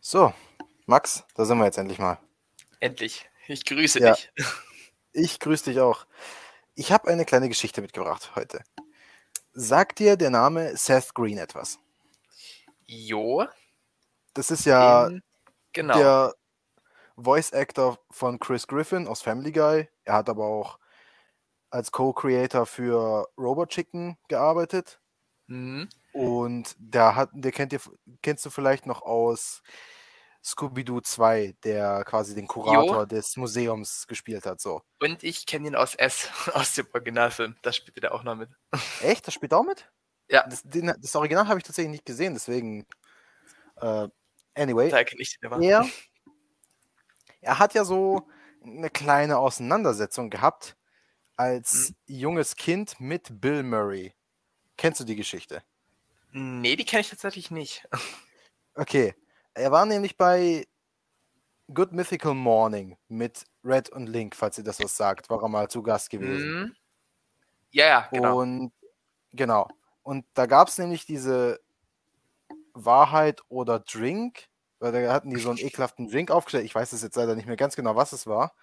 So, Max, da sind wir jetzt endlich mal. Endlich. Ich grüße Ja. dich. Ich grüße dich auch. Ich habe eine kleine Geschichte mitgebracht heute. Sagt dir der Name Seth Green etwas? Jo, Das ist ja den, genau. der Voice Actor von Chris Griffin aus Family Guy. Er hat aber auch als Co-Creator für Robot Chicken gearbeitet. Mhm. Und der hat, der kennt ihr, kennst du vielleicht noch aus Scooby-Doo 2, der quasi den Kurator des Museums gespielt hat. So. Und ich kenne ihn aus S, aus dem Originalfilm. Da spielt er auch noch mit. Echt? Das spielt auch mit? Ja. Das, den, das Original habe ich tatsächlich nicht gesehen, deswegen. Äh, anyway, Da kenne ich den aber. er, er hat ja so eine kleine Auseinandersetzung gehabt als junges Kind mit Bill Murray. Kennst du die Geschichte? Nee, die kenne ich tatsächlich nicht. Okay. Er war nämlich bei Good Mythical Morning mit Red und Link, falls ihr das was sagt, war er mal zu Gast gewesen. Mhm. Ja, ja, genau. Und genau. Und da gab es nämlich diese Wahrheit oder Drink, weil da hatten die so einen ekelhaften Drink aufgestellt. Ich weiß es jetzt leider nicht mehr ganz genau, was es war.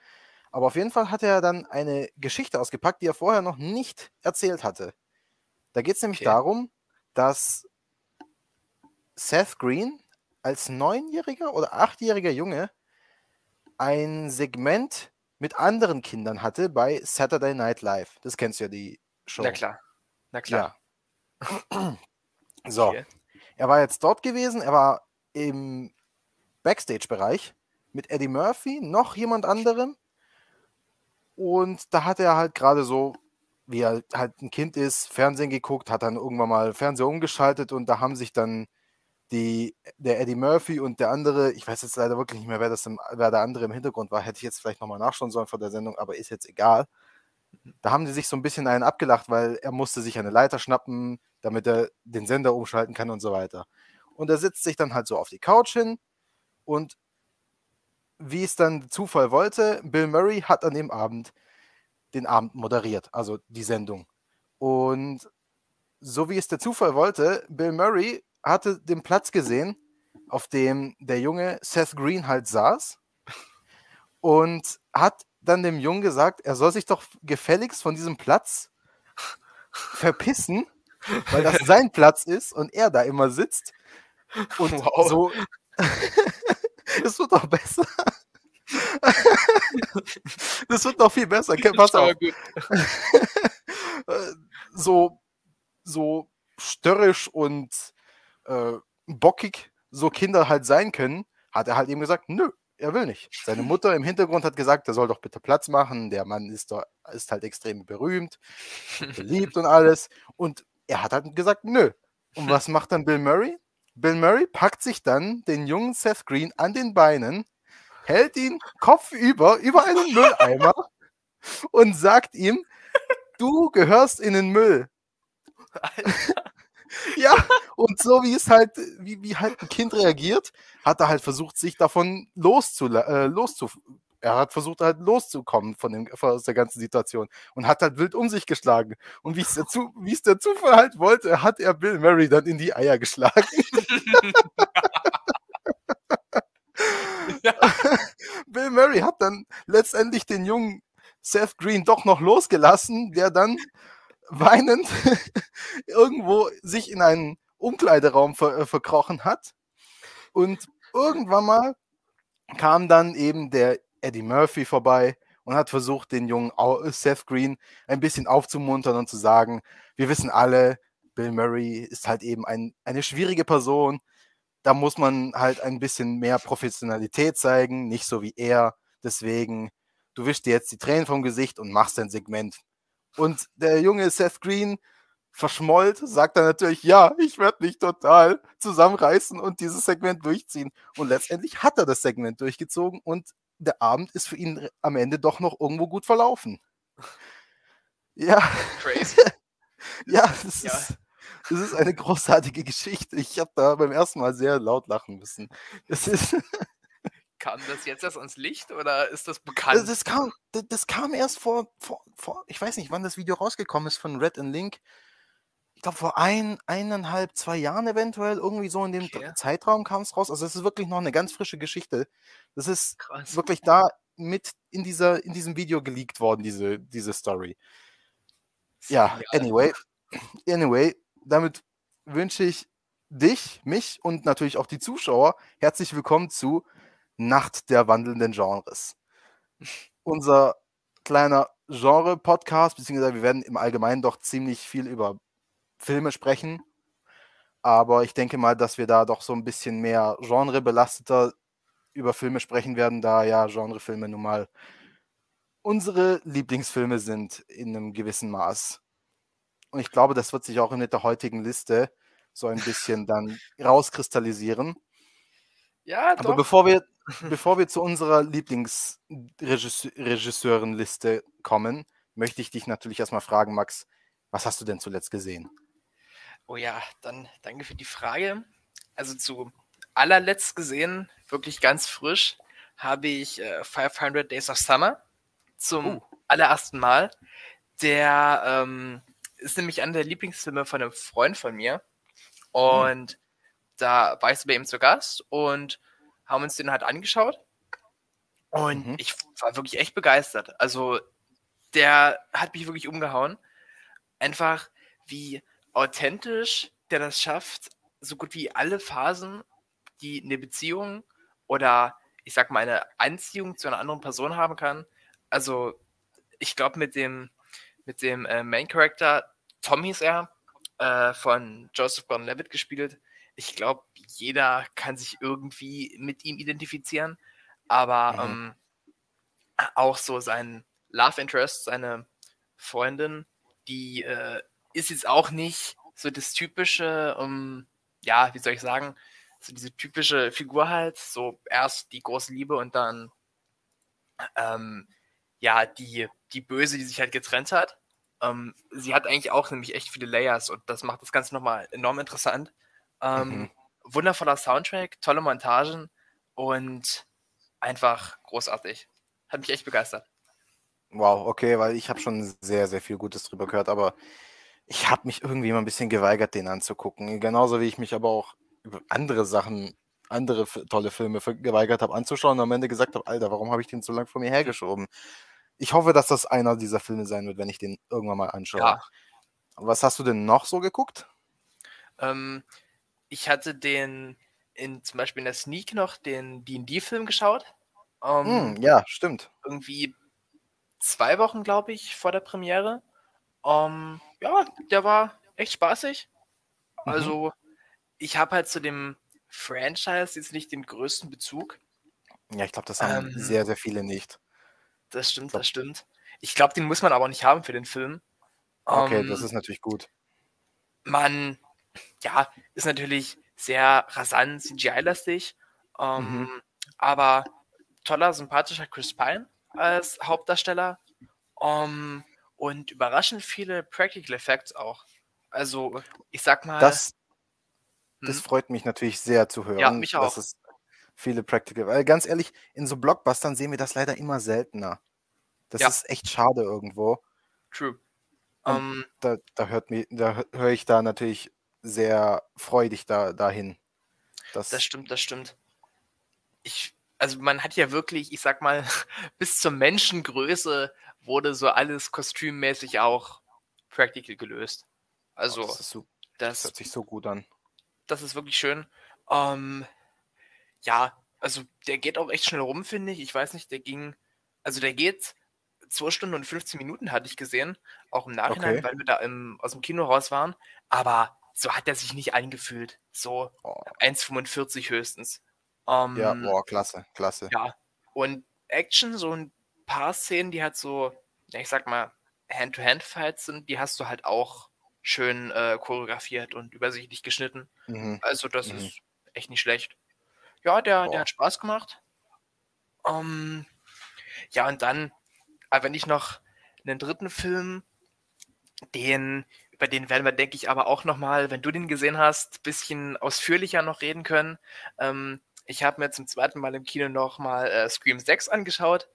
Aber auf jeden Fall hat er dann eine Geschichte ausgepackt, die er vorher noch nicht erzählt hatte. Da geht es nämlich Okay. darum, dass Seth Green als neunjähriger oder achtjähriger Junge ein Segment mit anderen Kindern hatte bei Saturday Night Live. Das kennst du ja, die Show. Na klar. Na klar. Ja. so, Okay. er war jetzt dort gewesen, er war im Backstage-Bereich mit Eddie Murphy, noch jemand anderem. Und da hat er halt gerade so, wie er halt ein Kind ist, Fernsehen geguckt, hat dann irgendwann mal Fernseher umgeschaltet und da haben sich dann die, der Eddie Murphy und der andere, ich weiß jetzt leider wirklich nicht mehr, wer, das im, wer der andere im Hintergrund war, hätte ich jetzt vielleicht nochmal nachschauen sollen vor der Sendung, aber ist jetzt egal. Da haben die sich so ein bisschen einen abgelacht, weil er musste sich eine Leiter schnappen, damit er den Sender umschalten kann und so weiter. Und er setzt sich dann halt so auf die Couch hin und wie es dann der Zufall wollte, Bill Murray hat an dem Abend den Abend moderiert, also die Sendung. Und so wie es der Zufall wollte, Bill Murray hatte den Platz gesehen, auf dem der junge Seth Green halt saß und hat dann dem Jungen gesagt, er soll sich doch gefälligst von diesem Platz verpissen, weil das sein Platz ist und er da immer sitzt. Und Wow. so. Es wird doch besser. Das wird doch viel besser. Pass auf. Äh, so, so störrisch und äh, bockig so Kinder halt sein können, hat er halt eben gesagt, nö, er will nicht. Seine Mutter im Hintergrund hat gesagt, er soll doch bitte Platz machen. Der Mann ist, doch, ist halt extrem berühmt, beliebt und alles. Und er hat halt gesagt, nö. Und was macht dann Bill Murray? Bill Murray packt sich dann den jungen Seth Green an den Beinen, hält ihn kopfüber über einen Mülleimer und sagt ihm, du gehörst in den Müll. Ja, und so wie es halt, wie, wie halt ein Kind reagiert, hat er halt versucht, sich davon loszu, äh, loszu er hat versucht halt loszukommen von, dem, aus der ganzen Situation und hat halt wild um sich geschlagen. Und wie es der, Zu, wie es der Zufall halt wollte, hat er Bill Murray dann in die Eier geschlagen. Bill Murray hat dann letztendlich den jungen Seth Green doch noch losgelassen, der dann weinend irgendwo sich in einen Umkleideraum ver äh, verkrochen hat. Und irgendwann mal kam dann eben der Eddie Murphy vorbei und hat versucht, den jungen Au- Seth Green ein bisschen aufzumuntern und zu sagen, wir wissen alle, Bill Murray ist halt eben ein, eine schwierige Person. Da muss man halt ein bisschen mehr Professionalität zeigen, nicht so wie er. Deswegen, du wischst dir jetzt die Tränen vom Gesicht und machst dein Segment. Und der junge Seth Green verschmollt, sagt dann natürlich, ja, ich werde mich total zusammenreißen und dieses Segment durchziehen. Und letztendlich hat er das Segment durchgezogen und der Abend ist für ihn am Ende doch noch irgendwo gut verlaufen. Ja, Crazy. ja, das, Ja. Ist, das ist eine großartige Geschichte. Ich habe da beim ersten Mal sehr laut lachen müssen. Das ist, Kam das jetzt erst ans Licht oder ist das bekannt? das, das, kam, das, das kam erst vor, vor, vor, ich weiß nicht, wann das Video rausgekommen ist von Red and Link. ich glaube, vor ein, eineinhalb, zwei Jahren eventuell, irgendwie so in dem Okay. Zeitraum kam es raus. Also es ist wirklich noch eine ganz frische Geschichte. Das ist Krass. wirklich da mit in dieser, in diesem Video geleakt worden, diese, diese Story. Ja, anyway, anyway, damit wünsche ich dich, mich und natürlich auch die Zuschauer herzlich willkommen zu Nacht der wandelnden Genres. Unser kleiner Genre-Podcast, beziehungsweise wir werden im Allgemeinen doch ziemlich viel über Filme sprechen. Aber ich denke mal, dass wir da doch so ein bisschen mehr genrebelasteter über Filme sprechen werden, da ja Genrefilme nun mal unsere Lieblingsfilme sind in einem gewissen Maß. Und ich glaube, das wird sich auch mit der heutigen Liste so ein bisschen dann rauskristallisieren. Ja, Aber doch. bevor wir, bevor wir zu unserer Lieblingsregisseurenliste kommen, möchte ich dich natürlich erstmal fragen, Max, was hast du denn zuletzt gesehen? Oh ja, dann danke für die Frage. Also zu allerletzt gesehen, wirklich ganz frisch, habe ich äh, 500 Days of Summer zum Oh. allerersten Mal. Der ähm, ist nämlich einer der Lieblingsfilme von einem Freund von mir. Und da war ich bei ihm zu Gast und haben uns den halt angeschaut. Und Mhm. ich war wirklich echt begeistert. Also der hat mich wirklich umgehauen. Einfach wie authentisch der das schafft, so gut wie alle Phasen, die eine Beziehung oder ich sag mal eine Anziehung zu einer anderen Person haben kann. Also ich glaube mit dem mit dem äh, Main Character Tom hieß er äh, von Joseph Gordon-Levitt gespielt. Ich glaube jeder kann sich irgendwie mit ihm identifizieren, aber Mhm. ähm, auch so sein Love Interest, seine Freundin, die äh, ist jetzt auch nicht so das typische, ähm, ja, wie soll ich sagen, so diese typische Figur halt, so erst die große Liebe und dann ähm, ja, die, die Böse, die sich halt getrennt hat. Ähm, sie hat eigentlich auch nämlich echt viele Layers und das macht das Ganze nochmal enorm interessant. Ähm, Mhm. Wundervoller Soundtrack, tolle Montagen und einfach großartig. Hat mich echt begeistert. Wow, okay, weil ich habe schon sehr, sehr viel Gutes drüber gehört, aber ich habe mich irgendwie immer ein bisschen geweigert, den anzugucken. Genauso wie ich mich aber auch über andere Sachen, andere tolle Filme geweigert habe anzuschauen und am Ende gesagt habe, Alter, warum habe ich den so lange vor mir hergeschoben? Ich hoffe, dass das einer dieser Filme sein wird, wenn ich den irgendwann mal anschaue. Ja. Was hast du denn noch so geguckt? Ähm, ich hatte den in zum Beispiel in der Sneak noch den D&D-Film geschaut. Ähm, Hm, ja, stimmt. irgendwie zwei Wochen, glaube ich, vor der Premiere. Ähm, ja, der war echt spaßig. Mhm. Also, ich habe halt zu dem Franchise jetzt nicht den größten Bezug. Ja, ich glaube, das haben Ähm, sehr, sehr viele nicht. Das stimmt, das stimmt. Ich glaube, den muss man aber nicht haben für den Film. Okay, Ähm, das ist natürlich gut. man, ja, ist natürlich sehr rasant, CGI-lastig, ähm, Mhm. aber toller, sympathischer Chris Pine als Hauptdarsteller ähm, und überraschend viele Practical Effects auch. Also, ich sag mal, Das, das hm, freut mich natürlich sehr zu hören. Ja, mich dass auch. es viele Practical. Weil ganz ehrlich, in so Blockbustern sehen wir das leider immer seltener. Das Ja. ist echt schade irgendwo. true. Und Ähm, Da, da hört mir, da höre ich da natürlich sehr freudig da, dahin. Das, Das stimmt, das stimmt. Ich, also man hat ja wirklich, ich sag mal, bis zur Menschengröße wurde so alles kostümmäßig auch practical gelöst. Also das, ist so, das das, hört sich so gut an. das ist wirklich schön. Ähm, ja, also der geht auch echt schnell rum, finde ich. Ich weiß nicht, der ging, also der geht 2 Stunden und 15 Minuten, hatte ich gesehen. Auch im Nachhinein, Okay. weil wir da im, aus dem Kino raus waren. Aber so hat er sich nicht angefühlt. So Oh, 1,45 höchstens. Ähm, ja, boah, klasse, klasse. ja, und Action, so ein paar Szenen, die halt so, ich sag mal, Hand-to-Hand-Fights sind, die hast du halt auch schön äh, choreografiert und übersichtlich geschnitten. Mhm. Also das Mhm. ist echt nicht schlecht. Ja, der, Boah. der hat Spaß gemacht. Ähm, ja, und dann, aber wenn ich noch einen dritten Film, den, über den werden wir, denke ich, aber auch nochmal, wenn du den gesehen hast, bisschen ausführlicher noch reden können. Ähm, ich habe mir zum zweiten Mal im Kino nochmal äh, Scream 6 angeschaut.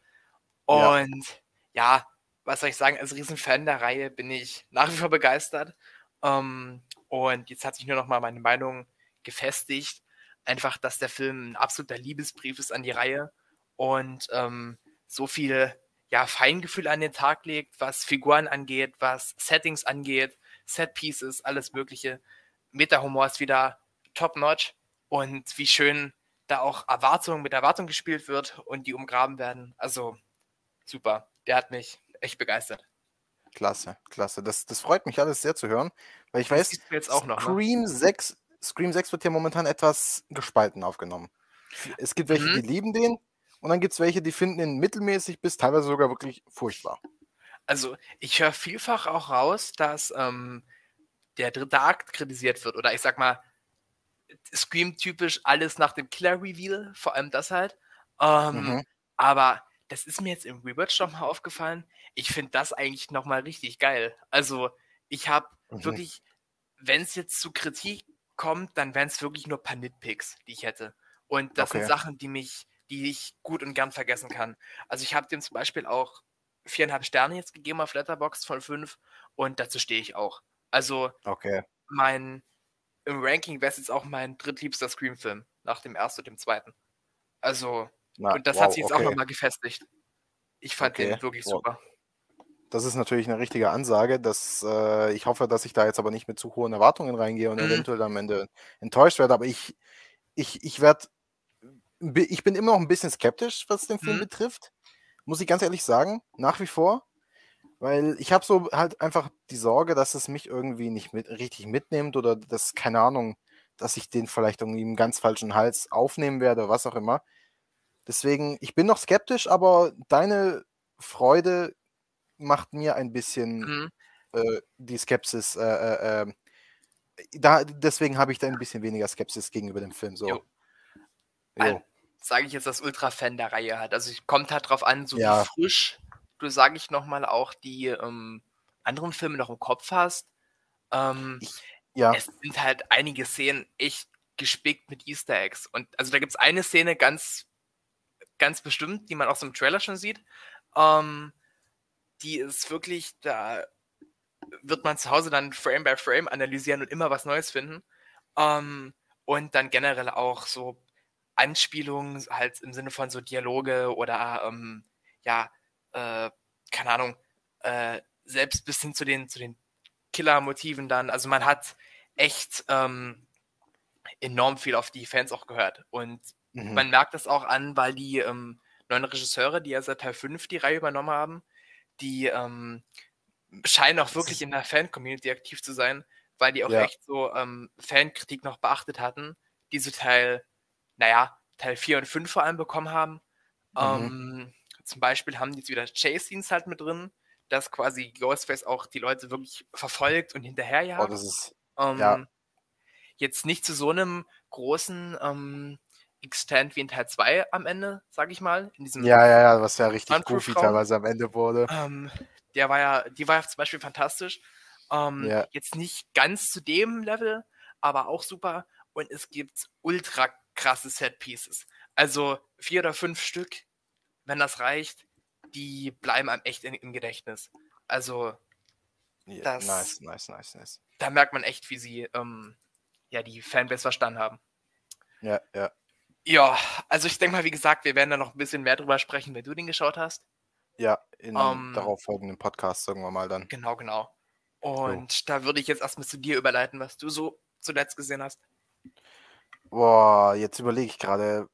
Ja. Und ja, was soll ich sagen, als Riesenfan der Reihe bin ich nach wie vor begeistert. Ähm, und jetzt hat sich nur noch mal meine Meinung gefestigt. Einfach, dass der Film ein absoluter Liebesbrief ist an die Reihe und ähm, so viel ja, Feingefühl an den Tag legt, was Figuren angeht, was Settings angeht, Set Pieces, alles Mögliche. Meta-Humor ist wieder top-notch und wie schön da auch Erwartungen mit Erwartung gespielt wird und die umgraben werden. Also super. Der hat mich echt begeistert. Klasse, klasse. Das, das freut mich alles sehr zu hören, weil ich das weiß, jetzt auch noch, Scream, ne? 6, Scream 6 wird ja momentan etwas gespalten aufgenommen. Es gibt welche, mhm. die lieben den und dann gibt es welche, die finden ihn mittelmäßig bis teilweise sogar wirklich furchtbar. Also ich höre vielfach auch raus, dass ähm, der dritte Akt kritisiert wird oder ich sag mal, Scream typisch alles nach dem Killer-Reveal, vor allem das halt. Ähm, mhm. Aber das ist mir jetzt im Rewatch nochmal aufgefallen. Ich finde das eigentlich nochmal richtig geil. Also, ich habe mhm. wirklich, wenn es jetzt zu Kritik kommt, dann wären es wirklich nur ein paar Nitpicks, die ich hätte. Und das okay. sind Sachen, die mich, die ich gut und gern vergessen kann. Also ich habe dem zum Beispiel auch viereinhalb Sterne jetzt gegeben auf Letterboxd von fünf und dazu stehe ich auch. Also okay. mein im Ranking wäre es jetzt auch mein drittliebster Scream-Film nach dem ersten und dem zweiten. Also na, und das wow, hat sich jetzt okay. auch nochmal gefestigt. Ich fand okay. den wirklich wow. super. Das ist natürlich eine richtige Ansage. Dass, äh, ich hoffe, dass ich da jetzt aber nicht mit zu hohen Erwartungen reingehe und mhm. eventuell am Ende enttäuscht werde. Aber ich, ich, ich werde, ich bin immer noch ein bisschen skeptisch, was den Film mhm. betrifft. Muss ich ganz ehrlich sagen, nach wie vor. Weil ich habe so halt einfach die Sorge, dass es mich irgendwie nicht mit, richtig mitnimmt oder dass, keine Ahnung, dass ich den vielleicht irgendwie im ganz falschen Hals aufnehmen werde, was auch immer. Deswegen, ich bin noch skeptisch, aber deine Freude macht mir ein bisschen mhm. äh, die Skepsis. Äh, äh, ähm, da, deswegen habe ich da ein bisschen weniger Skepsis gegenüber dem Film. So. Jo. Jo. Sage ich jetzt, dass Ultra-Fan der Reihe hat. Also es kommt halt drauf an, so ja. wie frisch du, sage ich nochmal, auch die ähm, anderen Filme noch im Kopf hast. Ähm, ich, ja. Es sind halt einige Szenen echt gespickt mit Easter Eggs. Und also da gibt es eine Szene ganz ganz bestimmt, die man auch so im Trailer schon sieht. Ähm, die ist wirklich, da wird man zu Hause dann Frame by Frame analysieren und immer was Neues finden. Ähm, und dann generell auch so Anspielungen, halt im Sinne von so Dialoge oder ähm, ja, äh, keine Ahnung, äh, selbst bis hin zu den, zu den Killer-Motiven dann. Also man hat echt ähm, enorm viel auf die Fans auch gehört. Und Mhm. Man merkt das auch an, weil die ähm, neuen Regisseure, die ja seit Teil 5 die Reihe übernommen haben, die ähm, scheinen auch wirklich in der Fan-Community aktiv zu sein, weil die auch ja. echt so ähm, Fankritik noch beachtet hatten, die so Teil, naja, Teil 4 und 5 vor allem bekommen haben. Mhm. Ähm, zum Beispiel haben die jetzt wieder Chase-Scenes halt mit drin, dass quasi Ghostface auch die Leute wirklich verfolgt und hinterherjagt. Oh, das ist, ähm, ja. Jetzt nicht zu so einem großen ähm, Extent wie in Teil 2 am Ende, sag ich mal. In diesem ja, ja, ja, was ja richtig goofy teilweise am Ende wurde. Ähm, der war ja, die war ja zum Beispiel fantastisch. Ähm, ja. Jetzt nicht ganz zu dem Level, aber auch super. Und es gibt ultra krasse Set Pieces. Also vier oder fünf Stück, wenn das reicht, die bleiben einem echt in, im Gedächtnis. Also yeah, das, nice, nice, nice, nice. Da merkt man echt, wie sie ähm, ja die Fanbase verstanden haben. Ja, ja. Ja, also ich denke mal, wie gesagt, wir werden da noch ein bisschen mehr drüber sprechen, wenn du den geschaut hast. Ja, in um, ähm, darauf folgenden Podcast sagen wir mal dann. Genau, genau. Und so. da würde ich jetzt erstmal zu dir überleiten, was du so zuletzt gesehen hast. Boah, jetzt überlege ich gerade,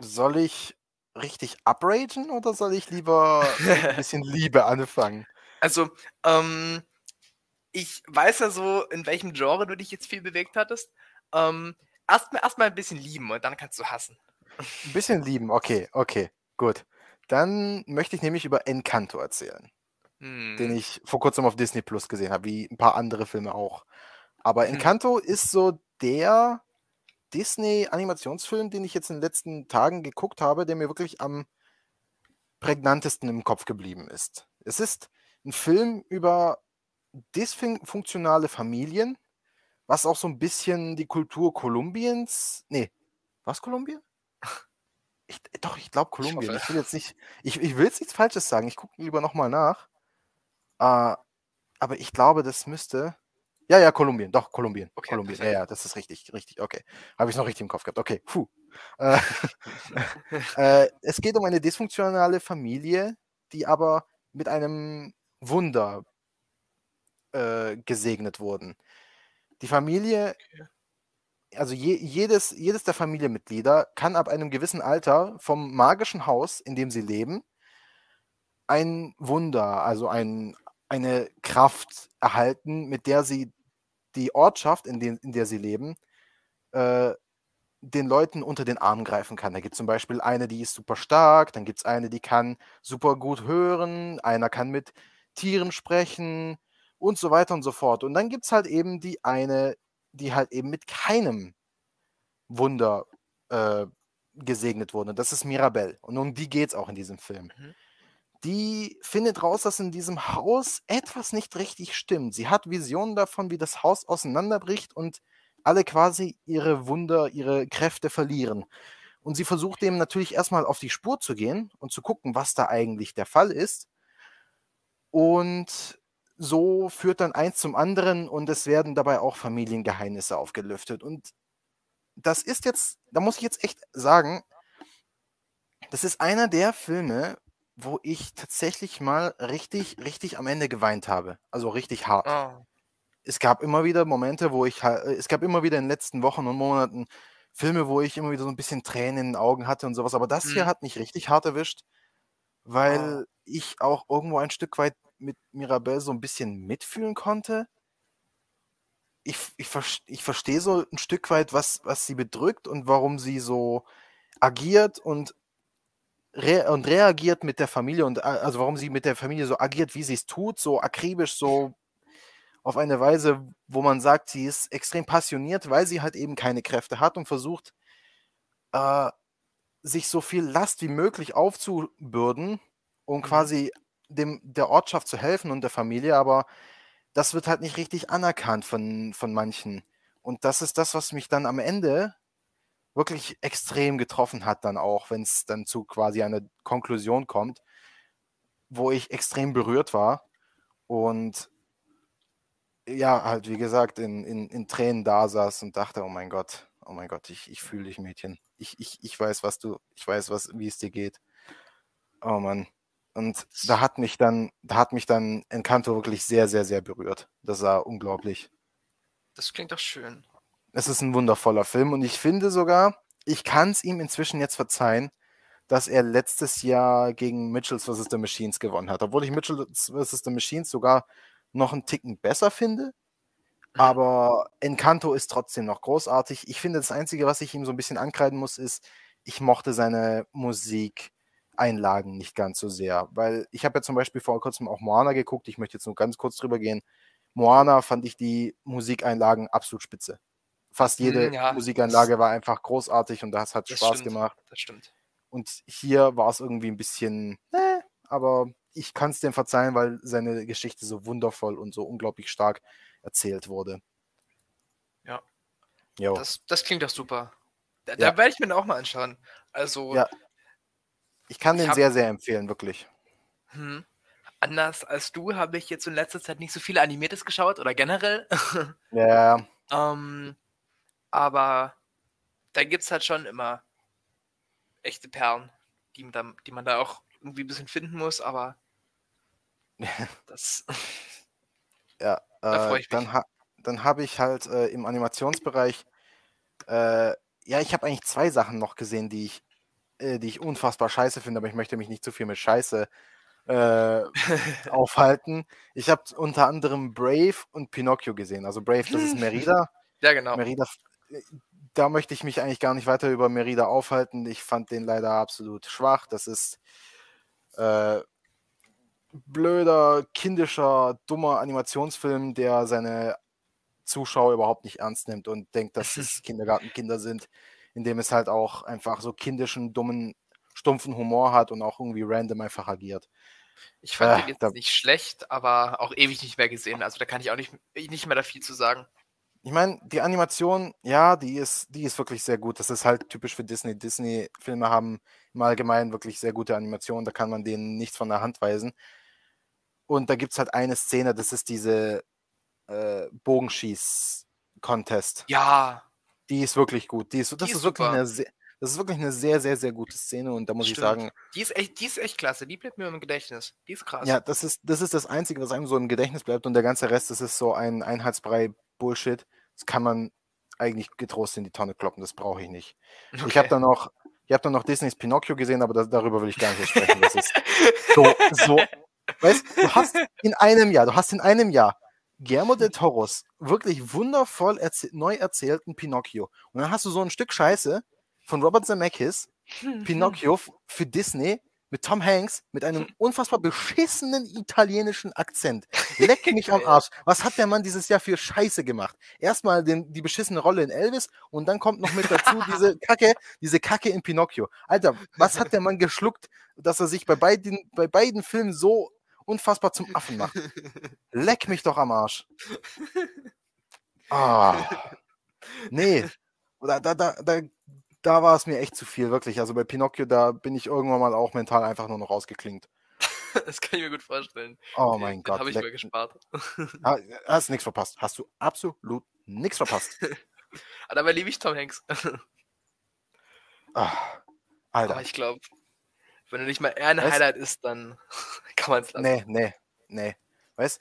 soll ich richtig upragen oder soll ich lieber ein bisschen Liebe anfangen? Also, ähm, ich weiß ja so, in welchem Genre du dich jetzt viel bewegt hattest. Ähm, erstmal erst ein bisschen lieben und dann kannst du hassen. Ein bisschen lieben, okay, okay, gut. Dann möchte ich nämlich über Encanto erzählen. Hm. Den ich vor kurzem auf Disney Plus gesehen habe, wie ein paar andere Filme auch. Aber hm. Encanto hm. ist so der Disney-Animationsfilm, den ich jetzt in den letzten Tagen geguckt habe, der mir wirklich am prägnantesten im Kopf geblieben ist. Es ist ein Film über dysfunktionale Familien, was auch so ein bisschen die Kultur Kolumbiens. Nee, was Kolumbien? Ich, doch, ich glaube Kolumbien. Ich, will jetzt nicht, ich, ich will jetzt nichts Falsches sagen. Ich gucke lieber nochmal nach. Uh, aber ich glaube, das müsste. Ja, ja, Kolumbien, doch, Kolumbien. Okay, Kolumbien, ja, ja, das ist richtig, richtig, okay. Habe ich noch richtig im Kopf gehabt. Okay, puh. Äh, äh, es geht um eine dysfunktionale Familie, die aber mit einem Wunder äh, gesegnet wurden. Die Familie, also je, jedes, jedes der Familienmitglieder kann ab einem gewissen Alter vom magischen Haus, in dem sie leben, ein Wunder, also ein, eine Kraft erhalten, mit der sie die Ortschaft, in, den, in der sie leben, äh, den Leuten unter den Arm greifen kann. Da gibt es zum Beispiel eine, die ist super stark, dann gibt es eine, die kann super gut hören, einer kann mit Tieren sprechen und so weiter und so fort. Und dann gibt es halt eben die eine, die halt eben mit keinem Wunder äh, gesegnet wurde. Und das ist Mirabelle. Und um die geht es auch in diesem Film. Mhm. Die findet raus, dass in diesem Haus etwas nicht richtig stimmt. Sie hat Visionen davon, wie das Haus auseinanderbricht und alle quasi ihre Wunder, ihre Kräfte verlieren. Und sie versucht dem natürlich erstmal auf die Spur zu gehen und zu gucken, was da eigentlich der Fall ist. Und so führt dann eins zum anderen und es werden dabei auch Familiengeheimnisse aufgelüftet. Und das ist jetzt, da muss ich jetzt echt sagen, das ist einer der Filme, wo ich tatsächlich mal richtig, richtig am Ende geweint habe. Also richtig hart. Oh. Es gab immer wieder Momente, wo ich, ha- es gab immer wieder in den letzten Wochen und Monaten Filme, wo ich immer wieder so ein bisschen Tränen in den Augen hatte und sowas. Aber das hier Mhm. hat mich richtig hart erwischt, weil ich auch irgendwo ein Stück weit mit Mirabelle so ein bisschen mitfühlen konnte. Ich, ich, ich verstehe so ein Stück weit, was, was sie bedrückt und warum sie so agiert und, re und reagiert mit der Familie und also warum sie mit der Familie so agiert, wie sie es tut, so akribisch, so auf eine Weise, wo man sagt, sie ist extrem passioniert, weil sie halt eben keine Kräfte hat und versucht, äh, sich so viel Last wie möglich aufzubürden, um Mhm. quasi dem, der Ortschaft zu helfen und der Familie, aber das wird halt nicht richtig anerkannt von, von manchen. Und das ist das, was mich dann am Ende wirklich extrem getroffen hat, dann auch, wenn es dann zu quasi einer Konklusion kommt, wo ich extrem berührt war und ja, halt wie gesagt, in, in, in Tränen da saß und dachte, oh mein Gott, oh mein Gott, ich, ich fühle dich, Mädchen. Ich, ich, ich weiß, was du, ich weiß, was, wie es dir geht. Oh Mann. Und da hat mich dann, da hat mich dann Encanto wirklich sehr, sehr, sehr berührt. Das war unglaublich. Das klingt doch schön. Es ist ein wundervoller Film und ich finde sogar, ich kann es ihm inzwischen jetzt verzeihen, dass er letztes Jahr gegen Mitchells vs. The Machines gewonnen hat. Obwohl ich Mitchells vs. The Machines sogar noch einen Ticken besser finde. Aber Encanto ist trotzdem noch großartig. Ich finde, das Einzige, was ich ihm so ein bisschen ankreiden muss, ist, ich mochte seine Musikeinlagen nicht ganz so sehr. Weil ich habe ja zum Beispiel vor kurzem auch Moana geguckt. Ich möchte jetzt nur ganz kurz drüber gehen. Moana fand ich die Musikeinlagen absolut spitze. Fast jede Mm, ja, Musikeinlage war einfach großartig und das hat Das Spaß stimmt. gemacht. Das stimmt. Und hier war es irgendwie ein bisschen, äh, aber ich kann es dem verzeihen, weil seine Geschichte so wundervoll und so unglaublich stark erzählt wurde. Ja. Jo. Das, das klingt doch super. Da, Ja. da werde ich mir auch mal anschauen. Also, Ja. Ich kann Ich den hab- sehr, sehr empfehlen, wirklich. hm, anders als du habe ich jetzt in letzter Zeit nicht so viele Animiertes geschaut oder generell. Ja, ähm, aber da gibt es halt schon immer echte Perlen, die, man da- die man da auch irgendwie ein bisschen finden muss, aber das. ja. Da Äh, ich dann mich. ha dann habe ich halt äh, im Animationsbereich, äh, ja, ich habe eigentlich zwei Sachen noch gesehen, die ich, äh, die ich unfassbar scheiße finde, aber ich möchte mich nicht zu viel mit Scheiße äh, aufhalten. Ich habe unter anderem Brave und Pinocchio gesehen. Also Brave, das ist Merida. ja, genau. Merida, da möchte ich mich eigentlich gar nicht weiter über Merida aufhalten. Ich fand den leider absolut schwach. Das ist äh, blöder, kindischer, dummer Animationsfilm, der seine Zuschauer überhaupt nicht ernst nimmt und denkt, dass es Kindergartenkinder sind, indem es halt auch einfach so kindischen, dummen, stumpfen Humor hat und auch irgendwie random einfach agiert. Ich fand Äh, den jetzt nicht schlecht, aber auch ewig nicht mehr gesehen. Also da kann ich auch nicht, nicht mehr da viel zu sagen. Ich meine, die Animation, ja, die ist, die ist wirklich sehr gut. Das ist halt typisch für Disney. Disney-Filme haben im Allgemeinen wirklich sehr gute Animationen. Da kann man denen nichts von der Hand weisen. Und da gibt es halt eine Szene, das ist diese, äh, Bogenschieß-Contest. Ja. Die ist wirklich gut. Die ist, das, Die ist ist wirklich eine sehr, das ist wirklich eine sehr, sehr, sehr gute Szene und da muss ich Stimmt. sagen, Die ist echt, die ist echt klasse. Die bleibt mir im Gedächtnis. Die ist krass. ja, das ist, das ist das Einzige, was einem so im Gedächtnis bleibt und der ganze Rest, das ist so ein Einheitsbrei Bullshit. Das kann man eigentlich getrost in die Tonne kloppen, das brauche ich nicht. Ich habe Okay. dann noch, ich habe dann noch Disneys Pinocchio gesehen, aber das, darüber will ich gar nicht sprechen. Das ist so, so, weißt du, hast in einem Jahr, du hast in einem Jahr Guillermo del Toros wirklich wundervoll erzäh neu erzählten Pinocchio. Und dann hast du so ein Stück Scheiße von Robert Zemeckis, Pinocchio f- für Disney mit Tom Hanks mit einem unfassbar beschissenen italienischen Akzent. Leck mich am. Arsch. Was hat der Mann dieses Jahr für Scheiße gemacht? Erstmal den, die beschissene Rolle in Elvis und dann kommt noch mit dazu diese Kacke, diese Kacke in Pinocchio. Alter, was hat der Mann geschluckt, dass er sich bei beiden, bei beiden Filmen so unfassbar zum Affen macht? Leck mich doch am Arsch. Ah. Nee. Da, da, da, da, da war es mir echt zu viel, wirklich. Also bei Pinocchio, da bin ich irgendwann mal auch mental einfach nur noch rausgeklingt. Das kann ich mir gut vorstellen. Oh mein den Gott. habe ich leck- gespart. Ah, Hast nichts verpasst. Hast du absolut nichts verpasst. Aber dabei liebe ich Tom Hanks. Ah, Alter. Aber ich glaube, wenn er nicht mal eher ein Weißt- Highlight ist, dann kann man es lassen. Nee, nee, nee. Weißt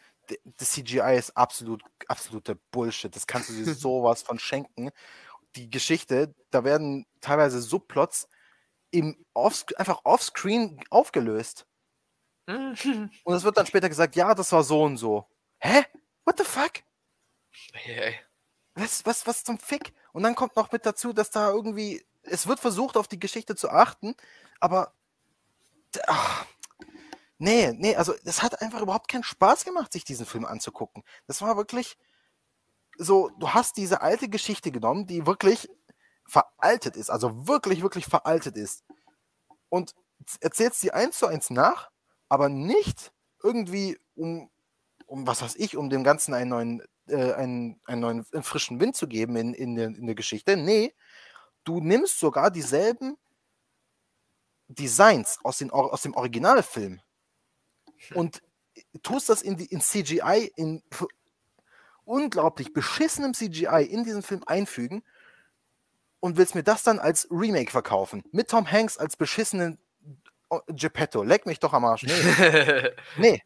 das CGI ist absolut, absoluter Bullshit. Das kannst du dir sowas von schenken. Die Geschichte, da werden teilweise Subplots im off, einfach offscreen aufgelöst. Mhm. Und es wird dann später gesagt, ja, das war so und so. Hä? What the fuck? Hey. Was, was, was zum Fick? Und dann kommt noch mit dazu, dass da irgendwie, es wird versucht, auf die Geschichte zu achten, aber, ach, nee, nee, also es hat einfach überhaupt keinen Spaß gemacht, sich diesen Film anzugucken. Das war wirklich so, du hast diese alte Geschichte genommen, die wirklich veraltet ist, also wirklich, wirklich veraltet ist und erzählst sie eins zu eins nach, aber nicht irgendwie um, um was weiß ich, um dem Ganzen einen neuen äh, einen, einen neuen einen frischen Wind zu geben in, in, der, in der Geschichte. Nee, du nimmst sogar dieselben Designs aus, den, aus dem Originalfilm und tust das in, die, in CGI, in unglaublich beschissenem CGI in diesen Film einfügen und willst mir das dann als Remake verkaufen. Mit Tom Hanks als beschissenen oh, Geppetto. Leck mich doch am Arsch. Nee. Nee.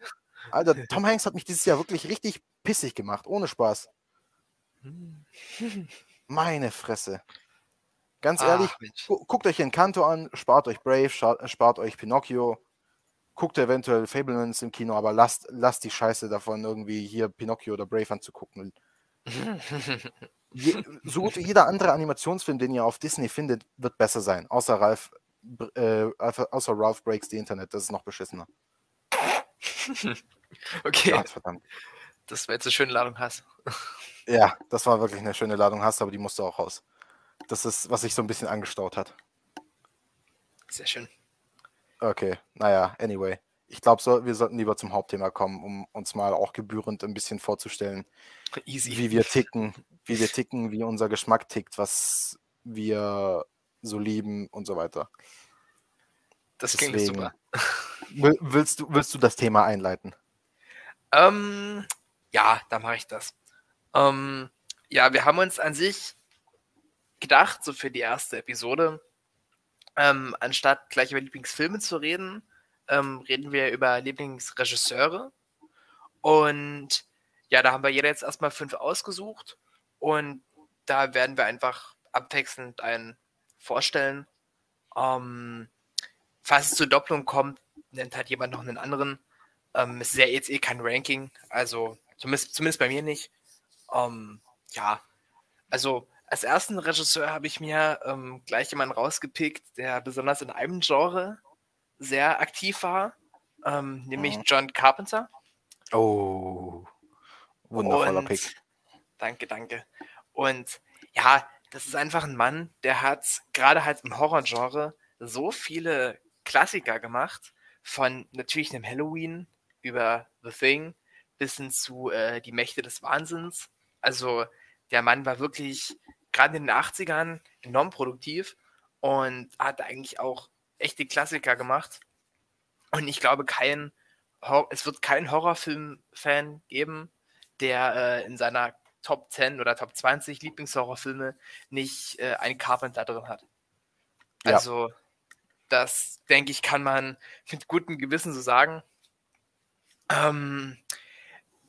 Alter, Tom Hanks hat mich dieses Jahr wirklich richtig pissig gemacht, ohne Spaß. Meine Fresse. Ganz ehrlich, Ach, guckt euch Encanto an, spart euch Brave, spart euch Pinocchio, guckt eventuell Fablemans im Kino, aber lasst, lasst die Scheiße davon, irgendwie hier Pinocchio oder Brave anzugucken. Je, so gut wie jeder andere Animationsfilm, den ihr auf Disney findet, wird besser sein. Außer Ralph, äh, außer- Ralph Breaks the Internet, das ist noch beschissener. okay, Gott, verdammt. das war jetzt eine schöne Ladung Hass. Ja, das war wirklich eine schöne Ladung hast, aber die musste auch raus. Das ist, was sich so ein bisschen angestaut hat. Sehr schön. Okay, naja, anyway. Ich glaube, so, wir sollten lieber zum Hauptthema kommen, um uns mal auch gebührend ein bisschen vorzustellen, Easy. wie wir ticken, wie wir ticken, wie unser Geschmack tickt, was wir so lieben und so weiter. das klingt deswegen- super. Will, willst, du, willst du das Thema einleiten? Ähm, ja, da mache ich das. Ähm, ja, wir haben uns an sich gedacht, so für die erste Episode, ähm, anstatt gleich über Lieblingsfilme zu reden, ähm, reden wir über Lieblingsregisseure. Und ja, da haben wir jeder jetzt erstmal fünf ausgesucht. Und da werden wir einfach abwechselnd einen vorstellen. Ähm, falls es zur Doppelung kommt, nennt halt jemand noch einen anderen. Ähm, es ist ja jetzt eh kein Ranking, also zumindest, zumindest bei mir nicht. Ähm, ja, also als ersten Regisseur habe ich mir ähm, gleich jemanden rausgepickt, der besonders in einem Genre sehr aktiv war, ähm, nämlich Mhm. John Carpenter. Oh, wundervoller Und- Pick. Danke, danke. Und ja, das ist einfach ein Mann, der hat gerade halt im Horrorgenre so viele Klassiker gemacht, von natürlich einem Halloween über The Thing bis hin zu äh, Die Mächte des Wahnsinns. Also der Mann war wirklich gerade in den 80ern enorm produktiv und hat eigentlich auch echte Klassiker gemacht. Und ich glaube, kein Hor es wird keinen Horrorfilm-Fan geben, der äh, in seiner Top 10 oder Top 20 Lieblingshorrorfilme nicht äh, einen Carpenter drin hat. Ja. Also, das denke ich, kann man mit gutem Gewissen so sagen. Ähm,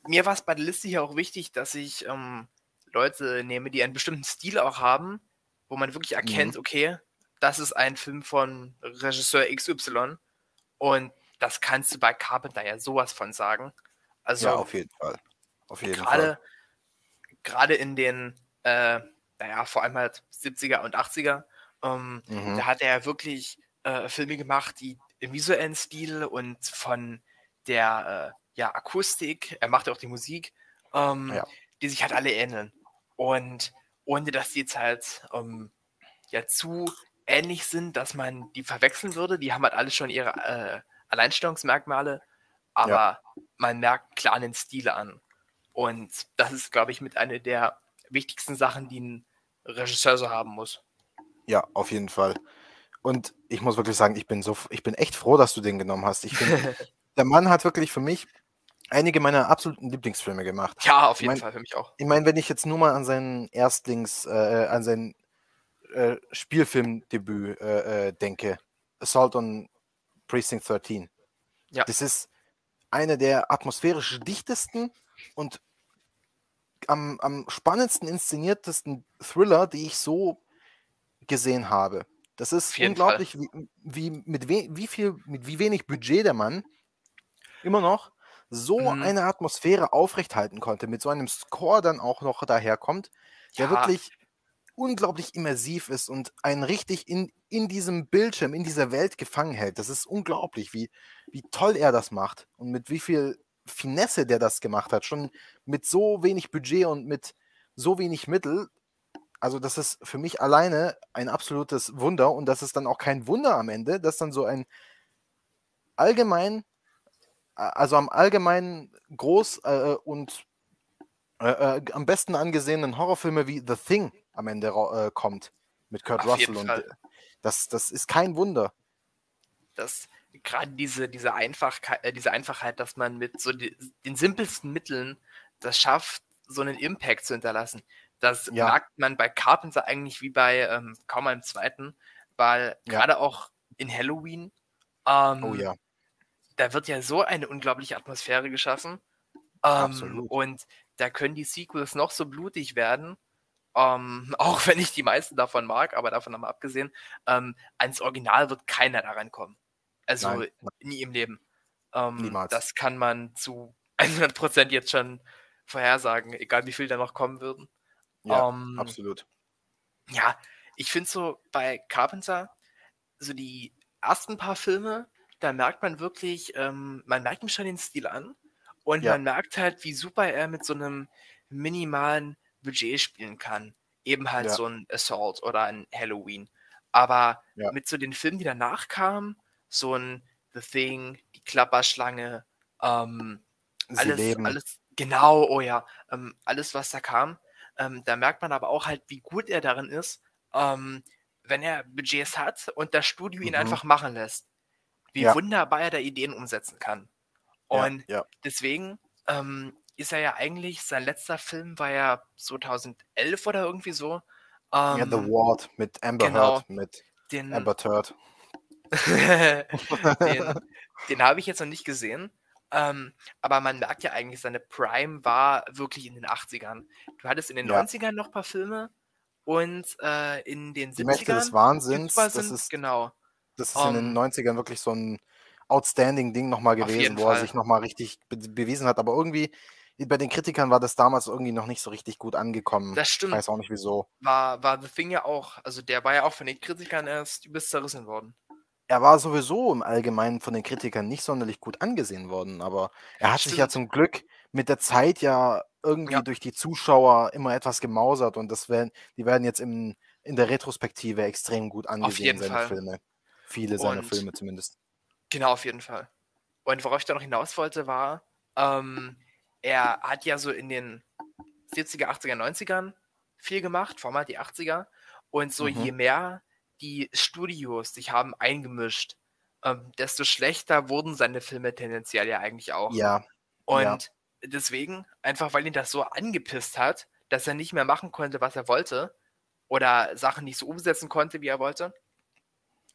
mir war es bei der Liste hier auch wichtig, dass ich ähm, Leute nehme, die einen bestimmten Stil auch haben, wo man wirklich erkennt, Mhm. okay, das ist ein Film von Regisseur XY und das kannst du bei Carpenter ja sowas von sagen. Also ja, auf jeden Fall. Auf jeden Fall. gerade gerade in den, äh, naja, vor allem halt 70er und 80er, ähm, Mhm. da hat er ja wirklich äh, Filme gemacht, die im visuellen Stil und von der äh, ja, Akustik, er macht ja auch die Musik, ähm, Ja. die sich halt alle ähneln. Und ohne dass die jetzt halt ähm, ja zu ähnlich sind, dass man die verwechseln würde, die haben halt alle schon ihre äh, Alleinstellungsmerkmale, aber man merkt klar den Stil an. Und das ist, glaube ich, mit einer der wichtigsten Sachen, die ein Regisseur so haben muss. Ja, auf jeden Fall. Und ich muss wirklich sagen, ich bin so, ich bin echt froh, dass du den genommen hast. Ich finde, der Mann hat wirklich für mich einige meiner absoluten Lieblingsfilme gemacht. Ja, auf Ich jeden mein- Fall, für mich auch. Ich meine, wenn ich jetzt nur mal an seinen Erstlings, äh, an sein äh, Spielfilmdebüt äh, äh, denke, Assault on Precinct 13. Ja. Das ist einer der atmosphärisch dichtesten und am, am spannendsten inszeniertesten Thriller, die ich so gesehen habe. Das ist unglaublich, wie, wie, mit wie viel, mit wie wenig Budget der Mann immer noch so Mhm. eine Atmosphäre aufrechthalten konnte, mit so einem Score dann auch noch daherkommt, der Ja. wirklich unglaublich immersiv ist und einen richtig in, in diesem Bildschirm, in dieser Welt gefangen hält. Das ist unglaublich, wie, wie toll er das macht und mit wie viel Finesse der das gemacht hat. Schon mit so wenig Budget und mit so wenig Mittel. Also, das ist für mich alleine ein absolutes Wunder und das ist dann auch kein Wunder am Ende, dass dann so ein allgemein, also am allgemeinen groß äh, und äh, äh, am besten angesehenen Horrorfilme wie The Thing am Ende äh, kommt mit Kurt Auf Russell und Fall. äh, das, das ist kein Wunder. dass gerade diese, diese, Einfachkeit, äh, diese Einfachheit, dass man mit so die, den simpelsten Mitteln das schafft, so einen Impact zu hinterlassen. Das Ja. merkt man bei Carpenter eigentlich wie bei ähm, kaum einem zweiten, weil Ja. gerade auch in Halloween, ähm, Oh ja, da wird ja so eine unglaubliche Atmosphäre geschaffen. Ähm, und da können die Sequels noch so blutig werden. Ähm, auch wenn ich die meisten davon mag, aber davon haben wir abgesehen, ähm, ans Original wird keiner daran kommen. Also Nein, nie im Leben. Ähm, Niemals. Das kann man zu 100% jetzt schon vorhersagen, egal wie viel da noch kommen würden. ja, ähm, absolut. Ja, ich finde so bei Carpenter, so die ersten paar Filme, da merkt man wirklich, ähm, man merkt ihm schon den Stil an und Ja. man merkt halt, wie super er mit so einem minimalen Budget spielen kann. Eben halt Ja. so ein Assault oder ein Halloween. Aber Ja. mit so den Filmen, die danach kamen, so ein The Thing, die Klapperschlange, ähm, alles, alles, genau, oh ja, ähm, alles, was da kam. Ähm, da merkt man aber auch halt, wie gut er darin ist, ähm, wenn er Budgets hat und das Studio ihn Mhm. einfach machen lässt. Wie Ja. wunderbar er da Ideen umsetzen kann. Ja, Und ja, deswegen ähm, ist er ja eigentlich, sein letzter Film war ja 2011 oder irgendwie so. ja, Ähm, The Ward mit Amber genau. Heard, mit den, Amber Turd. den, den habe ich jetzt noch nicht gesehen. Ähm, aber man merkt ja eigentlich, seine Prime war wirklich in den 80ern. Du hattest in den Ja. 90ern noch ein paar Filme und äh, in den 70ern. Die Mächte des Wahnsinns, das sind, ist, genau. Das ist in den Ähm, 90ern wirklich so ein outstanding Ding nochmal Auf gewesen, wo er Fall. sich nochmal richtig be bewiesen hat. Aber irgendwie, bei den Kritikern war das damals irgendwie noch nicht so richtig gut angekommen. Das Ich stimmt. weiß auch nicht wieso. War, war The Thing ja auch. Also der war ja auch von den Kritikern erst übelst zerrissen worden. Er war sowieso im Allgemeinen von den Kritikern nicht sonderlich gut angesehen worden, aber er hat sich ja Stimmt. zum Glück mit der Zeit ja irgendwie Ja. durch die Zuschauer immer etwas gemausert und das werden, die werden jetzt im, in der Retrospektive extrem gut angesehen, jeden seine Fall. Filme. Viele seiner Und- Filme zumindest. Genau, auf jeden Fall. Und worauf ich da noch hinaus wollte, war, ähm, er hat ja so in den 70er, 80er, 90ern viel gemacht, vor allem halt die 80er. Und so Mhm. je mehr die Studios sich haben eingemischt, ähm, desto schlechter wurden seine Filme tendenziell ja eigentlich auch. Ja, Und ja. deswegen, einfach weil ihn das so angepisst hat, dass er nicht mehr machen konnte, was er wollte, oder Sachen nicht so umsetzen konnte, wie er wollte,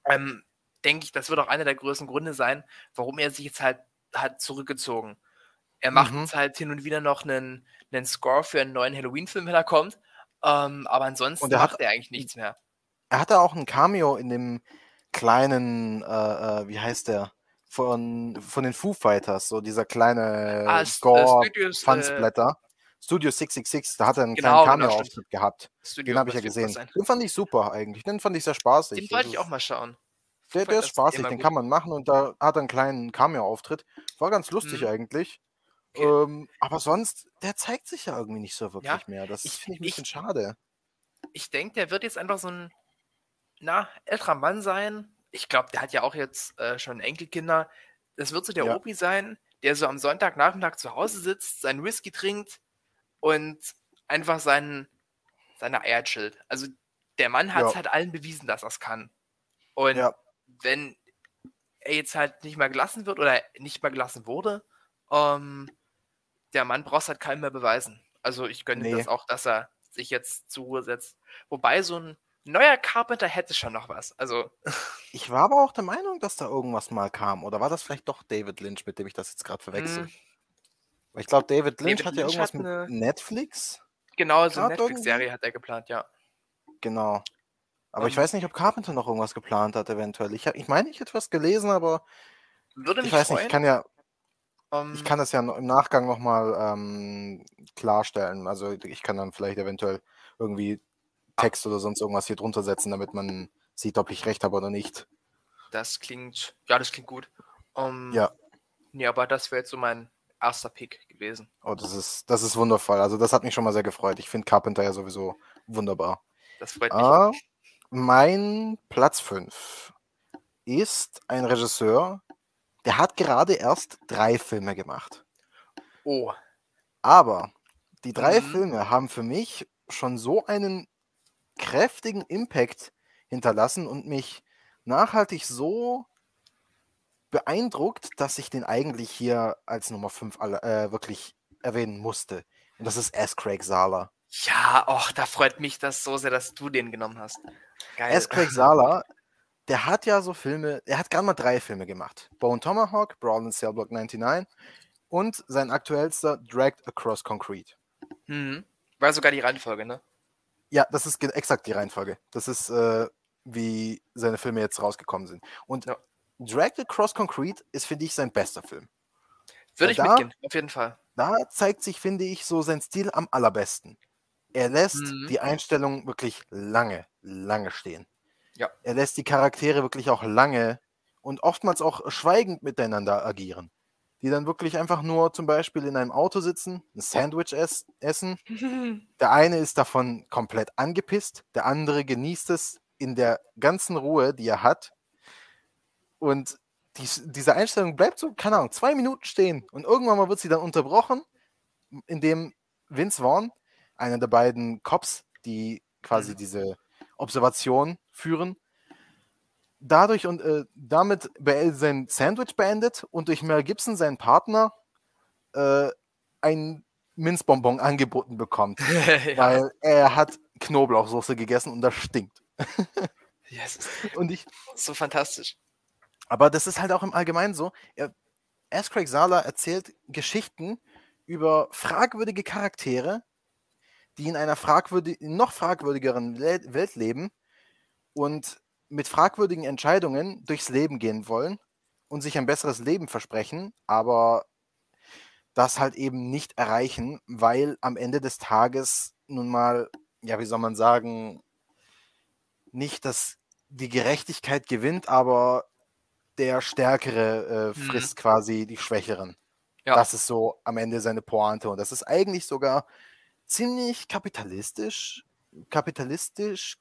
ähm, denke ich, das wird auch einer der größten Gründe sein, warum er sich jetzt halt hat zurückgezogen. Er macht Mhm. jetzt halt hin und wieder noch einen, einen Score für einen neuen Halloween-Film, wenn er kommt. Ähm, aber ansonsten er hat- macht er eigentlich nichts mehr. Er hatte auch ein Cameo in dem kleinen, äh, äh, wie heißt der? Von, von den Foo Fighters, so dieser kleine Ah, Score äh, Fansblätter. Studio 666, da hat er einen Genau, kleinen genau, Cameo-Auftritt gehabt. Studio Den habe ich ja gesehen. sein? Den fand ich super eigentlich. Den fand ich sehr spaßig. Den wollte ich auch mal schauen. Der, der ist spaßig, den gut. kann man machen und da hat er einen kleinen Cameo-Auftritt. War ganz lustig Mhm. eigentlich. Okay. Ähm, aber sonst, der zeigt sich ja irgendwie nicht so wirklich Ja, mehr. Das ich- finde ich ein ich- bisschen schade. Ich denke, der wird jetzt einfach so ein, na, älterer Mann sein. Ich glaube, der hat ja auch jetzt äh, schon Enkelkinder. Das wird so der Ja. Opi sein, der so am Sonntagnachmittag zu Hause sitzt, seinen Whisky trinkt und einfach seinen, seine Eier chillt. Also der Mann hat es Ja. halt allen bewiesen, dass er es kann. Und Ja. wenn er jetzt halt nicht mehr gelassen wird oder nicht mehr gelassen wurde, ähm, der Mann braucht es halt keinem mehr beweisen. Also ich gönne Nee. das auch, dass er sich jetzt zur Ruhe setzt. Wobei so ein neuer Carpenter hätte schon noch was. Also Ich war aber auch der Meinung, dass da irgendwas mal kam. Oder war das vielleicht doch David Lynch, mit dem ich das jetzt gerade verwechsel? Ich glaube, David Lynch David hat ja Lynch irgendwas hat mit eine- Netflix. genau, so eine Netflix-Serie hat er geplant, ja. Genau. Aber ich Ähm. weiß nicht, ob Carpenter noch irgendwas geplant hat, eventuell. Ich, ich meine, ich hätte was gelesen, aber Würde ich mich weiß freuen. nicht, ich kann ja, ähm, ich kann das ja im Nachgang nochmal ähm, klarstellen. Also ich kann dann vielleicht eventuell irgendwie Text oder sonst irgendwas hier drunter setzen, damit man sieht, ob ich recht habe oder nicht. das klingt, ja, das klingt gut. Ähm, Ja. Nee, aber das wäre jetzt so mein erster Pick gewesen. Oh, das ist, das ist wundervoll. Also das hat mich schon mal sehr gefreut. Ich finde Carpenter ja sowieso wunderbar. Das freut mich. Ah, mein Platz 5 ist ein Regisseur, der hat gerade erst drei Filme gemacht. Oh, Aber die drei Mhm. Filme haben für mich schon so einen kräftigen Impact hinterlassen und mich nachhaltig so beeindruckt, dass ich den eigentlich hier als Nummer 5 alle, äh, wirklich erwähnen musste. Und das ist S. Craig Sala. ja, och, da freut mich das so sehr, dass du den genommen hast. Geil. S. Craig Sala, der hat ja so Filme, er hat gerade mal drei Filme gemacht. Bone Tomahawk, Brawl in Cell Block 99 und sein aktuellster Dragged Across Concrete. Mhm. War sogar die Reihenfolge, ne? Ja, das ist exakt die Reihenfolge. Das ist, äh, wie seine Filme jetzt rausgekommen sind. Und Ja. Dragged Across Concrete ist, finde ich, sein bester Film. Würde ich da- mitgehen, auf jeden Fall. Da zeigt sich, finde ich, so sein Stil am allerbesten. Er lässt Mhm. die Einstellung wirklich lange, lange stehen. Ja. Er lässt die Charaktere wirklich auch lange und oftmals auch schweigend miteinander agieren. Die dann wirklich einfach nur zum Beispiel in einem Auto sitzen, ein Sandwich ess essen. Der eine ist davon komplett angepisst, der andere genießt es in der ganzen Ruhe, die er hat. Und dies, diese Einstellung bleibt so, keine Ahnung, zwei Minuten stehen. Und irgendwann mal wird sie dann unterbrochen, indem Vince Vaughn, einer der beiden Cops, die quasi Mhm. diese Observation führen, dadurch und äh, damit sein Sandwich beendet und durch Mel Gibson, seinen Partner, äh, ein Minzbonbon angeboten bekommt. ja. Weil er hat Knoblauchsoße gegessen und das stinkt. ja, es ist Und ich, so fantastisch. Aber das ist halt auch im Allgemeinen so. Er, S. Craig Sala erzählt Geschichten über fragwürdige Charaktere, die in einer fragwürdig, noch fragwürdigeren Welt leben und mit fragwürdigen Entscheidungen durchs Leben gehen wollen und sich ein besseres Leben versprechen, aber das halt eben nicht erreichen, weil am Ende des Tages nun mal, ja, wie soll man sagen, nicht dass die Gerechtigkeit gewinnt, aber der Stärkere äh, Mhm. frisst quasi die Schwächeren. Ja. Das ist so am Ende seine Pointe. Und das ist eigentlich sogar ziemlich kapitalistisch, kapitalistisch,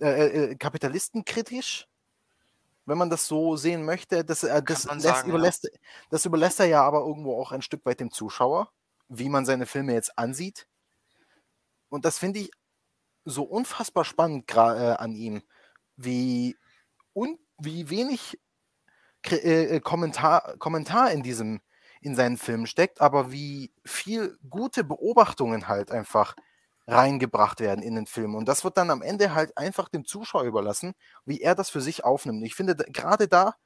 äh, äh, kapitalistenkritisch, wenn man das so sehen möchte. Das, äh, das, lässt, sagen, ja. überlässt, das überlässt er ja aber irgendwo auch ein Stück weit dem Zuschauer, wie man seine Filme jetzt ansieht. Und das finde ich so unfassbar spannend äh, an ihm, wie, und wie wenig äh, äh, Kommentar, Kommentar in diesem, in seinen Filmen steckt, aber wie viel gute Beobachtungen halt einfach reingebracht werden in den Film. Und das wird dann am Ende halt einfach dem Zuschauer überlassen, wie er das für sich aufnimmt. Ich finde, gerade da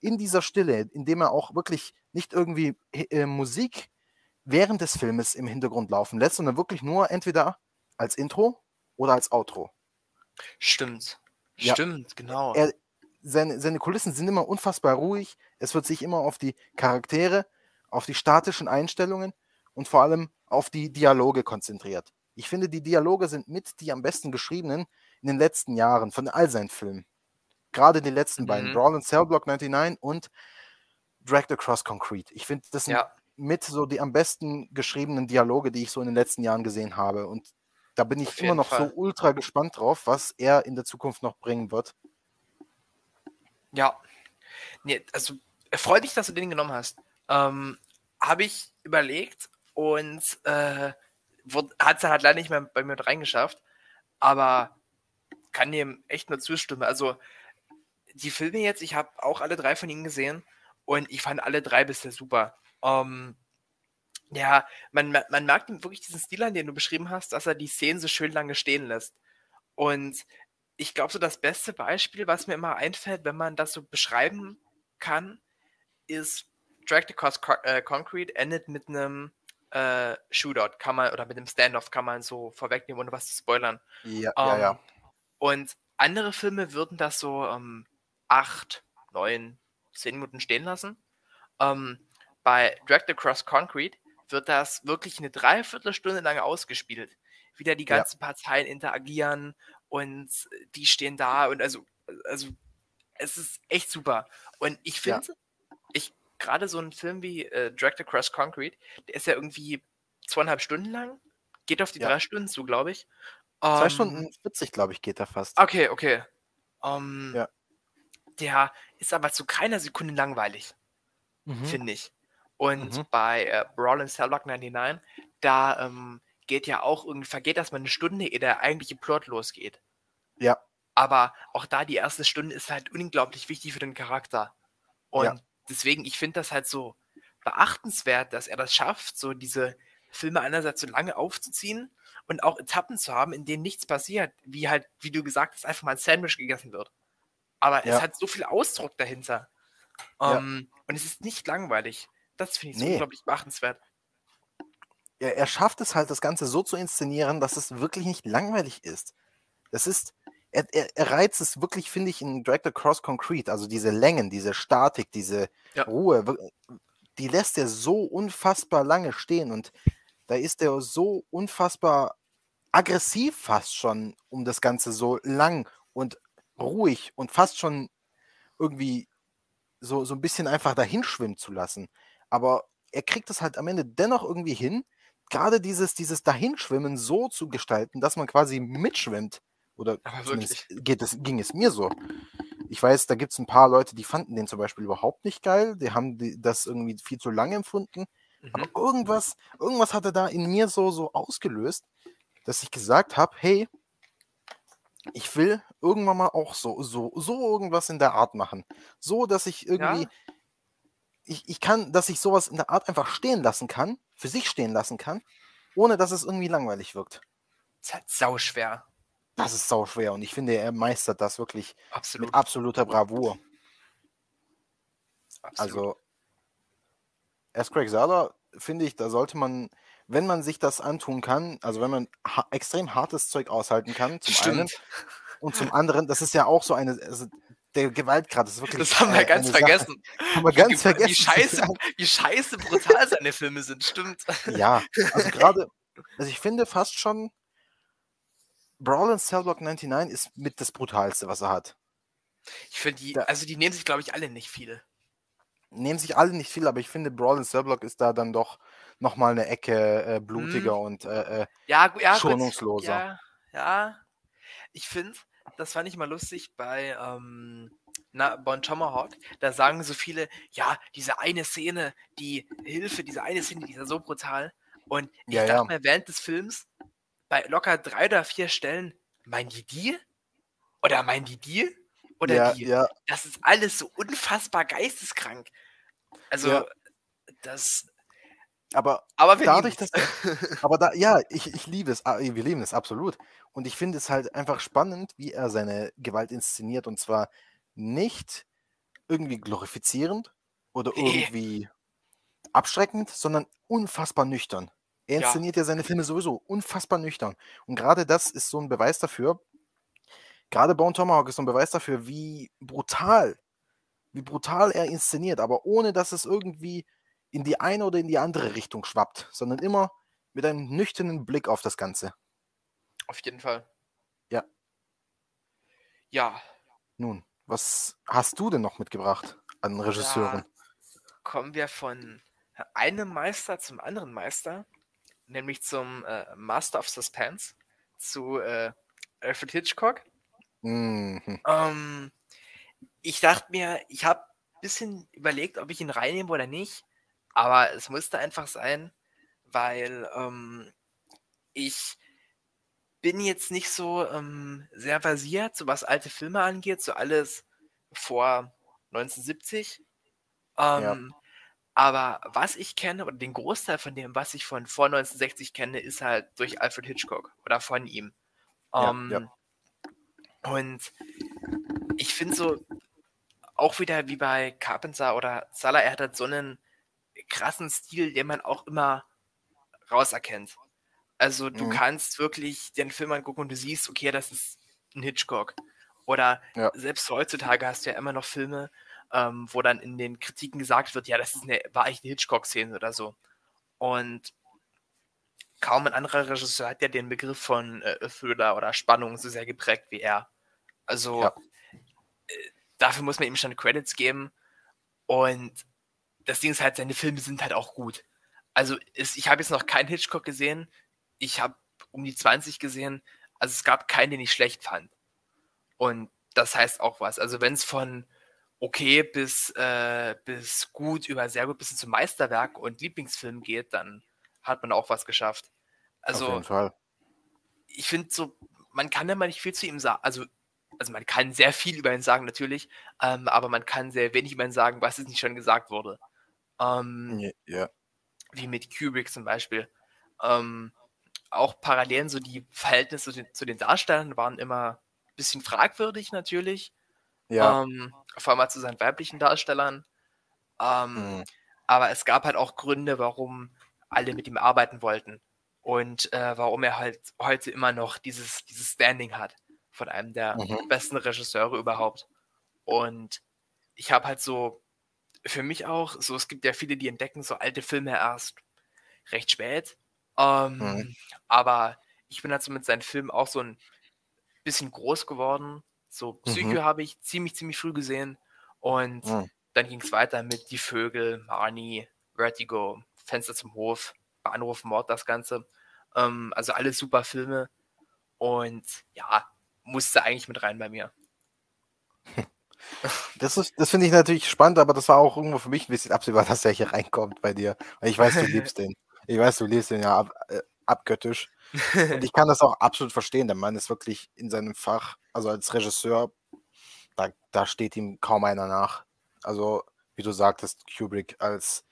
in dieser Stille, indem er auch wirklich nicht irgendwie äh, Musik während des Filmes im Hintergrund laufen lässt, sondern wirklich nur entweder als Intro oder als Outro. Stimmt. Ja. Stimmt, genau. Er, seine, seine Kulissen sind immer unfassbar ruhig. Es wird sich immer auf die Charaktere, auf die statischen Einstellungen und vor allem auf die Dialoge konzentriert. Ich finde, die Dialoge sind mit die am besten geschriebenen in den letzten Jahren von all seinen Filmen. Gerade die letzten mhm. beiden, Brawl and Cell Block 99 und Dragged Across Concrete. Ich finde, das sind ja. mit so die am besten geschriebenen Dialoge, die ich so in den letzten Jahren gesehen habe. Und da bin ich immer noch Fall. so ultra gespannt drauf, was er in der Zukunft noch bringen wird. Ja. Nee, also freut dich, dass du den genommen hast. Ähm, Habe ich überlegt und äh, hat es halt leider nicht mehr bei mir reingeschafft, aber kann dem echt nur zustimmen. Also die Filme jetzt, ich habe auch alle drei von ihnen gesehen und ich fand alle drei bisher super. Ähm, ja, man, man merkt wirklich diesen Stil an, den du beschrieben hast, dass er die Szenen so schön lange stehen lässt. Und ich glaube, so das beste Beispiel, was mir immer einfällt, wenn man das so beschreiben kann, ist Drag Across äh, Concrete endet mit einem äh, Shootout kann man, oder mit dem Standoff kann man so vorwegnehmen, ohne was zu spoilern. Ja, ähm, ja, ja. Und andere Filme würden das so ähm, acht, neun, zehn Minuten stehen lassen. Ähm, bei Dragged Across Concrete wird das wirklich eine Dreiviertelstunde lang ausgespielt. Wieder die ganzen ja. Parteien interagieren und die stehen da und also, also es ist echt super. Und ich finde, ja. ich gerade so ein Film wie äh, Dragged Across Concrete, der ist ja irgendwie zweieinhalb Stunden lang, geht auf die ja. drei Stunden zu, glaube ich. Zwei um, Stunden 40, glaube ich, geht er fast. Okay, okay. Um, ja. Der ist aber zu keiner Sekunde langweilig, mhm. finde ich. Und mhm. bei äh, Brawl in Cellblock 99, da ähm, geht ja auch irgendwie, vergeht erstmal eine Stunde, ehe der eigentliche Plot losgeht. Ja. Aber auch da die erste Stunde ist halt unglaublich wichtig für den Charakter. Und ja deswegen, ich finde das halt so beachtenswert, dass er das schafft, so diese Filme einerseits so lange aufzuziehen und auch Etappen zu haben, in denen nichts passiert, wie halt, wie du gesagt hast, einfach mal ein Sandwich gegessen wird. Aber ja. es hat so viel Ausdruck dahinter. Um, ja. Ähm, und es ist nicht langweilig. Das finde ich so nee. unglaublich beachtenswert. Ja, er schafft es halt, das Ganze so zu inszenieren, dass es wirklich nicht langweilig ist. Das ist, er, er, er reizt es wirklich, finde ich, in Drag Across Concrete, also diese Längen, diese Statik, diese ja. Ruhe, die lässt er so unfassbar lange stehen und da ist er so unfassbar aggressiv fast schon, um das Ganze so lang und ruhig und fast schon irgendwie so, so ein bisschen einfach dahinschwimmen zu lassen. Aber er kriegt es halt am Ende dennoch irgendwie hin, gerade dieses, dieses Dahinschwimmen so zu gestalten, dass man quasi mitschwimmt oder geht es, ging es mir so. Ich weiß, da gibt es ein paar Leute, die fanden den zum Beispiel überhaupt nicht geil. Die haben die, das irgendwie viel zu lange empfunden. Mhm. Aber irgendwas, irgendwas hatte da in mir so, so ausgelöst, dass ich gesagt habe, hey, ich will irgendwann mal auch so, so, so irgendwas in der Art machen. So, dass ich irgendwie, ja. ich, ich kann, dass ich sowas in der Art einfach stehen lassen kann, für sich stehen lassen kann, ohne dass es irgendwie langweilig wirkt. Das ist halt sau schwer. Das ist sau schwer und ich finde, er meistert das wirklich Absolut. mit absoluter Bravour. Absolut. Also, erst Craig Zahler, finde ich, da sollte man, wenn man sich das antun kann, also wenn man ha extrem hartes Zeug aushalten kann, zum Stimmt. einen, und zum anderen, das ist ja auch so eine, also der Gewaltgrad ist wirklich. Das haben wir äh, ganz vergessen. Haben wir ganz wie, vergessen. Wie scheiße, wie scheiße brutal seine Filme sind, stimmt. Ja, also gerade, also ich finde fast schon, Brawl in Cellblock 99 ist mit das brutalste, was er hat. Ich finde die, da, also die nehmen sich, glaube ich, alle nicht viel. Nehmen sich alle nicht viel, aber ich finde, Brawl in Cellblock ist da dann doch nochmal eine Ecke äh, blutiger hm. und äh, äh ja, ja, schonungsloser. Ja, ja. Ich finde, das fand ich mal lustig bei ähm, na, Bon Tomahawk. Da sagen so viele, ja, diese eine Szene, die Hilfe, diese eine Szene, die ist ja so brutal. Und ich ja, dachte ja. mir während des Films, bei locker drei oder vier Stellen, meinen die die? Oder meinen die die? Oder ja, die? Ja. Das ist alles so unfassbar geisteskrank. Also. Das. Aber, Aber wir dadurch, dass. Aber da, ja, ich, ich liebe es. ah, Wir lieben es absolut. Und ich finde es halt einfach spannend, wie er seine Gewalt inszeniert. Und zwar nicht irgendwie glorifizierend oder irgendwie abschreckend, sondern unfassbar nüchtern. Er Ja. inszeniert ja seine Filme sowieso unfassbar nüchtern. Und gerade das ist so ein Beweis dafür, gerade Bone Tomahawk ist so ein Beweis dafür, wie brutal, wie brutal er inszeniert, aber ohne dass es irgendwie in die eine oder in die andere Richtung schwappt, sondern immer mit einem nüchternen Blick auf das Ganze. Auf jeden Fall. Ja. Ja, Nun, was hast du denn noch mitgebracht an Regisseuren? kommen wir von einem Meister zum anderen Meister, nämlich zum äh, Master of Suspense, zu äh, Alfred Hitchcock. Mhm. Ähm, ich dachte mir, ich habe ein bisschen überlegt, ob ich ihn reinnehme oder nicht, aber es musste einfach sein, weil ähm, ich bin jetzt nicht so ähm, sehr versiert, so was alte Filme angeht, so alles vor 1970. Ähm, Aber was ich kenne, oder den Großteil von dem, was ich von vor 1960 kenne, ist halt durch Alfred Hitchcock oder von ihm. Ja, Ähm, ja. Und ich finde so, auch wieder wie bei Carpenter oder Salah, er hat halt so einen krassen Stil, den man auch immer rauserkennt. Also du Mhm. kannst wirklich den Film angucken und du siehst, okay, das ist ein Hitchcock. Oder Ja. selbst heutzutage hast du ja immer noch Filme, ähm, wo dann in den Kritiken gesagt wird, ja, das ist eine, war echt eine Hitchcock-Szene oder so. Und kaum ein anderer Regisseur hat ja den Begriff von äh, Thriller oder Spannung so sehr geprägt wie er. Also Ja. äh, dafür muss man ihm schon Credits geben. Und das Ding ist halt, seine Filme sind halt auch gut. Also ist, ich habe jetzt noch keinen Hitchcock gesehen. Ich habe um die 20 gesehen. Also es gab keinen, den ich schlecht fand. Und das heißt auch was. Also wenn es von okay bis, äh, bis gut über sehr gut bis hin zum Meisterwerk und Lieblingsfilm geht, dann hat man auch was geschafft. Auf Also jeden Fall. ich finde so, man kann immer nicht viel zu ihm sagen. Also, also man kann sehr viel über ihn sagen, natürlich, ähm, aber man kann sehr wenig über ihn sagen, was es nicht schon gesagt wurde. Ähm, Ja, wie mit Kubrick zum Beispiel. Ähm, auch Parallelen, so die Verhältnisse zu den, zu den Darstellern waren immer ein bisschen fragwürdig natürlich. ja. Ähm, vor allem zu seinen weiblichen Darstellern. Ähm, Mhm. aber es gab halt auch Gründe, warum alle mit ihm arbeiten wollten. Und äh, warum er halt heute immer noch dieses, dieses Standing hat von einem der Mhm. besten Regisseure überhaupt. Und ich habe halt so, für mich auch, so es gibt ja viele, die entdecken so alte Filme erst recht spät. Ähm, Mhm. Aber ich bin halt so mit seinen Filmen auch so ein bisschen groß geworden. So Psycho Mhm. habe ich ziemlich, ziemlich früh gesehen. Und Mhm. dann ging es weiter mit Die Vögel, Marnie, Vertigo, Fenster zum Hof, Bahnhof Mord, das Ganze. Ähm, also alles super Filme. Und ja, musste eigentlich mit rein bei mir. Das, ist- das finde ich natürlich spannend, aber das war auch irgendwo für mich ein bisschen absehbar, dass er hier reinkommt bei dir. Weil ich weiß, du liebst den. Ich weiß, du liebst den ja ab, äh, abgöttisch. Und ich kann das auch absolut verstehen. Der Mann ist wirklich in seinem Fach, also als Regisseur, da, da steht ihm kaum einer nach. Also, wie du sagtest, Kubrick als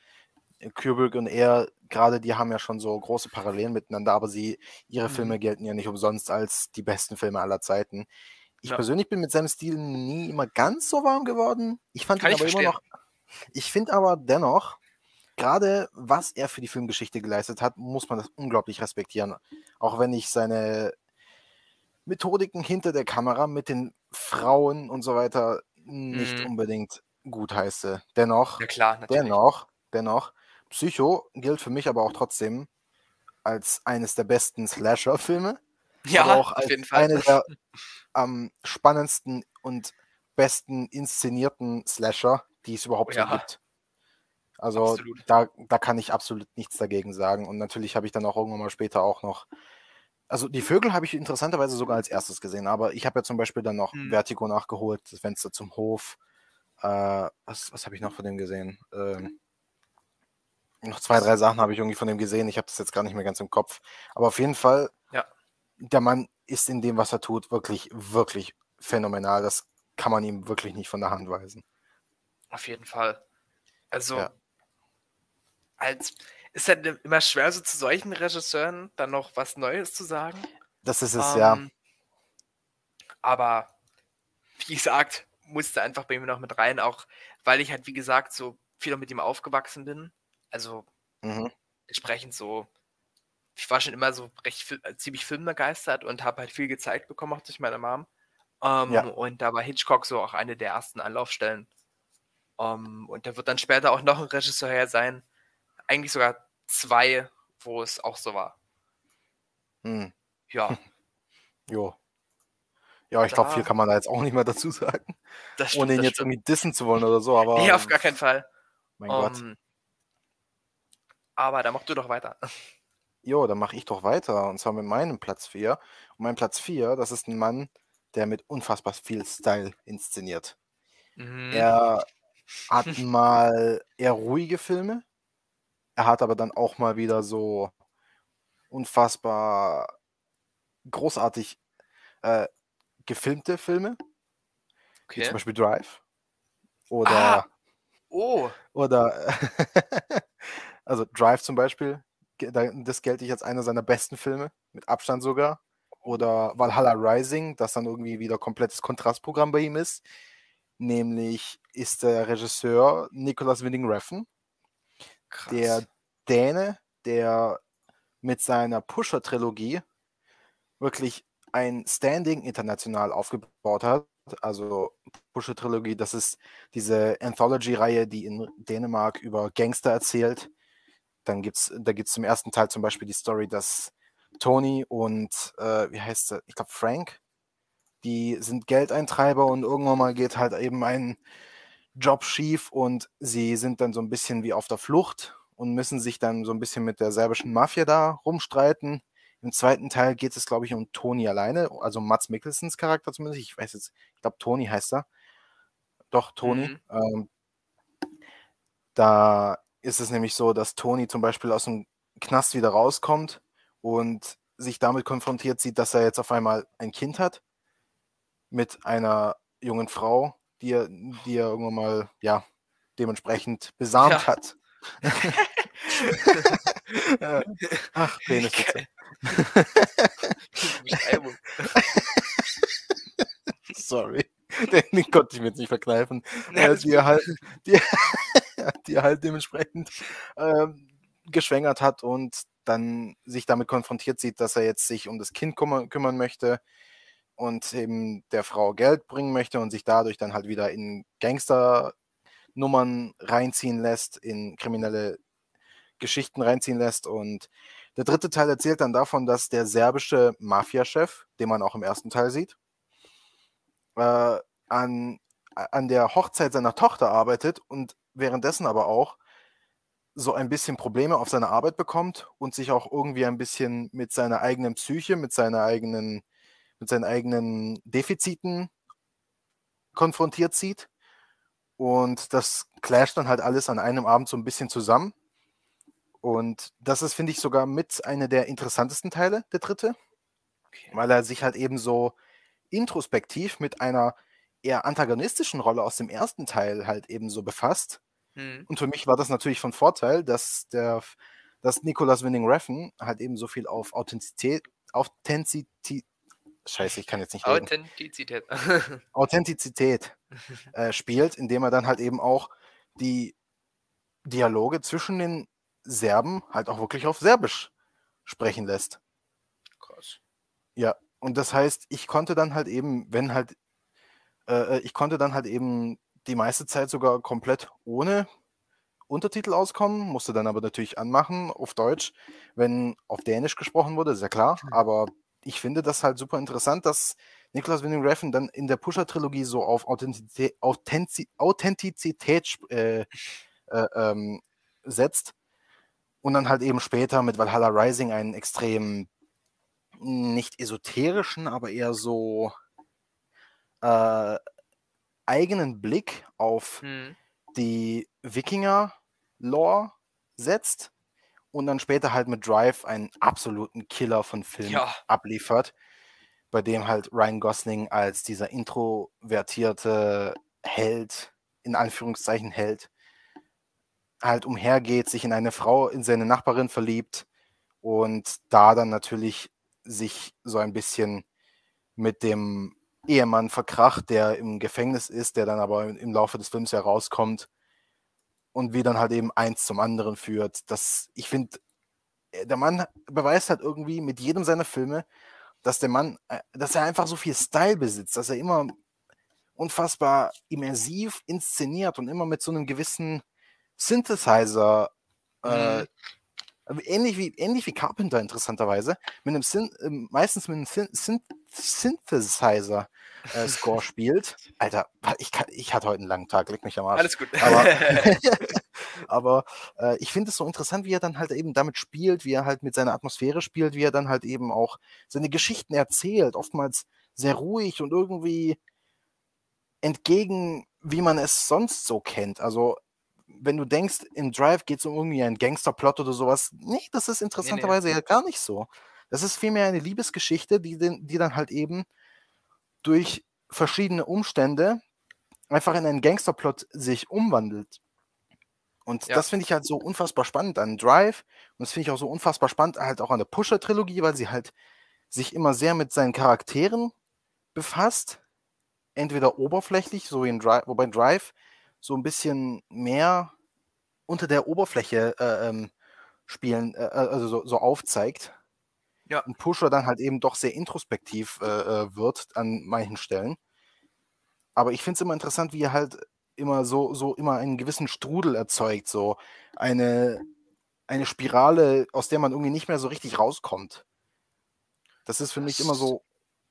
Kubrick und er, gerade die haben ja schon so große Parallelen miteinander, aber sie, ihre Mhm. Filme gelten ja nicht umsonst als die besten Filme aller Zeiten. Ich Ja. persönlich bin mit seinem Stil nie immer ganz so warm geworden. Ich fand Kann ihn aber immer verstehen. noch. Ich finde aber dennoch, gerade was er für die Filmgeschichte geleistet hat, muss man das unglaublich respektieren. Auch wenn ich seine Methodiken hinter der Kamera mit den Frauen und so weiter nicht Mhm. unbedingt gut heiße. Dennoch, Ja klar, natürlich. dennoch, dennoch, Psycho gilt für mich aber auch trotzdem als eines der besten Slasher-Filme Ja, aber auch auf als jeden Fall. eine der am spannendsten und besten inszenierten Slasher, die es überhaupt so Ja. gibt. Also Absolut. da, da kann ich absolut nichts dagegen sagen. Und natürlich habe ich dann auch irgendwann mal später auch noch. Also die Vögel habe ich interessanterweise sogar als erstes gesehen, aber ich habe ja zum Beispiel dann noch Hm. Vertigo nachgeholt, das Fenster zum Hof. Äh, was was habe ich noch von dem gesehen? Ähm, noch zwei, drei Sachen habe ich irgendwie von dem gesehen. Ich habe das jetzt gar nicht mehr ganz im Kopf. Aber auf jeden Fall, Ja. Der Mann ist in dem, was er tut, wirklich, wirklich phänomenal. Das kann man ihm wirklich nicht von der Hand weisen. Auf jeden Fall. Also, Ja. als ist halt immer schwer, so zu solchen Regisseuren dann noch was Neues zu sagen. Das ist es, ja. Ähm, Aber wie gesagt, musste einfach bei mir noch mit rein, auch weil ich halt, wie gesagt, so viel mit ihm aufgewachsen bin. Also Mhm. entsprechend so, ich war schon immer so recht äh, ziemlich filmbegeistert und habe halt viel gezeigt bekommen, auch durch meine Mom. Ähm, Ja. Und da war Hitchcock so auch eine der ersten Anlaufstellen. Ähm, und da wird dann später auch noch ein Regisseur her sein. Eigentlich sogar zwei, wo es auch so war. Hm. Ja, Jo. Ja, ich glaube, viel kann man da jetzt auch nicht mehr dazu sagen. stimmt. Ohne ihn jetzt stimmt. irgendwie dissen zu wollen oder so, aber. Nee, auf gar keinen Fall. Mein Gott. Ähm, aber da mach du doch weiter. Jo, dann mache ich doch weiter. Und zwar mit meinem Platz 4. Und mein Platz 4, das ist ein Mann, der mit unfassbar viel Style inszeniert. Mhm. Er hat mal eher ruhige Filme. Er hat aber dann auch mal wieder so unfassbar großartig äh, gefilmte Filme, wie okay. zum Beispiel Drive. Oder, Ah! Oh, oder also Drive zum Beispiel, das gelte ich als einer seiner besten Filme, mit Abstand sogar. Oder Valhalla Rising, das dann irgendwie wieder komplettes Kontrastprogramm bei ihm ist. Nämlich ist der Regisseur Nicholas Winding Refn, der Däne, der mit seiner Pusher-Trilogie wirklich ein Standing international aufgebaut hat. Also Pusher-Trilogie, das ist diese Anthology-Reihe, die in Dänemark über Gangster erzählt. Dann gibt's, da gibt es zum ersten Teil zum Beispiel die Story, dass Tony und, äh, wie heißt er, ich glaube Frank, die sind Geldeintreiber und irgendwann mal geht halt eben ein Job schief und sie sind dann so ein bisschen wie auf der Flucht und müssen sich dann so ein bisschen mit der serbischen Mafia da rumstreiten. Im zweiten Teil geht es, glaube ich, um Tony alleine, also Mats Mikkelsens Charakter zumindest. Ich weiß jetzt, ich glaube, Tony heißt er. Doch, Tony. Mhm. Ähm, da ist es nämlich so, dass Tony zum Beispiel aus dem Knast wieder rauskommt und sich damit konfrontiert sieht, dass er jetzt auf einmal ein Kind hat mit einer jungen Frau, die er, die er irgendwann mal, ja, dementsprechend besamt Ja. hat. Ach, Peniswitze. Sorry. Den, konnte ich mir jetzt nicht verkneifen. Nee, äh, die, er halt, die, die er halt dementsprechend ähm, geschwängert hat und dann sich damit konfrontiert sieht, dass er jetzt sich um das Kind kümmern, kümmern möchte und eben der Frau Geld bringen möchte und sich dadurch dann halt wieder in Gangster-Nummern reinziehen lässt, in kriminelle Geschichten reinziehen lässt. Und der dritte Teil erzählt dann davon, dass der serbische Mafiachef, den man auch im ersten Teil sieht, äh, an, an der Hochzeit seiner Tochter arbeitet und währenddessen aber auch so ein bisschen Probleme auf seine Arbeit bekommt und sich auch irgendwie ein bisschen mit seiner eigenen Psyche, mit seiner eigenen, mit seinen eigenen Defiziten konfrontiert sieht. Und das clasht dann halt alles an einem Abend so ein bisschen zusammen. Und das ist, finde ich, sogar mit einer der interessantesten Teile, der dritte, Okay. weil er sich halt eben so introspektiv mit einer eher antagonistischen Rolle aus dem ersten Teil halt eben so befasst. Hm. Und für mich war das natürlich von Vorteil, dass der, dass Nicholas Winning Refn halt eben so viel auf Authentizität, Authentizität, Scheiße, ich kann jetzt nicht reden. Authentizität. Authentizität äh, spielt, indem er dann halt eben auch die Dialoge zwischen den Serben halt auch wirklich auf Serbisch sprechen lässt. Krass. Ja, und das heißt, ich konnte dann halt eben, wenn halt, äh, ich konnte dann halt eben die meiste Zeit sogar komplett ohne Untertitel auskommen, musste dann aber natürlich anmachen auf Deutsch, wenn auf Dänisch gesprochen wurde, ist ja klar. Aber ich finde das halt super interessant, dass Nicholas Winding Refn dann in der Pusher-Trilogie so auf Authentizität, Authentiz Authentizität äh, äh, ähm, setzt und dann halt eben später mit Valhalla Rising einen extrem nicht esoterischen, aber eher so äh, eigenen Blick auf Hm. die Wikinger-Lore setzt und dann später halt mit Drive einen absoluten Killer von Film Ja. abliefert, bei dem halt Ryan Gosling als dieser introvertierte Held, in Anführungszeichen Held, halt umhergeht, sich in eine Frau, in seine Nachbarin verliebt und da dann natürlich sich so ein bisschen mit dem Ehemann verkracht, der im Gefängnis ist, der dann aber im Laufe des Films herauskommt und wie dann halt eben eins zum anderen führt. Das, ich finde, äh, der Mann beweist halt irgendwie mit jedem seiner Filme, dass der Mann, äh, dass er einfach so viel Style besitzt, dass er immer unfassbar immersiv inszeniert und immer mit so einem gewissen Synthesizer äh, mhm. Ähnlich wie, ähnlich wie Carpenter interessanterweise, mit einem Syn äh, meistens mit einem Syn Syn Synthesizer äh, Score spielt. Alter, ich, kann, ich hatte heute einen langen Tag, leg mich am Arsch. Alles gut. Aber, aber äh, ich finde es so interessant, wie er dann halt eben damit spielt, wie er halt mit seiner Atmosphäre spielt, wie er dann halt eben auch seine Geschichten erzählt, oftmals sehr ruhig und irgendwie entgegen, wie man es sonst so kennt. Also wenn du denkst, in Drive geht es um irgendwie einen Gangsterplot oder sowas, nee, das ist interessanterweise nee, nee. ja gar nicht so. Das ist vielmehr eine Liebesgeschichte, die, die dann halt eben durch verschiedene Umstände einfach in einen Gangsterplot sich umwandelt. Und ja. das finde ich halt so unfassbar spannend an Drive. Und das finde ich auch so unfassbar spannend halt auch an der Pusher-Trilogie, weil sie halt sich immer sehr mit seinen Charakteren befasst. Entweder oberflächlich, so wie in Drive, wobei Drive so ein bisschen mehr unter der Oberfläche äh, ähm, spielen, äh, äh, also so, so, aufzeigt. Ja. Und Pusher dann halt eben doch sehr introspektiv äh, äh wird an manchen Stellen. Aber ich finde es immer interessant, wie er halt immer so, so immer einen gewissen Strudel erzeugt, so eine, eine Spirale, aus der man irgendwie nicht mehr so richtig rauskommt. Das ist für mich immer so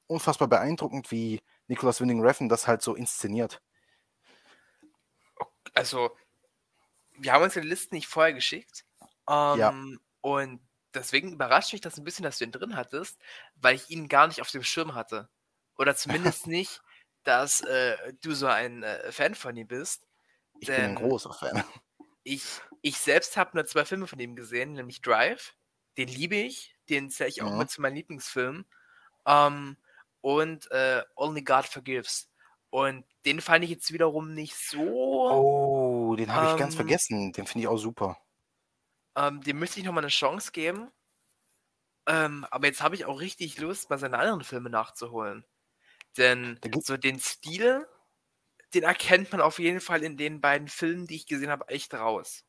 unfassbar beeindruckend, wie Nicholas Winding Refn das halt so inszeniert also, wir haben uns die Listen nicht vorher geschickt. Ähm, ja. Und deswegen überrascht mich das ein bisschen, dass du ihn drin hattest, weil ich ihn gar nicht auf dem Schirm hatte. Oder zumindest nicht, dass äh, du so ein äh, Fan von ihm bist. Ich bin ein großer Fan. Ich, ich selbst habe nur zwei Filme von ihm gesehen, nämlich Drive. Den liebe ich. Den zähle ich auch ja. mit zu meinen Lieblingsfilmen. Ähm, und äh, Only God Forgives. Und den fand ich jetzt wiederum nicht so. Oh, den habe ich ganz ähm, vergessen. Den finde ich auch super. Ähm, dem müsste ich nochmal eine Chance geben. Ähm, aber jetzt habe ich auch richtig Lust, mal seine anderen Filme nachzuholen. Denn so den Stil, den erkennt man auf jeden Fall in den beiden Filmen, die ich gesehen habe, echt raus.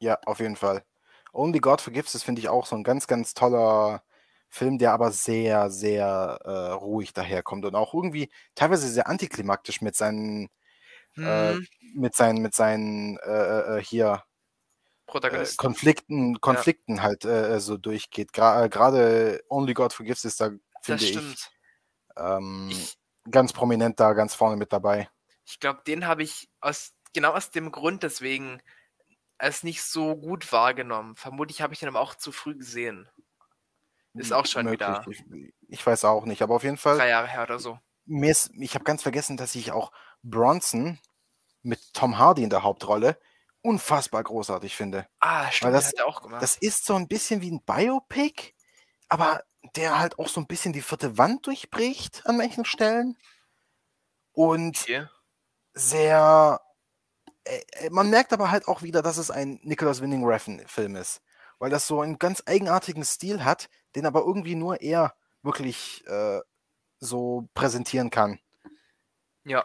Ja, auf jeden Fall. Only God Forgives, das finde ich auch so ein ganz, ganz toller Film, der aber sehr, sehr äh, ruhig daherkommt und auch irgendwie teilweise sehr antiklimaktisch mit seinen, äh, mhm. äh, mit seinen, mit seinen äh, äh, äh hier Konflikten, Konflikten ja. halt so durchgeht. Gerade Only God Forgives ist da, finde ich, ähm, ich, ganz prominent da, ganz vorne mit dabei. Ich glaube, den habe ich aus genau aus dem Grund deswegen als nicht so gut wahrgenommen. Vermutlich habe ich den aber auch zu früh gesehen. Ist auch schon möglich. wieder. Ich, ich, weiß auch nicht, aber auf jeden Fall. Drei Jahre her oder so. Mir ist, ich habe ganz vergessen, dass ich auch Bronson mit Tom Hardy in der Hauptrolle unfassbar großartig finde. Ah, stimmt, das, hat er auch gemacht. Das ist so ein bisschen wie ein Biopic, aber der halt auch so ein bisschen die vierte Wand durchbricht an manchen Stellen. Und okay. sehr. Äh, äh, man merkt aber halt auch wieder, dass es ein Nicholas Winning Refn Film ist. Weil das so einen ganz eigenartigen Stil hat, den aber irgendwie nur er wirklich äh, so präsentieren kann. Ja.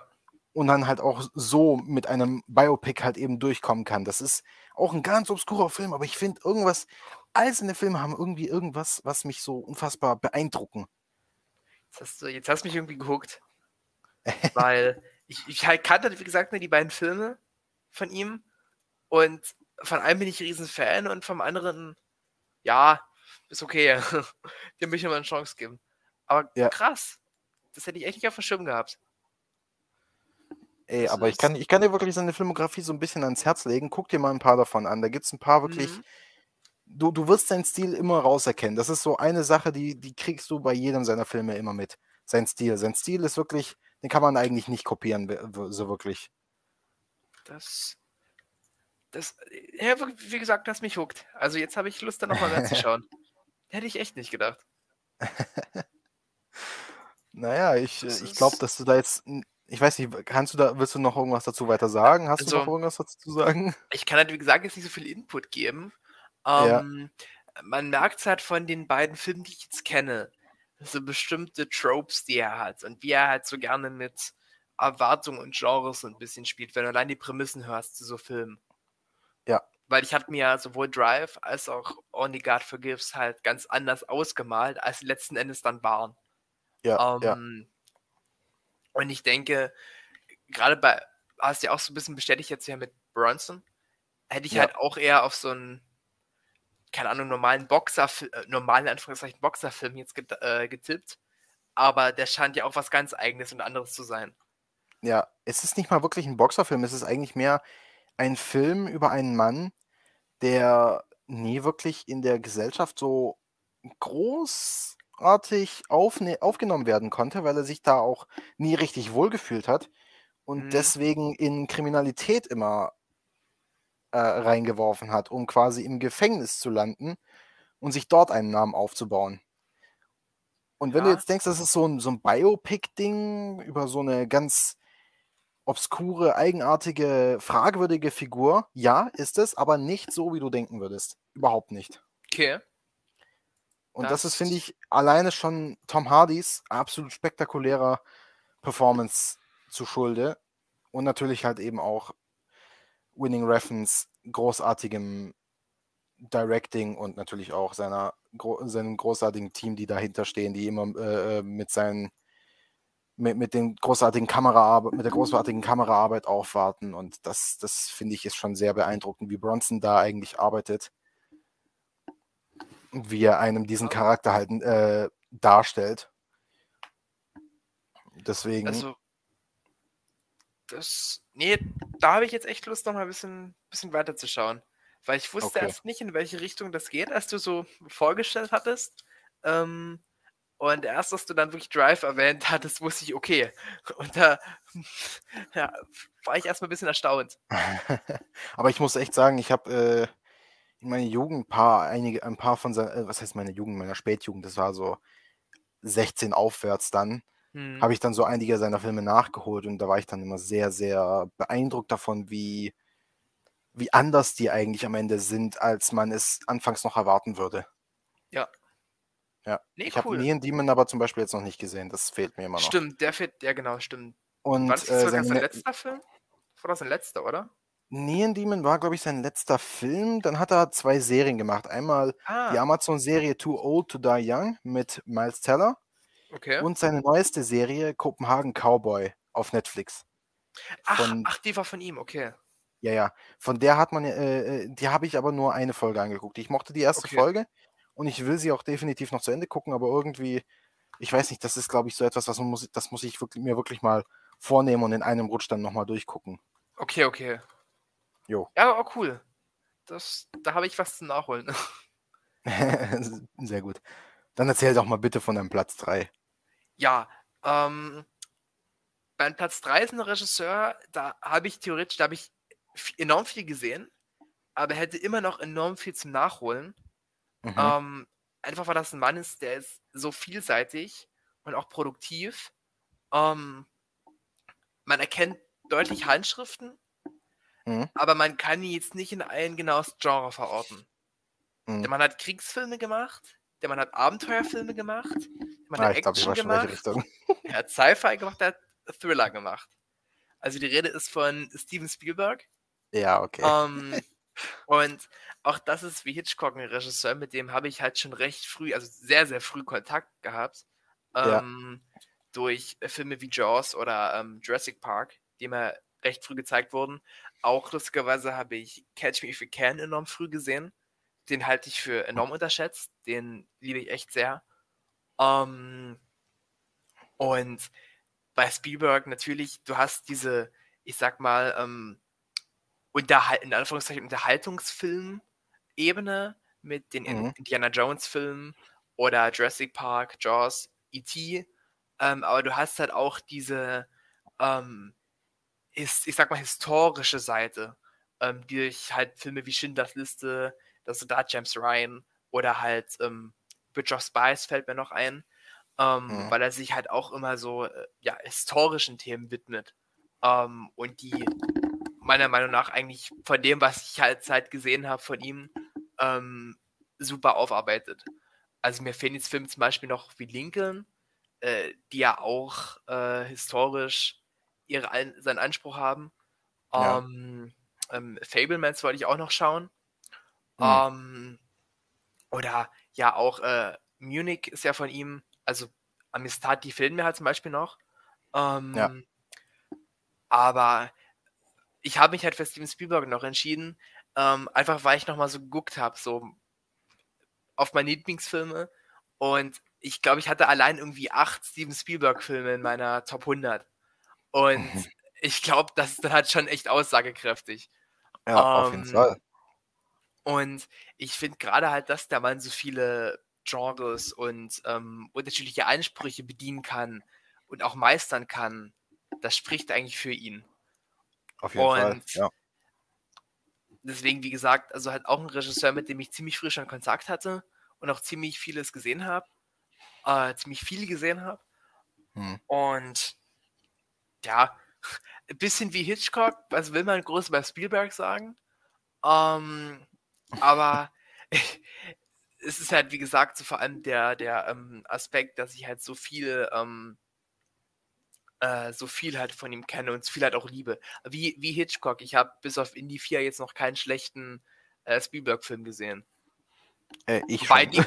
Und dann halt auch so mit einem Biopic halt eben durchkommen kann. Das ist auch ein ganz obskurer Film, aber ich finde irgendwas, alles in den Filmen haben irgendwie irgendwas, was mich so unfassbar beeindrucken. Jetzt hast du, jetzt hast du mich irgendwie gehuckt. weil ich, ich halt kannte, wie gesagt, nur die beiden Filme von ihm und von einem bin ich ein riesen Fan und vom anderen, ja, ist okay. Dem möchte ich mal eine Chance geben. Aber ja. krass. Das hätte ich echt nicht auf dem Schirm gehabt. Ey, das aber ich kann, ich kann dir wirklich seine Filmografie so ein bisschen ans Herz legen. Guck dir mal ein paar davon an. Da gibt es ein paar wirklich. Mhm. Du, du wirst seinen Stil immer rauserkennen. Das ist so eine Sache, die, die kriegst du bei jedem seiner Filme immer mit. Sein Stil. Sein Stil ist wirklich, den kann man eigentlich nicht kopieren, so wirklich. Das das, ja, wie gesagt, das mich huckt. Also jetzt habe ich Lust, da nochmal reinzuschauen. Hätte ich echt nicht gedacht. naja, ich, ich glaube, dass du da jetzt Ich weiß nicht, kannst du da, willst du noch irgendwas dazu weiter sagen? Hast Also- du noch irgendwas dazu zu sagen? Ich kann halt, wie gesagt, jetzt nicht so viel Input geben. Ja. Ähm, Man merkt es halt von den beiden Filmen, die ich jetzt kenne, so bestimmte Tropes, die er hat und wie er halt so gerne mit Erwartungen und Genres so ein bisschen spielt, wenn du allein die Prämissen hörst zu so Filmen. Ja. Weil ich hatte mir ja sowohl Drive als auch Only God Forgives halt ganz anders ausgemalt, als sie letzten Endes dann waren. Ja, ja. Ähm, Und ich denke, gerade bei, hast du ja auch so ein bisschen bestätigt jetzt ja mit Bronson, hätte ich Ja. halt auch eher auf so einen, keine Ahnung, normalen Boxer, äh, normalen Anführungszeichen Boxerfilm jetzt get, äh, getippt. Aber der scheint ja auch was ganz Eigenes und anderes zu sein. Ja, es ist nicht mal wirklich ein Boxerfilm, es ist eigentlich mehr ein Film über einen Mann, der nie wirklich in der Gesellschaft so großartig aufgenommen werden konnte, weil er sich da auch nie richtig wohlgefühlt hat und Mhm. deswegen in Kriminalität immer äh, reingeworfen hat, um quasi im Gefängnis zu landen und sich dort einen Namen aufzubauen. Und wenn du Ja. jetzt denkst, das ist so ein, so ein Biopic-Ding über so eine ganz obskure, eigenartige, fragwürdige Figur, ja, ist es, aber nicht so, wie du denken würdest. Überhaupt nicht. Okay. Und das, ist, Das- finde ich, alleine schon Tom Hardys absolut spektakulärer Performance zu Schulde. Und natürlich halt eben auch Winning Refns großartigem Directing und natürlich auch seiner, seinem großartigen Team, die dahinter stehen, die immer äh, äh, mit seinen mit, mit den großartigen Kameraarbeit, mit der großartigen Kameraarbeit aufwarten. Und das, das finde ich ist schon sehr beeindruckend, wie Bronson da eigentlich arbeitet. Und wie er einem diesen Charakter halt äh, darstellt. Deswegen. Also, das, nee, da habe ich jetzt echt Lust, noch mal ein bisschen, bisschen weiter zu schauen. Weil ich wusste Okay. erst nicht, in welche Richtung das geht, als du so vorgestellt hattest. Ähm, und erst, als du dann wirklich Drive erwähnt hattest, wusste ich, okay. Und da ja, war ich erstmal ein bisschen erstaunt. Aber ich muss echt sagen, ich habe äh, in meiner Jugend ein paar, einige, ein paar von seinen, äh, was heißt meine Jugend, meiner Spätjugend, das war so 16 aufwärts dann, Hm. habe ich dann so einige seiner Filme nachgeholt und da war ich dann immer sehr, sehr beeindruckt davon, wie, wie anders die eigentlich am Ende sind, als man es anfangs noch erwarten würde. Ja. Ja. Nee, Ich habe cool. Neon Demon aber zum Beispiel jetzt noch nicht gesehen, das fehlt mir immer noch. Stimmt, der fehlt, ja genau, stimmt. Und War das äh, sein seine, letzter Film? War das sein letzter, oder? Neon Demon war, glaube ich, sein letzter Film. Dann hat er zwei Serien gemacht. Einmal die Ah, Amazon-Serie Too Old to Die Young mit Miles Teller okay. und seine neueste Serie Copenhagen Cowboy auf Netflix. Ach, Von, ach, die war von ihm, okay. ja, ja. Von der hat man, äh, äh, die habe ich aber nur eine Folge angeguckt. Ich mochte die erste Okay. Folge und ich will sie auch definitiv noch zu Ende gucken, aber irgendwie, ich weiß nicht, das ist, glaube ich, so etwas, was man muss, das muss ich wirklich, mir wirklich mal vornehmen und in einem Rutsch dann nochmal durchgucken. Okay, okay. Jo. Ja, oh, cool. Das, da habe ich was zu nachholen. Sehr gut. Dann erzähl doch mal bitte von deinem Platz 3. Ja, ähm, beim Platz 3 ist ein Regisseur, da habe ich theoretisch, da habe ich enorm viel gesehen, aber hätte immer noch enorm viel zum Nachholen. Mhm. Ähm, einfach weil das ein Mann ist, der ist so vielseitig und auch produktiv. Ähm, man erkennt deutlich Handschriften, Mhm. aber man kann ihn jetzt nicht in ein genaues Genre verorten. Mhm. Der Mann hat Kriegsfilme gemacht, der Mann hat Abenteuerfilme gemacht, der Mann Ah, hat Action gemacht, er hat Sci-Fi gemacht, er hat Thriller gemacht. Also die Rede ist von Steven Spielberg. Ja, okay. Ähm, und auch das ist wie Hitchcock ein Regisseur, mit dem habe ich halt schon recht früh, also sehr, sehr früh Kontakt gehabt. Ja. Ähm, Durch äh, Filme wie Jaws oder ähm, Jurassic Park, die mir recht früh gezeigt wurden. Auch lustigerweise habe ich Catch Me If You Can enorm früh gesehen. Den halte ich für enorm unterschätzt. Den liebe ich echt sehr. Ähm, und bei Spielberg natürlich, du hast diese, ich sag mal, ähm, Unterhal in Anführungszeichen Unterhaltungsfilm-Ebene mit den Mhm. Indiana Jones-Filmen oder Jurassic Park, Jaws, E.T. Ähm, aber du hast halt auch diese, ähm, his, ich sag mal, historische Seite, ähm, die durch halt Filme wie Schindlers Liste, das Soldat James Ryan oder halt ähm, Bridge of Spies fällt mir noch ein. ähm, mhm. weil er sich halt auch immer so äh, ja, historischen Themen widmet. Ähm, und die meiner Meinung nach eigentlich von dem, was ich halt Zeit gesehen habe von ihm, ähm, super aufarbeitet. Also mir fehlen jetzt Filme zum Beispiel noch wie Lincoln, äh, die ja auch äh, historisch ihre, seinen Anspruch haben. Ja. Ähm, ähm, Fablemans wollte ich auch noch schauen. Mhm. Oder ja, auch äh, Munich ist ja von ihm, also Amistad, die fehlen mir halt zum Beispiel noch. Ähm, ja. Aber ich habe mich halt für Steven Spielberg noch entschieden, ähm, einfach weil ich nochmal so geguckt habe, so auf meine Lieblingsfilme. Und ich glaube, ich hatte allein irgendwie acht Steven Spielberg-Filme in meiner Top 100. Und mhm. ich glaube, das ist dann halt schon echt aussagekräftig. Ja, ähm, auf jeden ähm, Fall. Und ich finde gerade halt, dass der Mann so viele Genres und ähm, unterschiedliche Ansprüche bedienen kann und auch meistern kann, das spricht eigentlich für ihn. Auf jeden und Fall, ja. Deswegen, wie gesagt, also halt auch ein Regisseur, mit dem ich ziemlich früh schon Kontakt hatte und auch ziemlich vieles gesehen habe, äh, ziemlich viel gesehen habe. Hm. Und ja, ein bisschen wie Hitchcock, was will man groß bei Spielberg sagen? Ähm, aber es ist halt, wie gesagt, so vor allem der, der ähm, Aspekt, dass ich halt so viel, ähm, äh, so viel halt von ihm kenne und so viel halt auch liebe. Wie, wie Hitchcock. Ich habe bis auf Indie 4 jetzt noch keinen schlechten äh, Spielberg-Film gesehen. Äh, ich wobei, die,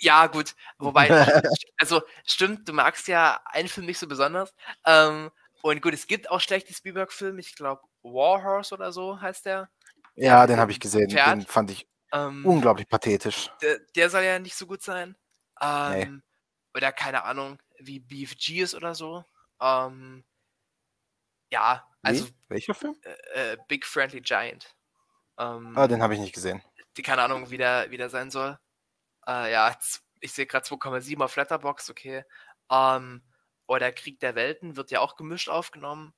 ja, gut. Wobei, also stimmt, du magst ja einen Film nicht so besonders. Ähm, und gut, es gibt auch schlechte Spielberg-Filme. Ich glaube, Warhorse oder so heißt der. Ja, den habe ich gesehen. Pferd. Den fand ich ähm, unglaublich pathetisch. Der, der, soll ja nicht so gut sein. Ähm, nee. Oder keine Ahnung, wie BFG ist oder so. Ähm, ja, also. Wie? Welcher Film? Äh, äh, Big Friendly Giant. Ähm, ah, den habe ich nicht gesehen. Die keine Ahnung, wie der, wie der sein soll. Äh, ja, ich sehe gerade 2,7 auf Letterbox, okay. Ähm, oder Krieg der Welten wird ja auch gemischt aufgenommen.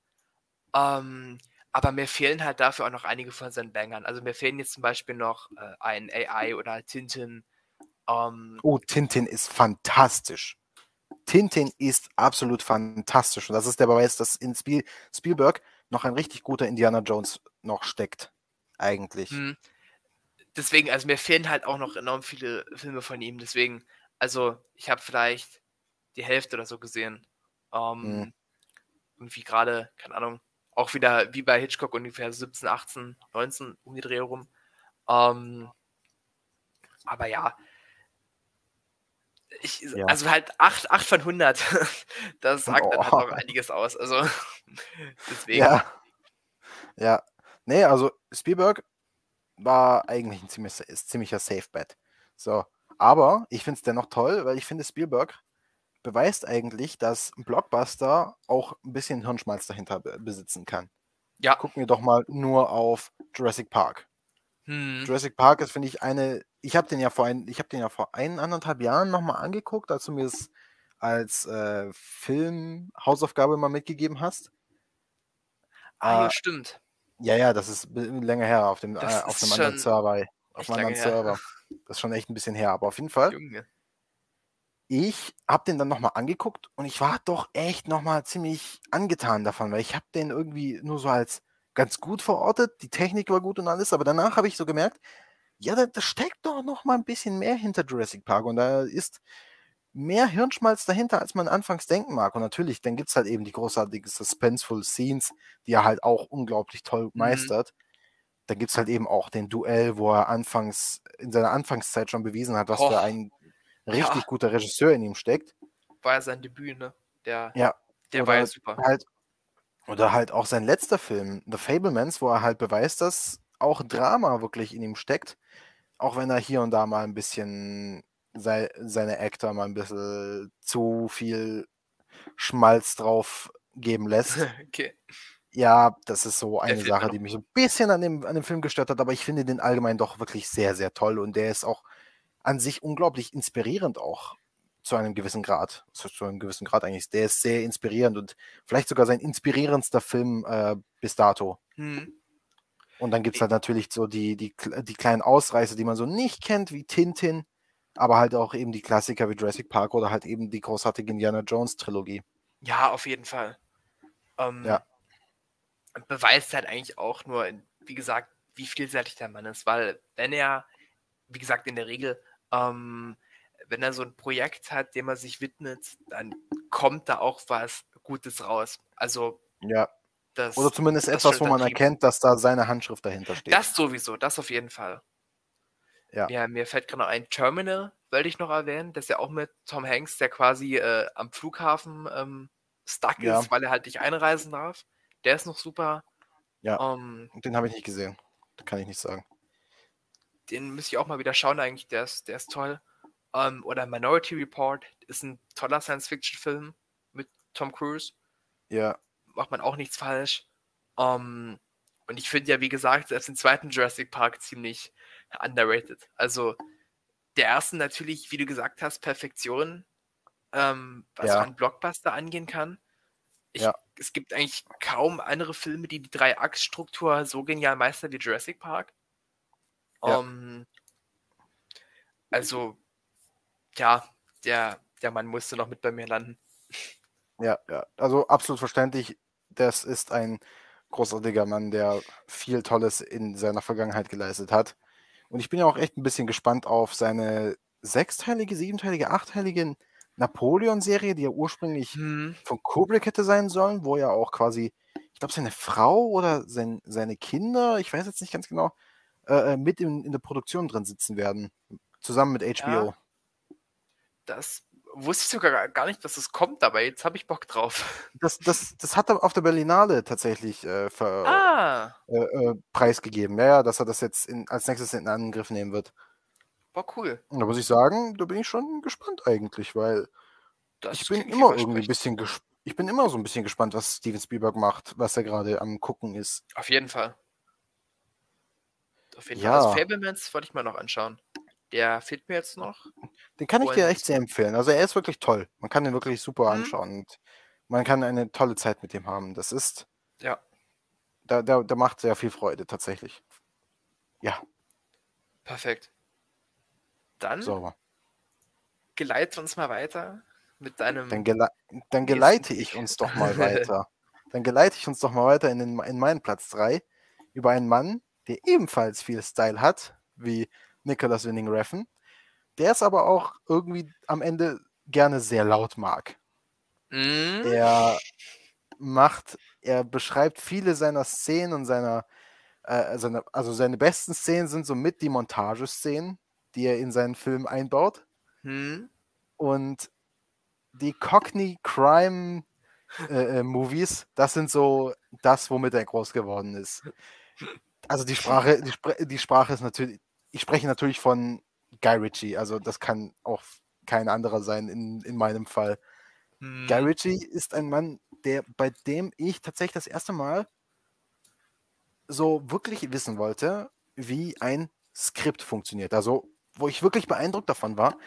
Ähm, aber mir fehlen halt dafür auch noch einige von seinen Bangern. Also mir fehlen jetzt zum Beispiel noch äh, ein AI oder Tintin. Ähm, oh, Tintin ist fantastisch. Tintin ist absolut fantastisch. Und das ist der Beweis, dass in Spiel Spielberg noch ein richtig guter Indiana Jones noch steckt. Eigentlich. Hm. Deswegen, also mir fehlen halt auch noch enorm viele Filme von ihm. Deswegen, also ich habe vielleicht die Hälfte oder so gesehen. Ähm, mhm. Irgendwie gerade, keine Ahnung, auch wieder wie bei Hitchcock ungefähr 17, 18, 19 um die Dreh herum. Ähm, aber ja, ich, ja. also halt 8, 8 von 100, das sagt oh. dann halt noch einiges aus. Also deswegen. Ja. ja, nee, also Spielberg war eigentlich ein ziemlich, ziemlicher Safe Bet. So, aber ich finde es dennoch toll, weil ich finde Spielberg beweist eigentlich, dass ein Blockbuster auch ein bisschen Hirnschmalz dahinter besitzen kann. Ja. Gucken wir doch mal nur auf Jurassic Park. Hm. Jurassic Park ist, finde ich, eine. Ich habe den ja vor ein, ich habe den ja vor ein, anderthalb Jahren nochmal angeguckt, als du mir es als äh, Film-Hausaufgabe mal mitgegeben hast. Ah, äh, ja, stimmt. Ja, ja, das ist länger her auf dem, äh, auf einem anderen Server. Auf einem anderen Server. Das ist schon echt ein bisschen her, aber auf jeden Fall. Junge ich habe den dann nochmal angeguckt und ich war doch echt nochmal ziemlich angetan davon, weil ich habe den irgendwie nur so als ganz gut verortet, die Technik war gut und alles, aber danach habe ich so gemerkt, ja, da, da steckt doch noch mal ein bisschen mehr hinter Jurassic Park und da ist mehr Hirnschmalz dahinter, als man anfangs denken mag. Und natürlich, dann gibt es halt eben die großartigen Suspenseful Scenes, die er halt auch unglaublich toll mhm. meistert. Dann gibt es halt eben auch den Duell, wo er anfangs, in seiner Anfangszeit schon bewiesen hat, was oh. für ein richtig ja. guter Regisseur in ihm steckt. War ja sein Debüt, ne? Der, ja. der war ja super. Halt, oder halt auch sein letzter Film, The Fablemans, wo er halt beweist, dass auch Drama wirklich in ihm steckt. Auch wenn er hier und da mal ein bisschen sei, seine Actor mal ein bisschen zu viel Schmalz drauf geben lässt. okay. Ja, das ist so eine Sache, die mich so ein bisschen an dem, an dem Film gestört hat, aber ich finde den allgemein doch wirklich sehr, sehr toll und der ist auch an sich unglaublich inspirierend auch zu einem gewissen Grad. Zu einem gewissen Grad eigentlich. Der ist sehr inspirierend und vielleicht sogar sein inspirierendster Film äh, bis dato. Hm. Und dann gibt es halt natürlich so die, die, die kleinen Ausreißer, die man so nicht kennt, wie Tintin. aber halt auch eben die Klassiker wie Jurassic Park oder halt eben die großartige Indiana Jones Trilogie. Ja, auf jeden Fall. Ähm, Ja. Beweist halt eigentlich auch nur, wie gesagt, wie vielseitig der Mann ist, weil wenn er, wie gesagt, in der Regel, ähm, wenn er so ein Projekt hat, dem er sich widmet, dann kommt da auch was Gutes raus. Also Ja. Das, Oder zumindest etwas, wo man erkennt, dass da seine Handschrift dahinter steht. Das sowieso, das auf jeden Fall. Ja. Mir, mir fällt gerade noch ein Terminal, wollte ich noch erwähnen. Das ist ja auch mit Tom Hanks, der quasi äh, am Flughafen ähm, stuck Ja. ist, weil er halt nicht einreisen darf. Der ist noch super. Ja. Ähm, Den habe ich nicht gesehen. Kann ich nicht sagen. den müsste ich auch mal wieder schauen, eigentlich. Der ist, der ist toll. Ähm, oder Minority Report ist ein toller Science-Fiction-Film mit Tom Cruise. Ja, Macht man auch nichts falsch. Ähm, und ich finde ja, wie gesagt, selbst den zweiten Jurassic Park ziemlich underrated. Also der erste natürlich, wie du gesagt hast, Perfektion, ähm, was Ja. einen Blockbuster angehen kann. Ich, Ja. Es gibt eigentlich kaum andere Filme, die die Drei-Akt-Struktur so genial meistern wie Jurassic Park. Ja. Ähm, also, ja, der, der Mann musste noch mit bei mir landen. ja, ja. Also absolut verständlich. Das ist ein großartiger Mann, der viel Tolles in seiner Vergangenheit geleistet hat. Und ich bin ja auch echt ein bisschen gespannt auf seine sechsteilige, siebenteilige, achtteilige Napoleon-Serie, die ja ursprünglich Hm, von Kubrick hätte sein sollen, wo ja auch quasi, ich glaube, seine Frau oder sein, seine Kinder, ich weiß jetzt nicht ganz genau, äh, äh, mit in, in der Produktion drin sitzen werden. Zusammen mit HBO. das wusste ich sogar gar- nicht, dass es kommt, aber jetzt habe ich Bock drauf. Das, das, das hat er auf der Berlinale tatsächlich äh, ver, Ah, äh, äh, preisgegeben. Ja, ja, dass er das jetzt in, als nächstes in Angriff nehmen wird. war cool. Und da muss ich sagen, da bin ich schon gespannt eigentlich, weil Das ich bin immer irgendwie ein bisschen ich bin immer so ein bisschen gespannt, was Steven Spielberg macht, was er gerade am gucken ist. Auf jeden Fall. Auf jeden Ja. Fall. Also Fablemans wollte ich mal noch anschauen. Der fehlt mir jetzt noch. Den kann ich dir Und- echt sehr empfehlen. Also er ist wirklich toll. Man kann den wirklich super Mhm. anschauen und man kann eine tolle Zeit mit dem haben. Das ist, Ja, da, da, da macht sehr viel Freude tatsächlich. Ja, perfekt. Dann sauber. geleite uns mal weiter mit deinem. Dann, gele dann geleite ich uns doch mal weiter. Dann geleite ich uns doch mal weiter in, den, in meinen Platz 3 über einen Mann, der ebenfalls viel Style hat, wie Nicholas Winning Refn, der es aber auch irgendwie am Ende gerne sehr laut mag. Mm, Er macht, er beschreibt viele seiner Szenen und seiner, äh, seine, also seine besten Szenen sind somit die Montageszenen, die er in seinen Film einbaut. hm, Und die Cockney Crime äh, äh, Movies, das sind so das, womit er groß geworden ist. Also die Sprache, die, Spr die Sprache ist natürlich, ich spreche natürlich von Guy Ritchie, also das kann auch kein anderer sein in, in meinem Fall. hm. Guy Ritchie ist ein Mann, der, bei dem ich tatsächlich das erste Mal so wirklich wissen wollte, wie ein Skript funktioniert. Also, wo ich wirklich beeindruckt davon war,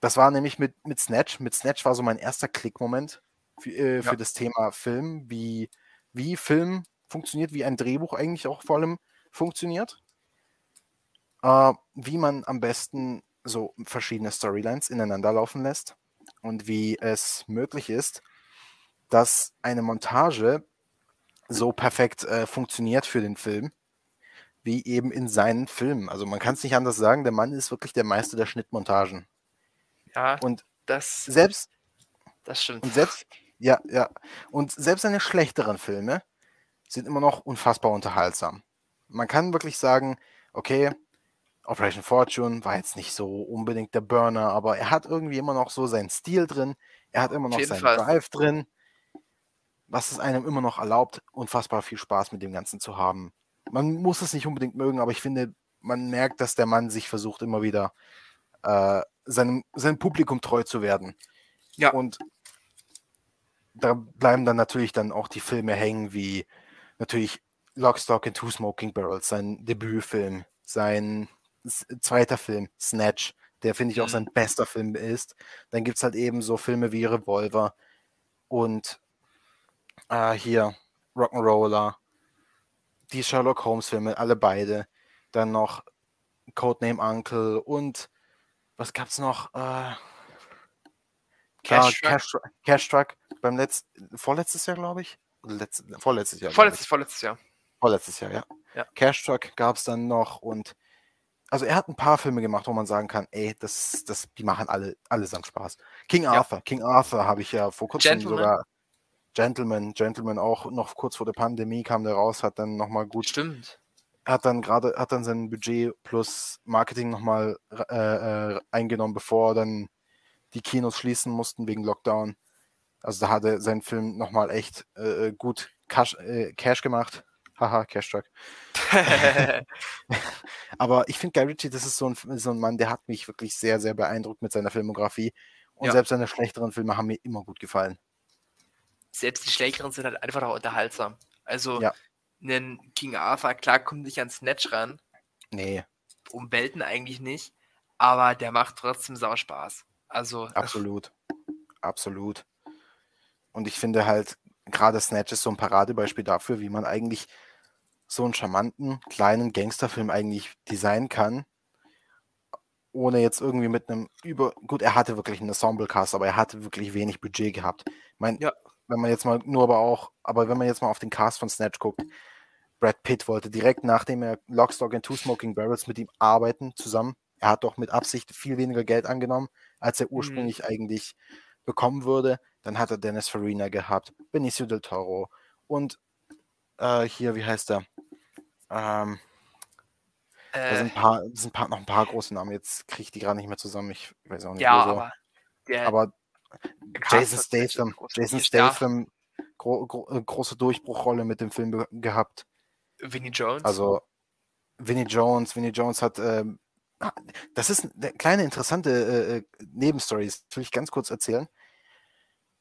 das war nämlich mit, mit Snatch. Mit Snatch war so mein erster Klickmoment für, äh, für Ja. das Thema Film, wie, wie Film funktioniert, wie ein Drehbuch eigentlich auch vor allem funktioniert. Äh, wie man am besten so verschiedene Storylines ineinander laufen lässt und wie es möglich ist, dass eine Montage so perfekt äh, funktioniert für den Film, wie eben in seinen Filmen. Also man kann es nicht anders sagen, der Mann ist wirklich der Meister der Schnittmontagen. Ja, Und das, selbst, das stimmt. und selbst, ja, ja, und selbst seine schlechteren Filme sind immer noch unfassbar unterhaltsam. Man kann wirklich sagen, okay, Operation Fortune war jetzt nicht so unbedingt der Burner, aber er hat irgendwie immer noch so seinen Stil drin, er hat immer noch seinen Fall. Drive drin, was es einem immer noch erlaubt, unfassbar viel Spaß mit dem Ganzen zu haben. Man muss es nicht unbedingt mögen, aber ich finde, man merkt, dass der Mann sich versucht, immer wieder äh, seinem, seinem Publikum treu zu werden. Ja. Und da bleiben dann natürlich dann auch die Filme hängen, wie natürlich Lock, Stock and Two Smoking Barrels, sein Debütfilm, sein zweiter Film, Snatch, der finde ich auch Mhm. sein bester Film ist. Dann gibt es halt eben so Filme wie Revolver und äh, hier Rock'n'Roller, die Sherlock Holmes Filme, alle beide. Dann noch Codename Uncle und was gab's noch? Äh, Cash Cash, Cash, Truck. Cash Truck beim letzten, vorletztes Jahr, glaube ich. Letzt, vorletztes Jahr. Vorletztes, vorletztes Jahr. Vorletztes Jahr, ja. Ja. Cash Truck gab's dann noch und also er hat ein paar Filme gemacht, wo man sagen kann, ey, das, das, die machen alle allesamt Spaß. King Ja. Arthur, King Arthur habe ich ja vor kurzem Gentleman. sogar Gentleman, Gentleman auch noch kurz vor der Pandemie kam der raus, hat dann nochmal gut Stimmt. hat dann gerade, hat dann sein Budget plus Marketing nochmal äh, äh, eingenommen, bevor dann die Kinos schließen mussten wegen Lockdown. Also da hatte sein Film nochmal echt äh, gut Cash, äh, Cash gemacht. Haha, Cash Truck. Aber ich finde Guy Ritchie, das ist so ein, so ein Mann, der hat mich wirklich sehr, sehr beeindruckt mit seiner Filmografie. Und Ja. selbst seine schlechteren Filme haben mir immer gut gefallen. Selbst die Schlägeren sind halt einfach auch unterhaltsam. Also, Ja. einen King Arthur, klar, kommt nicht an Snatch ran, Nee, um Welten eigentlich nicht, aber der macht trotzdem sau Spaß. Also, Absolut. Absolut. Und ich finde halt, gerade Snatch ist so ein Paradebeispiel dafür, wie man eigentlich so einen charmanten, kleinen Gangsterfilm eigentlich designen kann, ohne jetzt irgendwie mit einem über. Gut, er hatte wirklich einen Ensemble-Cast, aber er hatte wirklich wenig Budget gehabt. Ich meine, Ja. wenn man jetzt mal nur aber auch, aber wenn man jetzt mal auf den Cast von Snatch guckt, Brad Pitt wollte direkt nachdem er Lockstock and Two Smoking Barrels mit ihm arbeiten zusammen. Er hat doch mit Absicht viel weniger Geld angenommen, als er ursprünglich eigentlich bekommen würde. Dann hat er Dennis Farina gehabt, Benicio del Toro und äh, hier, wie heißt er? Ähm, da äh, sind, ein paar, da sind paar, noch ein paar große Namen. Jetzt kriege ich die gerade nicht mehr zusammen. Ich weiß auch nicht. ja, so. aber der aber Jason Statham, Jason Ja. Statham, gro gro äh, große Durchbruchrolle mit dem Film ge- gehabt. Vinnie Jones. Also Vinnie Jones, Vinnie Jones hat, ähm, das ist eine kleine interessante äh, äh, Nebenstory, das will ich ganz kurz erzählen.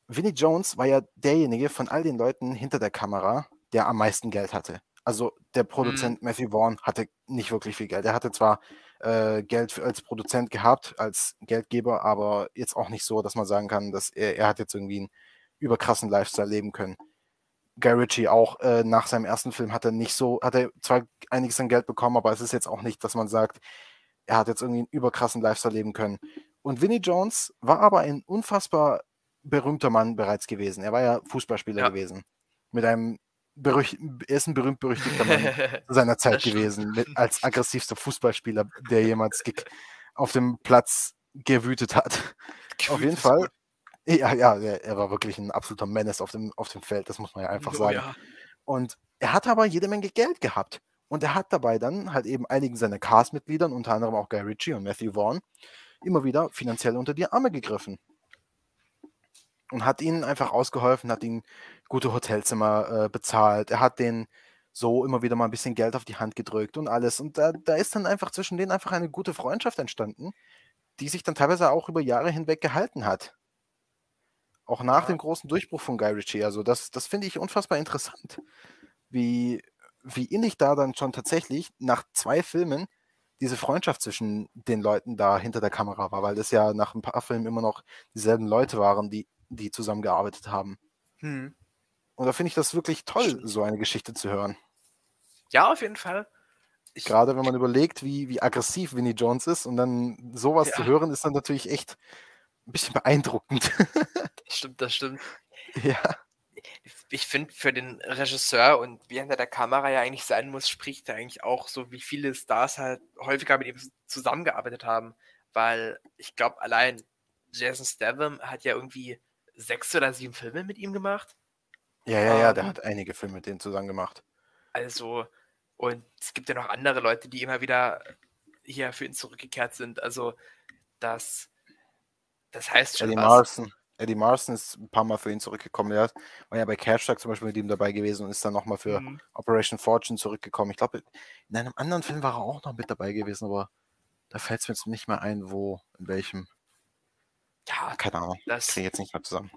Vinnie Jones war ja derjenige von all den Leuten hinter der Kamera, der am meisten Geld hatte. Also der Produzent Matthew Vaughn hatte nicht wirklich viel Geld. Er hatte zwar äh, Geld für, als Produzent gehabt, als Geldgeber, aber jetzt auch nicht so, dass man sagen kann, dass er, er hat jetzt irgendwie einen überkrassen Lifestyle leben können. Guy Ritchie auch äh, nach seinem ersten Film hat er nicht so, hat er zwar einiges an Geld bekommen, aber es ist jetzt auch nicht, dass man sagt, er hat jetzt irgendwie einen überkrassen Lifestyle leben können. Und Vinnie Jones war aber ein unfassbar berühmter Mann bereits gewesen. Er war ja Fußballspieler Ja. gewesen. Mit einem er ist ein berühmt-berüchtigter Mann seiner Zeit gewesen, mit, als aggressivster Fußballspieler, der jemals auf dem Platz gewütet hat. Auf jeden Fall. Ja, ja, er, er war wirklich ein absoluter Menace auf dem, auf dem Feld, das muss man ja einfach Oh, sagen. ja. Und er hat aber jede Menge Geld gehabt. Und er hat dabei dann halt eben einigen seiner Cast-Mitgliedern, unter anderem auch Guy Ritchie und Matthew Vaughn, immer wieder finanziell unter die Arme gegriffen. Und hat ihnen einfach ausgeholfen, hat ihnen gute Hotelzimmer äh, bezahlt. Er hat denen so immer wieder mal ein bisschen Geld auf die Hand gedrückt und alles. Und da, da ist dann einfach zwischen denen einfach eine gute Freundschaft entstanden, die sich dann teilweise auch über Jahre hinweg gehalten hat. Auch nach Ja. dem großen Durchbruch von Guy Ritchie. Also das, das finde ich unfassbar interessant, wie, wie innig da dann schon tatsächlich nach zwei Filmen diese Freundschaft zwischen den Leuten da hinter der Kamera war, weil das ja nach ein paar Filmen immer noch dieselben Leute waren, die, die zusammengearbeitet haben. Hm. Und da finde ich das wirklich toll, so eine Geschichte zu hören. ja, auf jeden Fall. Ich, Gerade wenn man überlegt, wie, wie aggressiv Vinnie Jones ist und dann sowas zu Ja. hören, ist dann natürlich echt ein bisschen beeindruckend. das stimmt, das stimmt. ja. ich finde, für den Regisseur und wie er hinter der Kamera ja eigentlich sein muss, spricht er eigentlich auch so, wie viele Stars halt häufiger mit ihm zusammengearbeitet haben. Weil ich glaube, allein Jason Statham hat ja irgendwie sechs oder sieben Filme mit ihm gemacht. Ja, ja, ja, der Ähm. hat einige Filme mit denen zusammen gemacht. Also, und es gibt ja noch andere Leute, die immer wieder hier für ihn zurückgekehrt sind. Also, das, das heißt schon Eddie was. Marson. Eddie Marson ist ein paar Mal für ihn zurückgekommen. Er war ja bei Cash Tag zum Beispiel mit ihm dabei gewesen und ist dann nochmal für Mhm. Operation Fortune zurückgekommen. Ich glaube, in einem anderen Film war er auch noch mit dabei gewesen, aber da fällt es mir jetzt nicht mehr ein, wo, in welchem. Ja, Keine Ahnung. das Kriege ich jetzt nicht mehr zusammen.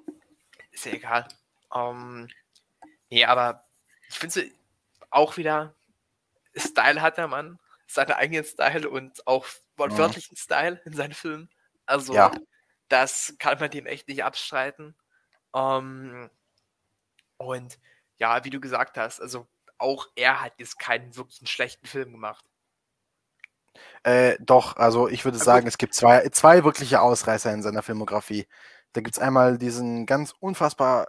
ist ja egal. Ähm, nee, aber ich finde auch wieder, Style hat der Mann, seinen eigenen Style und auch wortwörtlichen Style in seinen Filmen. Also, Ja. das kann man dem echt nicht abstreiten. Ähm, und ja, wie du gesagt hast, also auch er hat jetzt keinen wirklichen schlechten Film gemacht. Äh, doch, also ich würde sagen, es gibt zwei, zwei wirkliche Ausreißer in seiner Filmografie. Da gibt es einmal diesen ganz unfassbar,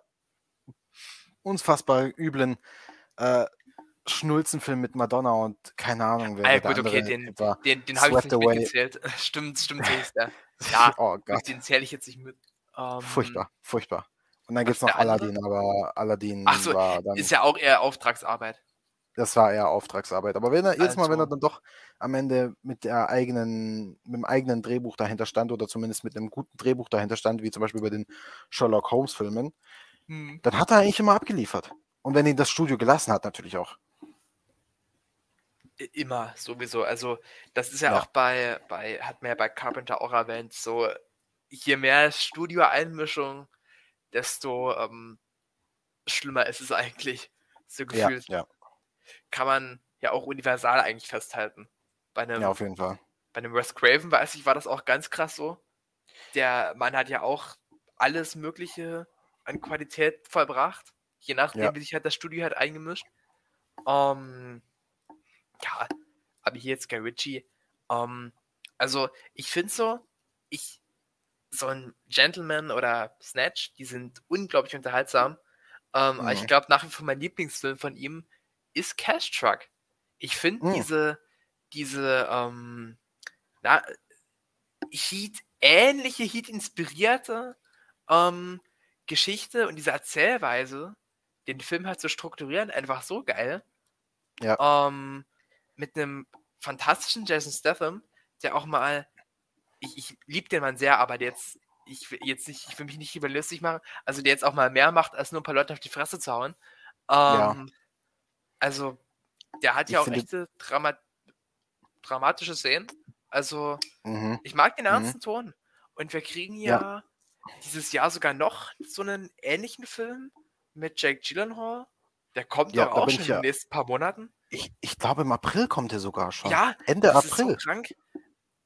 unfassbar üblen äh, Schnulzenfilm mit Madonna und keine Ahnung, wer ah, ja, gut, der okay, den, war. Den, den habe ich nicht away. mitgezählt. stimmt, stimmt, so ist der. Ja, oh Gott. den zähle ich jetzt nicht mit. Um, ähm, furchtbar, furchtbar. Und dann gibt es noch Aladdin, aber Aladdin so, war dann. Ist ja auch eher Auftragsarbeit. Das war eher Auftragsarbeit. Aber wenn er jedes Mal, wenn er also dann doch am Ende mit der eigenen, mit dem eigenen Drehbuch dahinter stand oder zumindest mit einem guten Drehbuch dahinter stand, wie zum Beispiel bei den Sherlock Holmes-Filmen, hm. dann hat er eigentlich immer abgeliefert. Und wenn ihn das Studio gelassen hat, natürlich auch. Immer, sowieso. Also, das ist ja, ja. auch bei, bei, hat man ja bei Carpenter auch erwähnt, so, je mehr Studio-Einmischung, desto ähm, schlimmer ist es eigentlich. So gefühlt. Ja, ja. Kann man ja auch universal eigentlich festhalten. Bei einem, ja, auf jeden Fall. Bei einem Wes Craven, weiß ich, war das auch ganz krass so. Der Mann hat ja auch alles Mögliche an Qualität vollbracht. Je nachdem, ja. wie sich halt das Studio hat eingemischt. Ähm, ja, aber hier jetzt Guy Ritchie. Ähm, also, ich finde so, ich, so ein Gentleman oder Snatch, die sind unglaublich unterhaltsam. Ähm, mhm. Aber ich glaube, nach wie vor mein Lieblingsfilm von ihm ist Cash Truck. Ich finde mhm. diese, diese, ähm, na, Heat, ähnliche Heat-inspirierte ähm, Geschichte und diese Erzählweise, den Film halt zu strukturieren, einfach so geil. Ja. Ähm, mit einem fantastischen Jason Statham, der auch mal, ich, ich liebe den Mann sehr, aber der jetzt, ich will jetzt nicht, ich will mich nicht überlustig machen, also der jetzt auch mal mehr macht, als nur ein paar Leute auf die Fresse zu hauen. Ähm, ja. Also, der hat ja auch echte Drama dramatische Szenen. Also, mhm. ich mag den ernsten mhm. Ton. Und wir kriegen ja, ja, dieses Jahr sogar noch so einen ähnlichen Film mit Jake Gyllenhaal. Der kommt ja, doch auch schon in den nächsten paar Monaten. Ich, ich glaube, im April kommt er sogar schon. Ja, Ende das April. Ist so krank,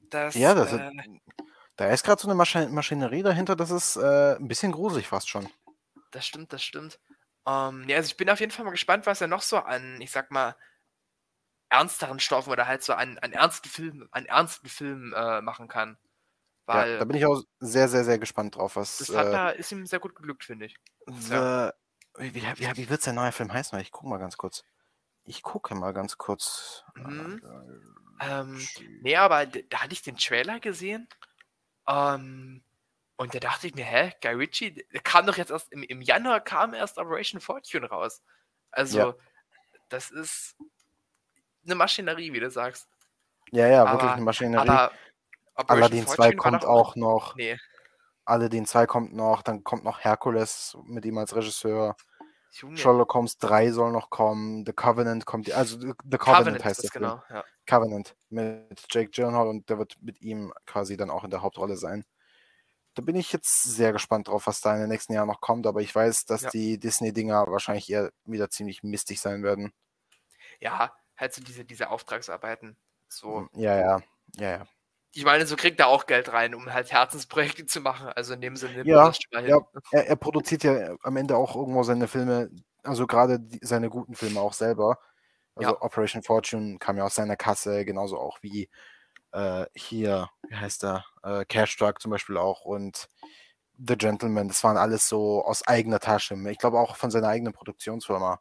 dass, ja, das äh, ist, da ist gerade so eine Masch Maschinerie dahinter, das ist äh, ein bisschen gruselig fast schon. Das stimmt, das stimmt. Ähm, ja, also ich bin auf jeden Fall mal gespannt, was er noch so an, ich sag mal, ernsteren Stoffen oder halt so an, an ernsten Filmen, an ernsten Filmen äh, machen kann. Weil ja, da bin ich auch sehr, sehr, sehr gespannt drauf, was. Das hat, äh, ist ihm sehr gut geglückt, finde ich. The, ja. Wie, wie, wie, wie wird sein neuer Film heißen? Ich gucke mal ganz kurz. Ich gucke mal ganz kurz. Mhm. Ähm, nee, aber da hatte ich den Trailer gesehen. Ähm, und da dachte ich mir, hä, Guy Ritchie, der kam doch jetzt erst im, im Januar kam erst Operation Fortune raus. Also, ja. das ist eine Maschinerie, wie du sagst. Ja, ja, aber, wirklich eine Maschinerie. Aber Aladdin 2 kommt auch noch. Nee. Aladdin 2 kommt noch, dann kommt noch Herkules mit ihm als Regisseur. Junge. Sherlock Holmes 3 soll noch kommen, The Covenant kommt, also The Covenant, Covenant heißt das genau, ja. Covenant mit Jake Gyllenhaal und der wird mit ihm quasi dann auch in der Hauptrolle sein. Da bin ich jetzt sehr gespannt drauf, was da in den nächsten Jahren noch kommt, aber ich weiß, dass ja. die Disney-Dinger wahrscheinlich eher wieder ziemlich mistig sein werden. Ja, halt so diese, diese Auftragsarbeiten. So. Hm, ja, ja, ja, ja. Ich meine, so kriegt er auch Geld rein, um halt Herzensprojekte zu machen. Also in dem Sinne. Ja, ja er, er, produziert ja am Ende auch irgendwo seine Filme, also gerade seine guten Filme auch selber. Also ja. Operation Fortune kam ja aus seiner Kasse, genauso auch wie äh, hier, wie heißt er, äh, Cash Truck zum Beispiel auch und The Gentleman. Das waren alles so aus eigener Tasche. Ich glaube auch von seiner eigenen Produktionsfirma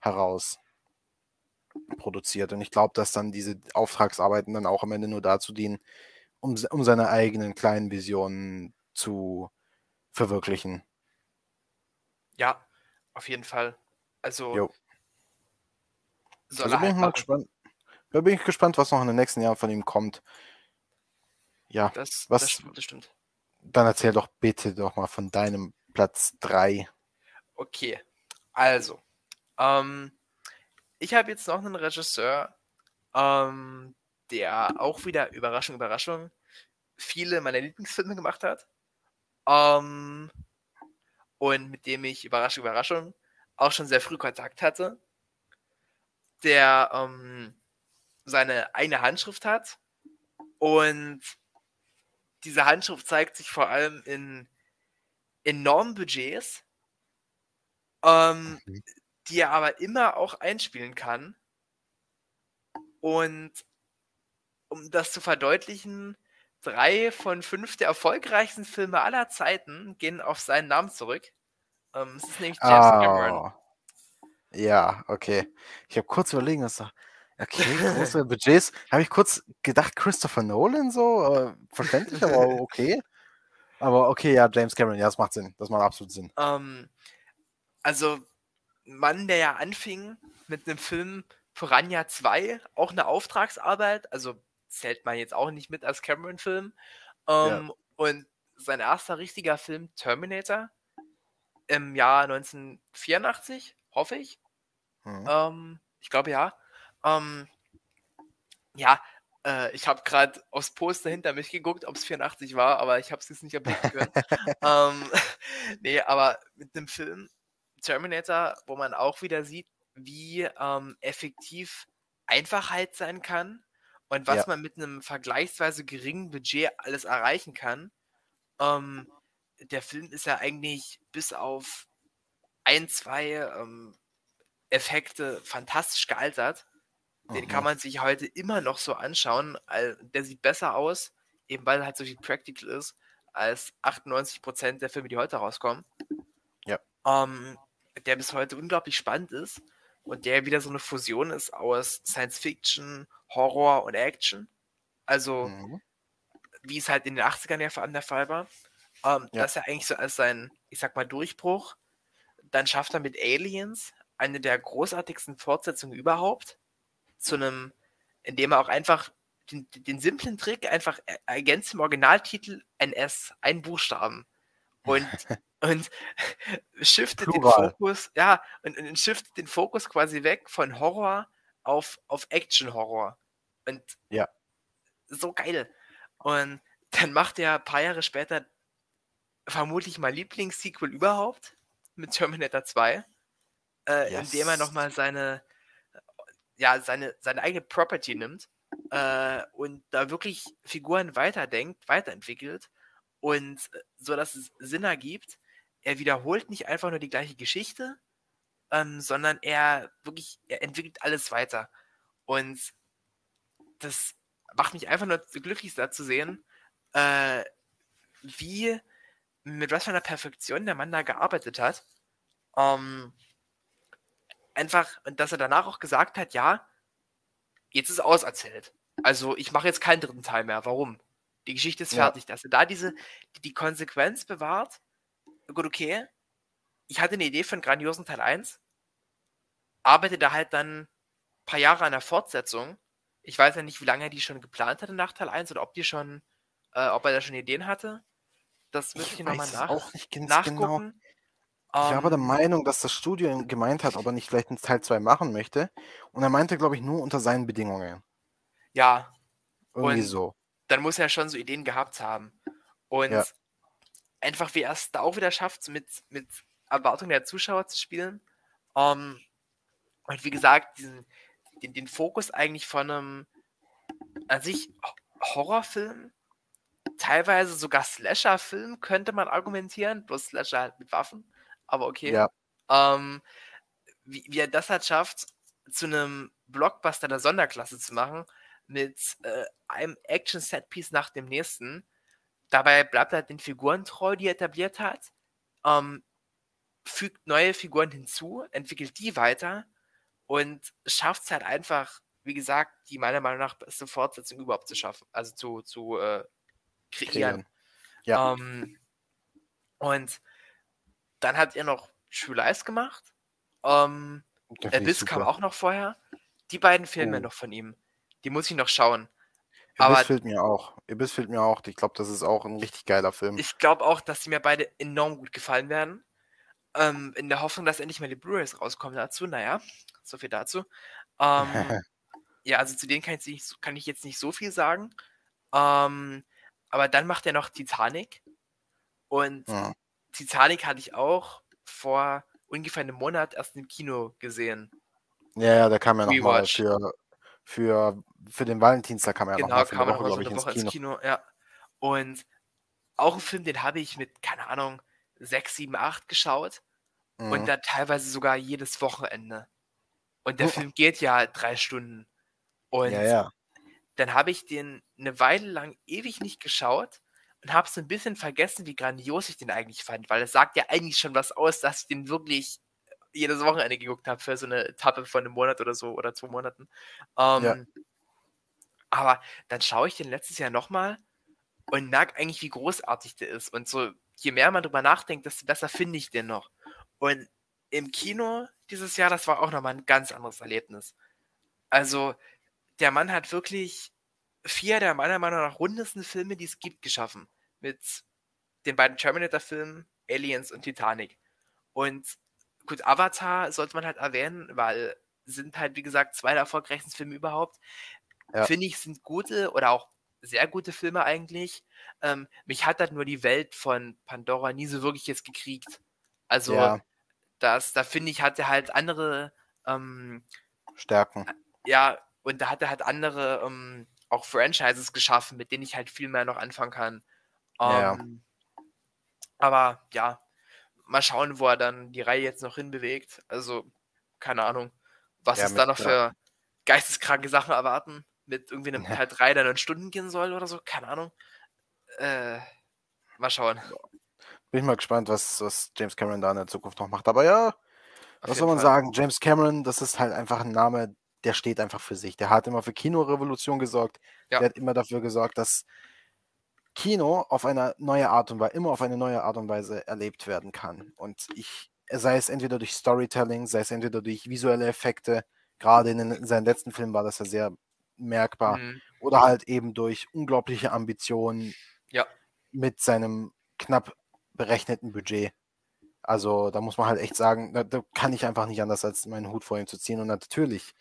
heraus produziert. Und ich glaube, dass dann diese Auftragsarbeiten dann auch am Ende nur dazu dienen, um, um seine eigenen kleinen Visionen zu verwirklichen. Ja, auf jeden Fall. Also, jo. also bin ich mal gespannt. Da bin ich gespannt, was noch in den nächsten Jahren von ihm kommt. Ja, das, was, das, stimmt, das stimmt. Dann erzähl doch bitte doch mal von deinem Platz 3. Okay, also, ähm, ich habe jetzt noch einen Regisseur, ähm, der auch wieder, Überraschung, Überraschung, viele meiner Lieblingsfilme gemacht hat. Ähm, und mit dem ich, Überraschung, Überraschung, auch schon sehr früh Kontakt hatte. Der ähm, seine eigene Handschrift hat. Und diese Handschrift zeigt sich vor allem in enormen Budgets. Ähm, mhm die er aber immer auch einspielen kann. Und um das zu verdeutlichen, drei von fünf der erfolgreichsten Filme aller Zeiten gehen auf seinen Namen zurück. Ähm, es ist nämlich James Cameron. Oh. Ja, okay. Ich habe kurz überlegen, was da. Okay, große Budgets. Habe ich kurz gedacht, Christopher Nolan so? Äh, verständlich, aber okay. Aber okay, ja, James Cameron, ja, das macht Sinn. Das macht absolut Sinn. Ähm, also, Mann, der ja anfing mit einem Film Piranha 2, auch eine Auftragsarbeit, also zählt man jetzt auch nicht mit als Cameron-Film. Ähm, ja. Und sein erster richtiger Film, Terminator, im Jahr 1984, hoffe ich. Mhm. Ähm, ich glaube ja. Ähm, ja, äh, ich habe gerade aufs Poster hinter mich geguckt, ob es 84 war, aber ich habe es jetzt nicht erblicken können. ähm, nee, aber mit dem Film Terminator, wo man auch wieder sieht, wie ähm, effektiv Einfachheit sein kann und was ja. man mit einem vergleichsweise geringen Budget alles erreichen kann. Ähm, der Film ist ja eigentlich bis auf ein, zwei ähm, Effekte fantastisch gealtert. Den kann man sich heute immer noch so anschauen. Der sieht besser aus, eben weil er halt so viel Practical ist, als 98% der Filme, die heute rauskommen. Ja. Ähm, der bis heute unglaublich spannend ist und der wieder so eine Fusion ist aus Science Fiction, Horror und Action. Also, mhm. wie es halt in den 80ern ja vor allem der Fall war. Ähm, ja. Das ist ja eigentlich so als sein, ich sag mal, Durchbruch. Dann schafft er mit Aliens eine der großartigsten Fortsetzungen überhaupt zu einem, indem er auch einfach den, den simplen Trick einfach ergänzt im Originaltitel ein S, ein Buchstaben. Und, und shiftet Plural. den Fokus, ja, und, und shiftet den Fokus quasi weg von Horror auf, auf Action-Horror. Und ja. so geil. Und dann macht er ein paar Jahre später vermutlich mein Lieblingssequel überhaupt mit Terminator 2, äh, yes. indem er nochmal seine, ja, seine, seine eigene Property nimmt äh, und da wirklich Figuren weiterdenkt, weiterentwickelt und äh, so, dass es Sinn ergibt. Er wiederholt nicht einfach nur die gleiche Geschichte, ähm, sondern er wirklich, er entwickelt alles weiter. Und das macht mich einfach nur glücklich da zu sehen, äh, wie, mit was für einer Perfektion der Mann da gearbeitet hat. Ähm, einfach, und dass er danach auch gesagt hat, ja, jetzt ist auserzählt. Also ich mache jetzt keinen dritten Teil mehr. Warum? Die Geschichte ist fertig. Ja. Dass er da diese, die, Konsequenz bewahrt. Gut, okay. Ich hatte eine Idee für einen grandiosen Teil 1. Arbeite da halt dann ein paar Jahre an der Fortsetzung. Ich weiß ja nicht, wie lange er die schon geplant hatte nach Teil 1 oder ob die schon, äh, ob er da schon Ideen hatte. Das müsste ich, ich nochmal nach, nachgucken. Genau. Ich war aber der ähm. Meinung, dass das Studio gemeint hat, ob er nicht vielleicht einen Teil 2 machen möchte. Und er meinte, glaube ich, nur unter seinen Bedingungen. Ja. Irgendwie und so. Dann muss er schon so Ideen gehabt haben. Und ja. einfach, wie er es da auch wieder schafft, mit, mit Erwartungen der Zuschauer zu spielen. Ähm, und wie gesagt, diesen, den, den Fokus eigentlich von einem an sich Horrorfilm, teilweise sogar Slasher-Film, könnte man argumentieren, bloß Slasher halt mit Waffen aber okay. Ja. Ähm, wie, wie er das halt schafft, zu einem Blockbuster der Sonderklasse zu machen, mit äh, einem Action-Setpiece nach dem nächsten. Dabei bleibt er halt den Figuren treu, die er etabliert hat, ähm, fügt neue Figuren hinzu, entwickelt die weiter und schafft es halt einfach, wie gesagt, die meiner Meinung nach beste Fortsetzung überhaupt zu schaffen, also zu, zu äh, kreieren. Ja. Ähm, und dann hat er noch True Lies gemacht. Ähm, Abyss kam auch noch vorher. Die beiden fehlen oh. mir noch von ihm. Die muss ich noch schauen. Abyss Aber fehlt mir auch. Abyss fehlt mir auch. Ich glaube, das ist auch ein richtig geiler Film. Ich glaube auch, dass sie mir beide enorm gut gefallen werden. Ähm, in der Hoffnung, dass endlich mal die Blu-rays rauskommen dazu. Naja, so viel dazu. Ähm, ja, also zu denen kann ich, nicht, kann ich, jetzt nicht so viel sagen. Ähm, aber dann macht er noch Titanic. Und ja. Titanic hatte ich auch vor ungefähr einem Monat erst im Kino gesehen. Ja, ja, da kam ja nochmal für, für, für den Valentinstag kam er genau, nochmal für kam eine Woche, glaube ich, ins Kino. ins Kino. Ja. Und auch ein Film, den habe ich mit, keine Ahnung, 6, 7, 8 geschaut. Mhm. Und da teilweise sogar jedes Wochenende. Und der oh. Film geht ja drei Stunden. Und ja, ja. dann habe ich den eine Weile lang ewig nicht geschaut und habe so ein bisschen vergessen, wie grandios ich den eigentlich fand, weil es sagt ja eigentlich schon was aus, dass ich den wirklich jedes Wochenende geguckt habe für so eine Etappe von einem Monat oder so oder zwei Monaten. Ähm, ja. Aber dann schaue ich den letztes Jahr nochmal und merke eigentlich, wie großartig der ist. Und so, je mehr man drüber nachdenkt, desto besser finde ich den noch. Und im Kino dieses Jahr, das war auch nochmal ein ganz anderes Erlebnis. Also, der Mann hat wirklich vier der meiner Meinung nach rundesten Filme, die es gibt, geschaffen. Mit den beiden Terminator-Filmen, Aliens und Titanic. Und gut, Avatar sollte man halt erwähnen, weil sind halt, wie gesagt, zwei der erfolgreichsten Filme überhaupt. Ja. Finde ich, sind gute oder auch sehr gute Filme eigentlich. Ähm, mich hat halt nur die Welt von Pandora nie so wirklich jetzt gekriegt. Also, ja. das, da finde ich, hat er halt andere ähm, Stärken. Ja, und da hat er halt andere ähm, auch Franchises geschaffen, mit denen ich halt viel mehr noch anfangen kann. ja. Ähm, aber ja, mal schauen, wo er dann die Reihe jetzt noch hinbewegt. Also, keine Ahnung, was ja, es da noch für geisteskranke Sachen erwarten mit irgendwie einem Teil 3, der neun Stunden gehen soll oder so, keine Ahnung. Äh, mal schauen. Bin ich mal gespannt, was, was James Cameron da in der Zukunft noch macht. Aber ja, Auf was soll man Fall. sagen? James Cameron, das ist halt einfach ein Name, der steht einfach für sich. Der hat immer für Kinorevolution gesorgt. Ja. Der hat immer dafür gesorgt, dass Kino auf eine neue Art und Weise, immer auf eine neue Art und Weise erlebt werden kann. Und ich, sei es entweder durch Storytelling, sei es entweder durch visuelle Effekte, gerade in, in seinen letzten Filmen war das ja sehr merkbar. Mhm. Oder halt eben durch unglaubliche Ambitionen ja. mit seinem knapp berechneten Budget. Also da muss man halt echt sagen, da, da, kann ich einfach nicht anders, als meinen Hut vor ihm zu ziehen. Und natürlich,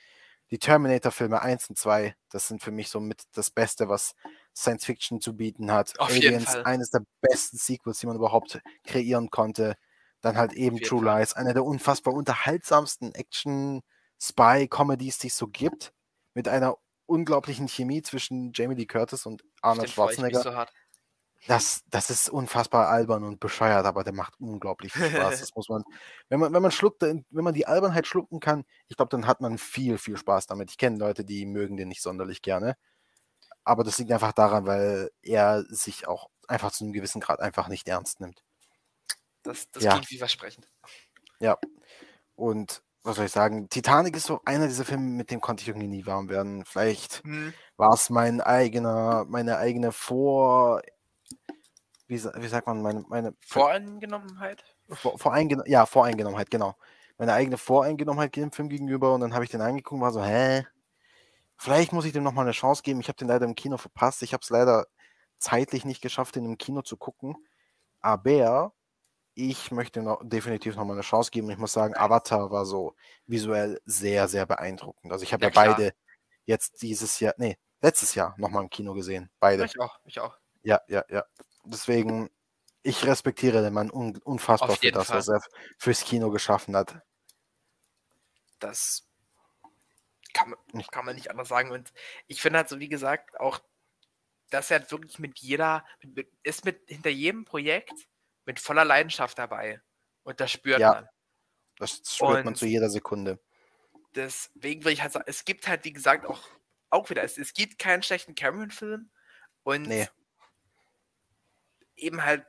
die Terminator-Filme 1 und 2, das sind für mich so mit das Beste, was Science Fiction zu bieten hat. Auf Aliens, eines der besten Sequels, die man überhaupt kreieren konnte. Dann halt eben True Fall. Lies, einer der unfassbar unterhaltsamsten Action-Spy-Comedies, die es so gibt. Mit einer unglaublichen Chemie zwischen Jamie Lee Curtis und Arnold Schwarzenegger. So das, das ist unfassbar albern und bescheuert, aber der macht unglaublich viel Spaß. Das muss man, wenn man, wenn man schluckt, wenn man die Albernheit schlucken kann, ich glaube, dann hat man viel, viel Spaß damit. Ich kenne Leute, die mögen den nicht sonderlich gerne. Aber das liegt einfach daran, weil er sich auch einfach zu einem gewissen Grad einfach nicht ernst nimmt. Das, das ja. klingt vielversprechend. Ja. Und was soll ich sagen, Titanic ist so einer dieser Filme, mit dem konnte ich irgendwie nie warm werden. Vielleicht hm. war es mein eigener, meine eigene Vor, wie, wie sagt man, meine, meine Voreingenommenheit? Vor, Voreingen ja, Voreingenommenheit, genau. Meine eigene Voreingenommenheit dem Film gegenüber und dann habe ich den angeguckt und war so, hä? Vielleicht muss ich dem nochmal eine Chance geben. Ich habe den leider im Kino verpasst. Ich habe es leider zeitlich nicht geschafft, den im Kino zu gucken. Aber ich möchte noch, definitiv nochmal eine Chance geben. Ich muss sagen, Avatar war so visuell sehr, sehr beeindruckend. Also ich habe ja, ja beide jetzt dieses Jahr, nee, letztes Jahr nochmal im Kino gesehen. Beide. Ich auch, ich auch. Ja, ja, ja. Deswegen, ich respektiere den Mann un unfassbar für das, Fall. was er fürs Kino geschaffen hat. Das kann man, kann man nicht anders sagen. Und ich finde halt so, wie gesagt, auch, dass er halt wirklich mit jeder, mit, ist mit hinter jedem Projekt mit voller Leidenschaft dabei. Und das spürt ja, man. Das spürt und man zu jeder Sekunde. Deswegen will ich halt sagen, es gibt halt, wie gesagt, auch, auch wieder, es, es gibt keinen schlechten Cameron-Film. Und nee. Eben halt,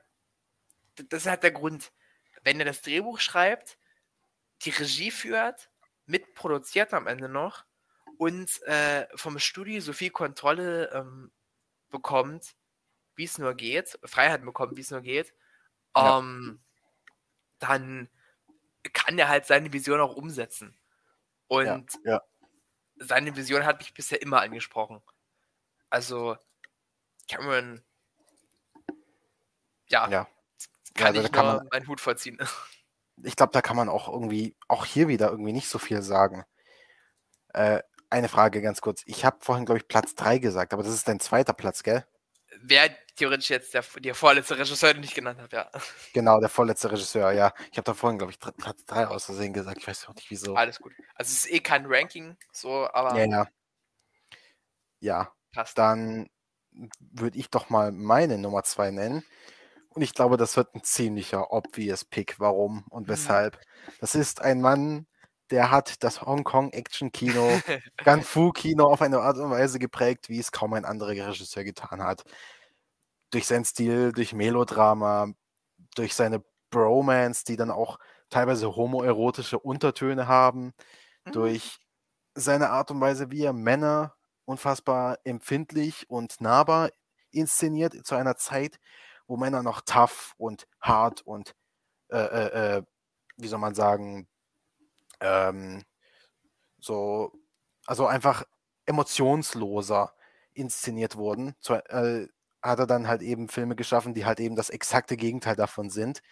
das ist halt der Grund. Wenn er das Drehbuch schreibt, die Regie führt, mitproduziert am Ende noch und äh, vom Studio so viel Kontrolle ähm, bekommt, wie es nur geht, Freiheit bekommt, wie es nur geht, ja. ähm, dann kann er halt seine Vision auch umsetzen. Und ja, ja. seine Vision hat mich bisher immer angesprochen. Also Cameron, ja, ja. kann ich kann man, meinen Hut vorziehen. Ich glaube, da kann man auch irgendwie, auch hier wieder irgendwie nicht so viel sagen. Äh, eine Frage ganz kurz. Ich habe vorhin, glaube ich, Platz 3 gesagt, aber das ist dein zweiter Platz, gell? Wäre theoretisch jetzt der, der vorletzte Regisseur, den ich genannt habe, ja. Genau, der vorletzte Regisseur, ja. Ich habe da vorhin, glaube ich, Platz 3 aus Versehen gesagt. Ich weiß auch nicht, wieso. Alles gut. Also es ist eh kein Ranking, so, aber. Ja, ja. Ja. Passt. Dann würde ich doch mal meine Nummer 2 nennen. Und ich glaube, das wird ein ziemlicher obvious Pick. Warum und mhm. weshalb? Das ist ein Mann, der hat das Hongkong-Action-Kino, Gun-Fu-Kino auf eine Art und Weise geprägt, wie es kaum ein anderer Regisseur getan hat. Durch seinen Stil, durch Melodrama, durch seine Bromance, die dann auch teilweise homoerotische Untertöne haben, mhm. durch seine Art und Weise, wie er Männer unfassbar empfindlich und nahbar inszeniert zu einer Zeit, wo Männer noch tough und hart und äh, äh, äh wie soll man sagen, ähm, so, also einfach emotionsloser inszeniert wurden. Zu, äh, hat er dann halt eben Filme geschaffen, die halt eben das exakte Gegenteil davon sind.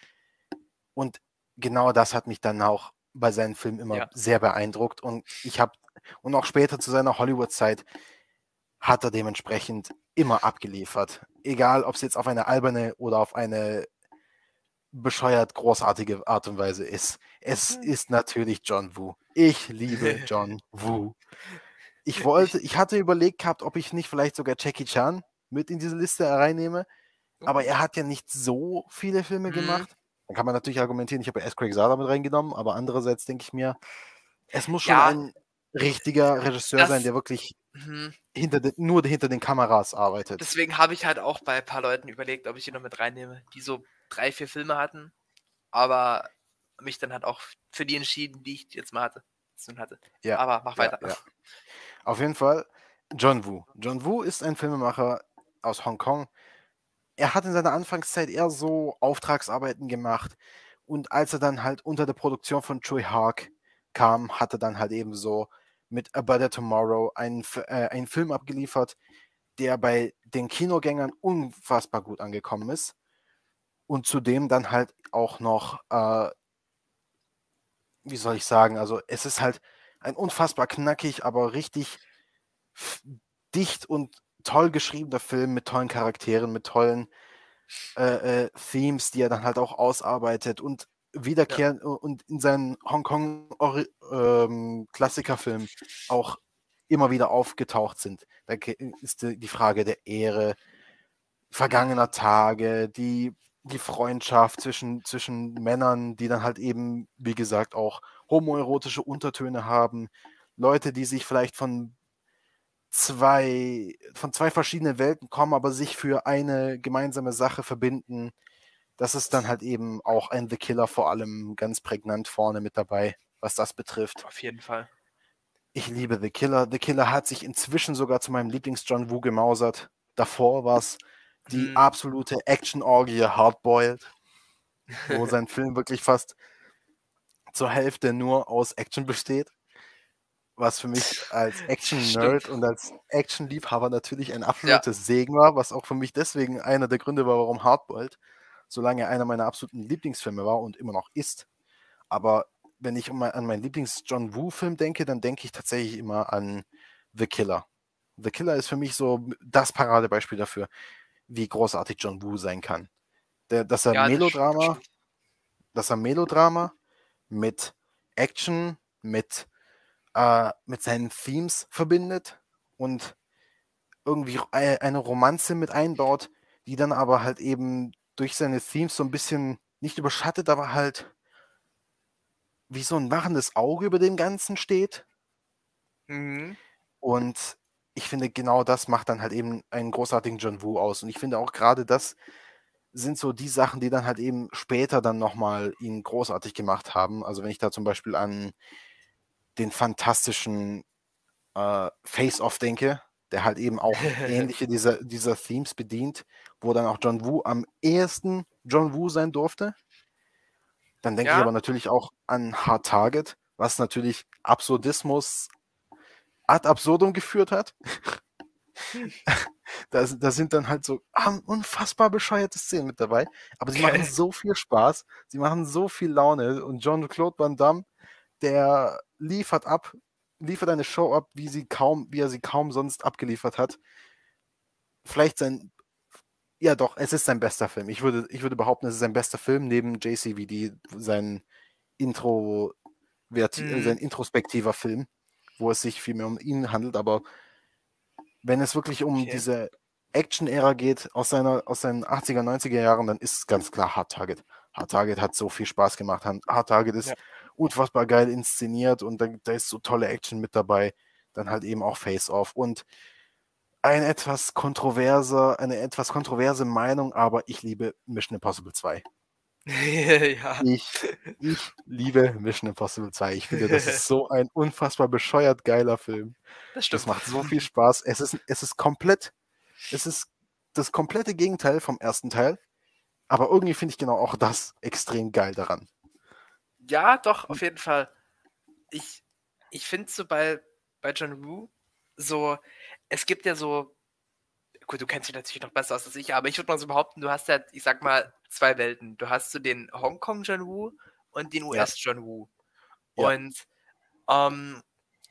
Und genau das hat mich dann auch bei seinen Filmen immer ja. sehr beeindruckt. Und ich habe, und auch später zu seiner Hollywood-Zeit hat er dementsprechend immer abgeliefert. Egal, ob es jetzt auf eine alberne oder auf eine bescheuert großartige Art und Weise ist. Es mhm. ist natürlich John Woo. Ich liebe John Woo. Ich wollte, ich hatte überlegt gehabt, ob ich nicht vielleicht sogar Jackie Chan mit in diese Liste reinnehme, aber oh. er hat ja nicht so viele Filme mhm. gemacht. Dann kann man natürlich argumentieren, ich habe S. Craig Sada mit reingenommen, aber andererseits denke ich mir, es muss schon ja, ein richtiger Regisseur das, sein, der wirklich mhm. hinter de, nur hinter den Kameras arbeitet. Deswegen habe ich halt auch bei ein paar Leuten überlegt, ob ich ihn noch mit reinnehme, die so drei, vier Filme hatten, aber mich dann halt auch für die entschieden, die ich jetzt mal hatte. hatte. Ja. Aber mach weiter. Ja, ja. Auf jeden Fall John Woo. John Woo ist ein Filmemacher aus Hongkong. Er hat in seiner Anfangszeit eher so Auftragsarbeiten gemacht und als er dann halt unter der Produktion von Choi Hark kam, hat er dann halt eben so mit A Better Tomorrow einen, äh, einen Film abgeliefert, der bei den Kinogängern unfassbar gut angekommen ist und zudem dann halt auch noch, äh, wie soll ich sagen, also es ist halt ein unfassbar knackig, aber richtig dicht und toll geschriebener Film mit tollen Charakteren, mit tollen äh, äh, Themes, die er dann halt auch ausarbeitet und wiederkehren ja. und in seinen Hongkong-Klassikerfilmen ähm, auch immer wieder aufgetaucht sind. Da ist die Frage der Ehre, vergangener Tage, die die Freundschaft zwischen, zwischen Männern, die dann halt eben, wie gesagt, auch homoerotische Untertöne haben. Leute, die sich vielleicht von zwei, von zwei verschiedenen Welten kommen, aber sich für eine gemeinsame Sache verbinden. Das ist dann halt eben auch ein The Killer vor allem ganz prägnant vorne mit dabei, was das betrifft. Auf jeden Fall. Ich liebe The Killer. The Killer hat sich inzwischen sogar zu meinem Lieblings-John Woo gemausert. Davor war es die mhm. absolute Action-Orgie Hardboiled, wo sein Film wirklich fast zur Hälfte nur aus Action besteht. Was für mich als Action-Nerd und als Action-Liebhaber natürlich ein absolutes ja. Segen war, was auch für mich deswegen einer der Gründe war, warum Hardboiled solange einer meiner absoluten Lieblingsfilme war und immer noch ist. Aber wenn ich an meinen Lieblings-John Woo-Film denke, dann denke ich tatsächlich immer an The Killer. The Killer ist für mich so das Paradebeispiel dafür wie großartig John Woo sein kann. Der, dass er ja, Melodrama, das dass er Melodrama mit Action, mit, äh, mit seinen Themes verbindet und irgendwie eine Romanze mit einbaut, die dann aber halt eben durch seine Themes so ein bisschen nicht überschattet, aber halt wie so ein wachendes Auge über dem Ganzen steht. Mhm. Und ich finde, genau das macht dann halt eben einen großartigen John Woo aus. Und ich finde auch gerade das sind so die Sachen, die dann halt eben später dann nochmal ihn großartig gemacht haben. Also wenn ich da zum Beispiel an den fantastischen äh, Face-Off denke, der halt eben auch ähnliche dieser, dieser Themes bedient, wo dann auch John Woo am ehesten John Woo sein durfte. Dann denke ja. ich aber natürlich auch an Hard Target, was natürlich Absurdismus ad absurdum geführt hat. da, da, sind dann halt so unfassbar bescheuerte Szenen mit dabei, aber sie okay. machen so viel Spaß, sie machen so viel Laune und John-Claude Van Damme, der liefert ab, liefert eine Show ab, wie sie kaum, wie er sie kaum sonst abgeliefert hat. Vielleicht sein, ja doch, es ist sein bester Film. Ich würde, ich würde behaupten, es ist sein bester Film neben JCVD, sein Intro, mm. sein introspektiver Film wo es sich viel mehr um ihn handelt, aber wenn es wirklich um okay. diese Action-Ära geht aus, seiner, aus seinen 80er, 90er Jahren, dann ist es ganz klar Hard Target. Hard Target hat so viel Spaß gemacht. Hard Target ist ja. Unfassbar geil inszeniert und da, da ist so tolle Action mit dabei. Dann halt eben auch Face-Off. Und ein etwas kontroverser, eine etwas kontroverse Meinung, aber ich liebe Mission Impossible 2. ja. Ich, ich liebe Mission Impossible 2. Ich finde, das ist so ein unfassbar bescheuert geiler Film. Das stimmt. Das macht so viel Spaß. Es ist, es ist komplett, es ist das komplette Gegenteil vom ersten Teil. Aber irgendwie finde ich genau auch das extrem geil daran. Ja, doch, auf jeden Fall. Ich, ich finde so bei, bei John Woo so, es gibt ja so, gut, du kennst dich natürlich noch besser aus als ich, aber ich würde mal so behaupten, du hast ja, ich sag mal, zwei Welten. Du hast so den Hongkong John Woo und den US John Woo. Ja. Und ähm,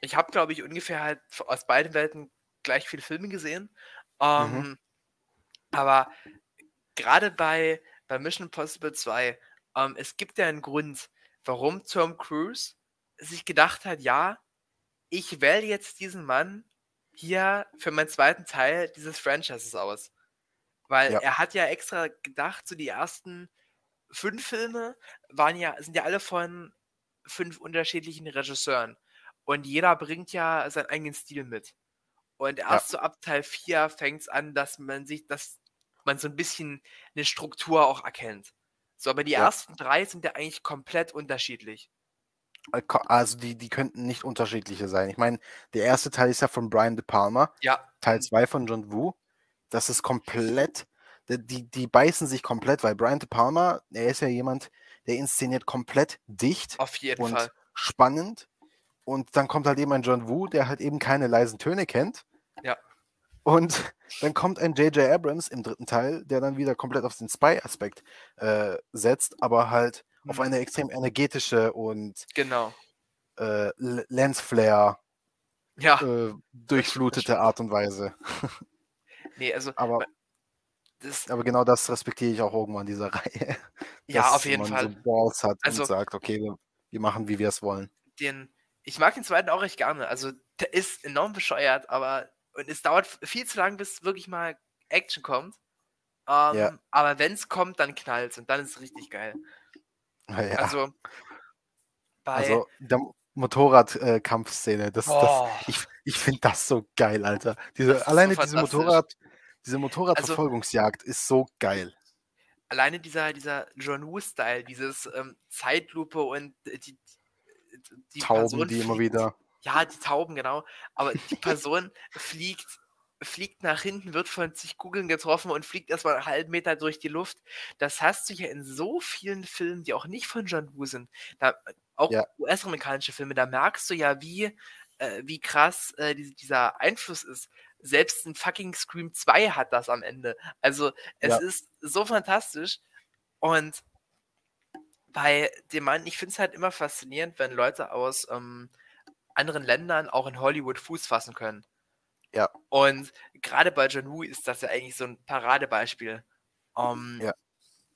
ich habe, glaube ich, ungefähr halt aus beiden Welten gleich viele Filme gesehen. Ähm, Mhm. Aber gerade bei, bei Mission Impossible 2, ähm, es gibt ja einen Grund, warum Tom Cruise sich gedacht hat, ja, ich wähle jetzt diesen Mann hier für meinen zweiten Teil dieses Franchises aus. Weil Ja. er hat ja extra gedacht, so die ersten fünf Filme waren ja, sind ja alle von fünf unterschiedlichen Regisseuren. Und jeder bringt ja seinen eigenen Stil mit. Und erst so ab Teil 4 fängt es an, dass man sich, dass man so ein bisschen eine Struktur auch erkennt. So, aber die Ja. ersten drei sind ja eigentlich komplett unterschiedlich. Also die, die könnten nicht unterschiedliche sein. Ich meine, der erste Teil ist ja von Brian De Palma, Ja, Teil 2 von John Woo. Das ist komplett, die- die, die beißen sich komplett, weil Brian De Palma, er ist ja jemand, der inszeniert komplett dicht auf jeden und Fall. spannend. Und dann kommt halt eben ein John Woo, der halt eben keine leisen Töne kennt. Ja. Und dann kommt ein J.J. Abrams im dritten Teil, der dann wieder komplett auf den Spy-Aspekt äh, setzt, aber halt auf Mhm. eine extrem energetische und Genau. äh, Lensflare Ja, äh, durchflutete Art und Weise. nee, also Aber, das, aber genau das respektiere ich auch irgendwann dieser Reihe. ja, auf jeden man Fall. so Balls hat Also- und sagt, okay, wir, wir machen, wie wir es wollen. Den, ich mag den zweiten auch recht gerne. Also, der ist enorm bescheuert, aber und es dauert viel zu lang, bis wirklich mal Action kommt. Ähm, Ja. Aber wenn es kommt, dann knallt und dann ist es richtig geil. Ja, Also, bei. also der Motorradkampfszene, das, das, Boah. ich, ich finde das so geil, Alter. Diese, Das ist so alleine diese. Also Motorrad, diese Motorradverfolgungsjagd ist so geil. alleine dieser, dieser John Woo-Style, dieses ähm, Zeitlupe und äh, die, die Tauben, Person die immer wieder. Ja, die Tauben, genau. Aber die Person fliegt, fliegt nach hinten, wird von zig Kugeln getroffen und fliegt erstmal einen halben Meter durch die Luft. Das hast du ja in so vielen Filmen, die auch nicht von John Woo sind. Da, auch Ja. US-amerikanische Filme, da merkst du ja, wie, äh, wie krass äh, die, dieser Einfluss ist. Selbst ein fucking Scream 2 hat das am Ende. Also, es Ja. ist so fantastisch. Und bei dem Mann, ich finde es halt immer faszinierend, wenn Leute aus ähm, anderen Ländern auch in Hollywood Fuß fassen können. Ja. Und gerade bei John Woo ist das ja eigentlich so ein Paradebeispiel. Ähm, Ja.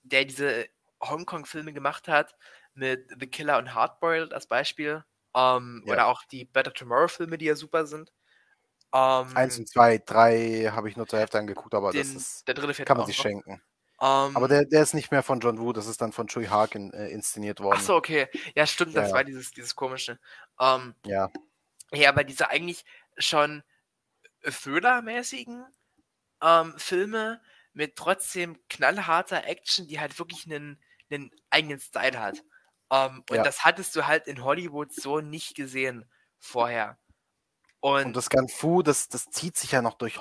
Der diese Hongkong-Filme gemacht hat mit The Killer und Hardboiled als Beispiel. Ähm, Ja. Oder auch die Better Tomorrow-Filme, die ja super sind. Ähm, Eins und zwei, drei habe ich nur zur Hälfte angeguckt, aber das den, ist, der dritte kann man sich noch. schenken. Ähm, Aber der, der ist nicht mehr von John Woo, das ist dann von Chui Harkin äh, inszeniert worden. Ach so, okay. Ja, stimmt, das Ja. war dieses, dieses komische. Ähm, Ja, Ja, aber diese eigentlich schon Thriller-mäßigen ähm, Filme mit trotzdem knallharter Action, die halt wirklich einen, einen eigenen Style hat. Ähm, und Ja. das hattest du halt in Hollywood so nicht gesehen vorher. Und, und das Ganfu, das, das zieht sich ja noch durch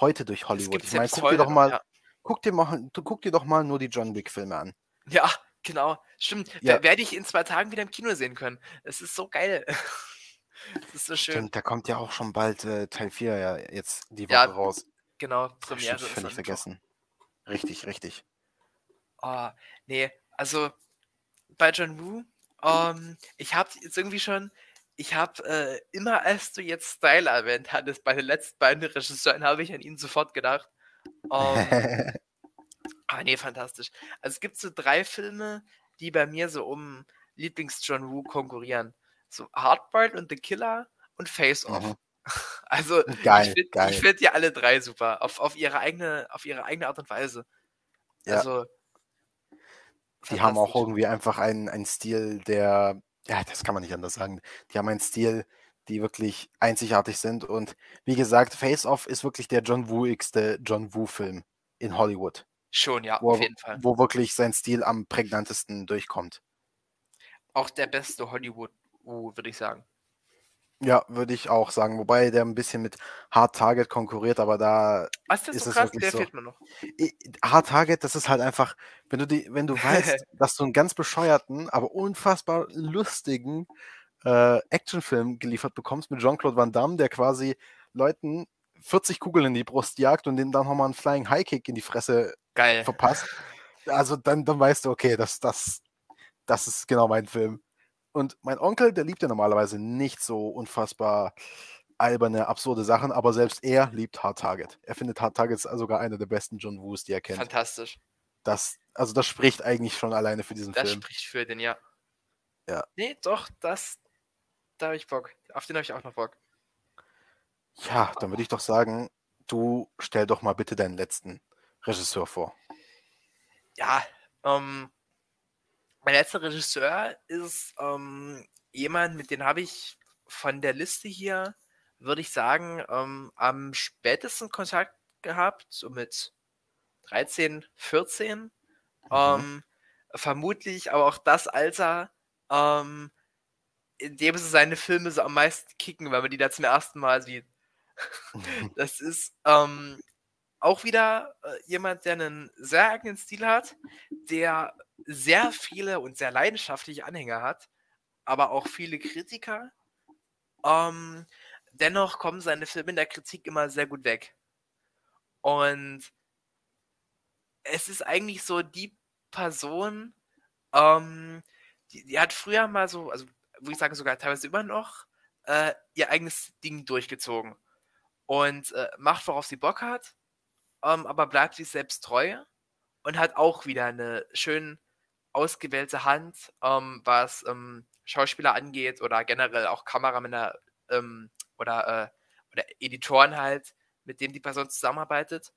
heute durch Hollywood. Ich meine, guck dir doch mal. Guck dir mal, guck dir doch mal nur die John Wick Filme an. ja, genau. Stimmt. Ja. Wer- Werde ich in zwei Tagen wieder im Kino sehen können. Es ist so geil. Es ist so schön. Stimmt, da kommt ja auch schon bald äh, Teil 4 ja jetzt die Woche Ja, raus. Genau, Premiere. ist völlig vergessen. Richtig, richtig. Oh, nee, also bei John Woo, ähm, ich habe jetzt irgendwie schon, ich habe äh, immer, als du jetzt Style erwähnt hattest, bei den letzten beiden Regisseuren, habe ich an ihn sofort gedacht. Ähm, ah, nee, fantastisch. Also es gibt so drei Filme, die bei mir so um Lieblings-John Woo konkurrieren. So Hardboiled und The Killer und Face Off. Mhm. Also Geil, ich finde find die alle drei super, auf, auf, ihre eigene, auf ihre eigene Art und Weise. Ja. Also Die haben auch irgendwie einfach einen, einen Stil, der Ja, das kann man nicht anders sagen. Die haben einen Stil, die wirklich einzigartig sind. Und wie gesagt, Face Off ist wirklich der John Woo-igste John Woo-Film in Hollywood. Schon, ja, wo, auf jeden Fall. Wo wirklich sein Stil am prägnantesten durchkommt. Auch der beste Hollywood, würde ich sagen. Ja, würde ich auch sagen. Wobei der ein bisschen mit Hard Target konkurriert, aber da Was ist, ist so es krass? Der so. fehlt mir noch. Hard Target, das ist halt einfach, wenn du die, wenn du weißt, dass du einen ganz bescheuerten, aber unfassbar lustigen äh, Actionfilm geliefert bekommst mit Jean-Claude Van Damme, der quasi Leuten 40 Kugeln in die Brust jagt und denen dann nochmal einen Flying High Kick in die Fresse Geil. verpasst. Also dann, dann weißt du, okay, das, das, das ist genau mein Film. Und mein Onkel, der liebt ja normalerweise nicht so unfassbar alberne, absurde Sachen, aber selbst er liebt Hard Target. Er findet Hard Target sogar einer der besten John Woos, die er kennt. Fantastisch. Das, also das spricht eigentlich schon alleine für diesen Das Film. spricht für den, ja. Ja. Nee, doch, das, da habe ich Bock. Auf den habe ich auch noch Bock. Ja, dann würde ich doch sagen, du stell doch mal bitte deinen letzten Regisseur vor. Ja, ähm, mein letzter Regisseur ist ähm, jemand, mit dem habe ich von der Liste hier, würde ich sagen, ähm, am spätesten Kontakt gehabt, so mit 13, 14. Mhm. Ähm, vermutlich aber auch das Alter, ähm, in dem sie seine Filme so am meisten kicken, weil man die da zum ersten Mal sieht. Das ist ähm, auch wieder äh, jemand, der einen sehr eigenen Stil hat, der sehr viele und sehr leidenschaftliche Anhänger hat, aber auch viele Kritiker. Ähm, dennoch kommen seine Filme in der Kritik immer sehr gut weg. Und es ist eigentlich so die Person, ähm, die, die hat früher mal so, also würde ich sagen sogar teilweise immer noch, äh, ihr eigenes Ding durchgezogen. Und äh, macht, worauf sie Bock hat, ähm, aber bleibt sich selbst treu und hat auch wieder eine schön ausgewählte Hand, ähm, was ähm, Schauspieler angeht oder generell auch Kameramänner ähm, oder, äh, oder Editoren halt, mit denen die Person zusammenarbeitet.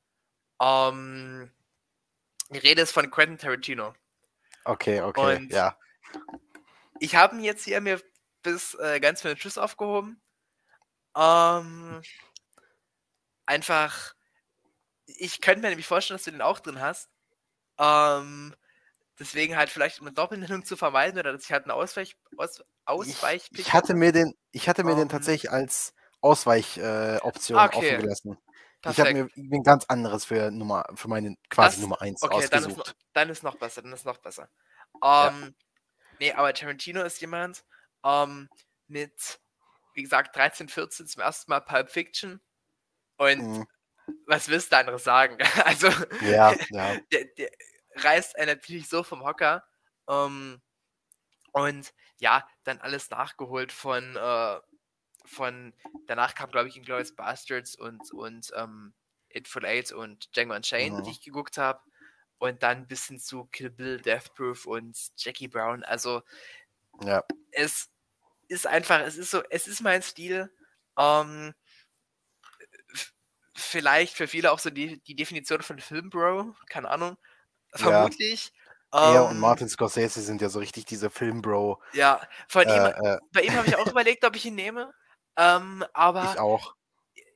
Ähm, die Rede ist von Quentin Tarantino. Okay, okay, Und- ja. Ich habe ihn jetzt hier mir bis äh, ganz für den Schluss aufgehoben. Ähm, einfach, ich könnte mir nämlich vorstellen, dass du den auch drin hast. Ähm, deswegen halt vielleicht um eine Doppelnennung zu vermeiden oder dass ich halt einen Ausweich, Aus, Ausweichpick Ich, ich hatte mir den, ich hatte mir den Ähm, tatsächlich als Ausweichoption äh, Option Okay. offen gelassen. Ich habe Perfekt. mir ein ganz anderes für Nummer, für meine quasi Das- Nummer 1 Okay, dann ist, ausgesucht. noch, dann ist noch besser, dann ist noch besser. Ja. Nee, aber Tarantino ist jemand ähm, mit, wie gesagt, 13, 14 zum ersten Mal Pulp Fiction. Und Mhm. was willst du anderes sagen? Also, Ja, ja. der, der reißt einen natürlich so vom Hocker. Ähm, und ja, dann alles nachgeholt von, äh, von danach kam, glaube ich, Inglourious Bastards und, und ähm, It Full Eight und Django Unchained, Mhm. die ich geguckt habe. Und dann bis hin zu Kill Bill, Death Proof und Jackie Brown. Also ja. es ist einfach, es ist so, es ist mein Stil. Ähm, vielleicht für viele auch so die, die Definition von Filmbro, keine Ahnung. Ja. Vermutlich. Er und Ähm, Martin Scorsese sind ja so richtig diese Filmbro. Ja, von ihm, Äh, äh, bei ihm habe ich auch überlegt, ob ich ihn nehme. Ähm, aber ich auch.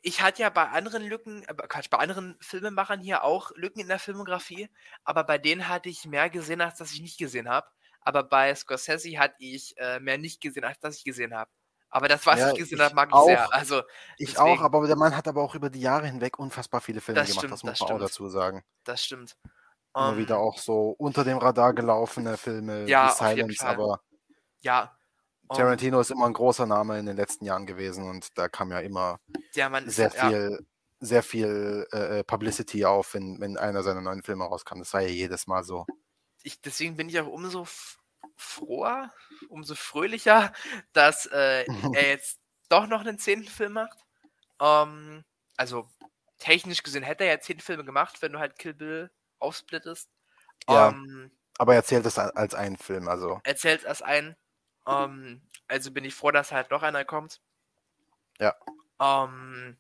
Ich hatte ja bei anderen Lücken, äh, Quatsch, bei anderen Filmemachern hier auch Lücken in der Filmografie, aber bei denen hatte ich mehr gesehen, als dass ich nicht gesehen habe. Aber bei Scorsese hatte ich äh, mehr nicht gesehen, als dass ich gesehen habe. Aber das, was Ja, ich gesehen habe, mag ich auch. sehr. Also, Ich deswegen- auch, aber der Mann hat aber auch über die Jahre hinweg unfassbar viele Filme Das gemacht, stimmt, das muss das man auch stimmt. dazu sagen. das stimmt. Immer Ähm, wieder auch so unter dem Radar gelaufene Filme Ja, jeden Silence, aber Ja. Tarantino ist immer ein großer Name in den letzten Jahren gewesen und da kam ja immer Mann ist sehr ja, viel, sehr viel äh, äh, Publicity auf, wenn, wenn einer seiner neuen Filme rauskam. Das war ja jedes Mal so. ich, deswegen bin ich auch umso froher, umso fröhlicher, dass äh, er jetzt doch noch einen zehnten Film macht. Ähm, also technisch gesehen hätte er ja zehn Filme gemacht, wenn du halt Kill Bill aufsplittest. Ja. Ähm, Aber er erzählt es als einen Film, also erzählt erst ein. Ähm, also bin ich froh, dass halt noch einer kommt. Ja. Ähm,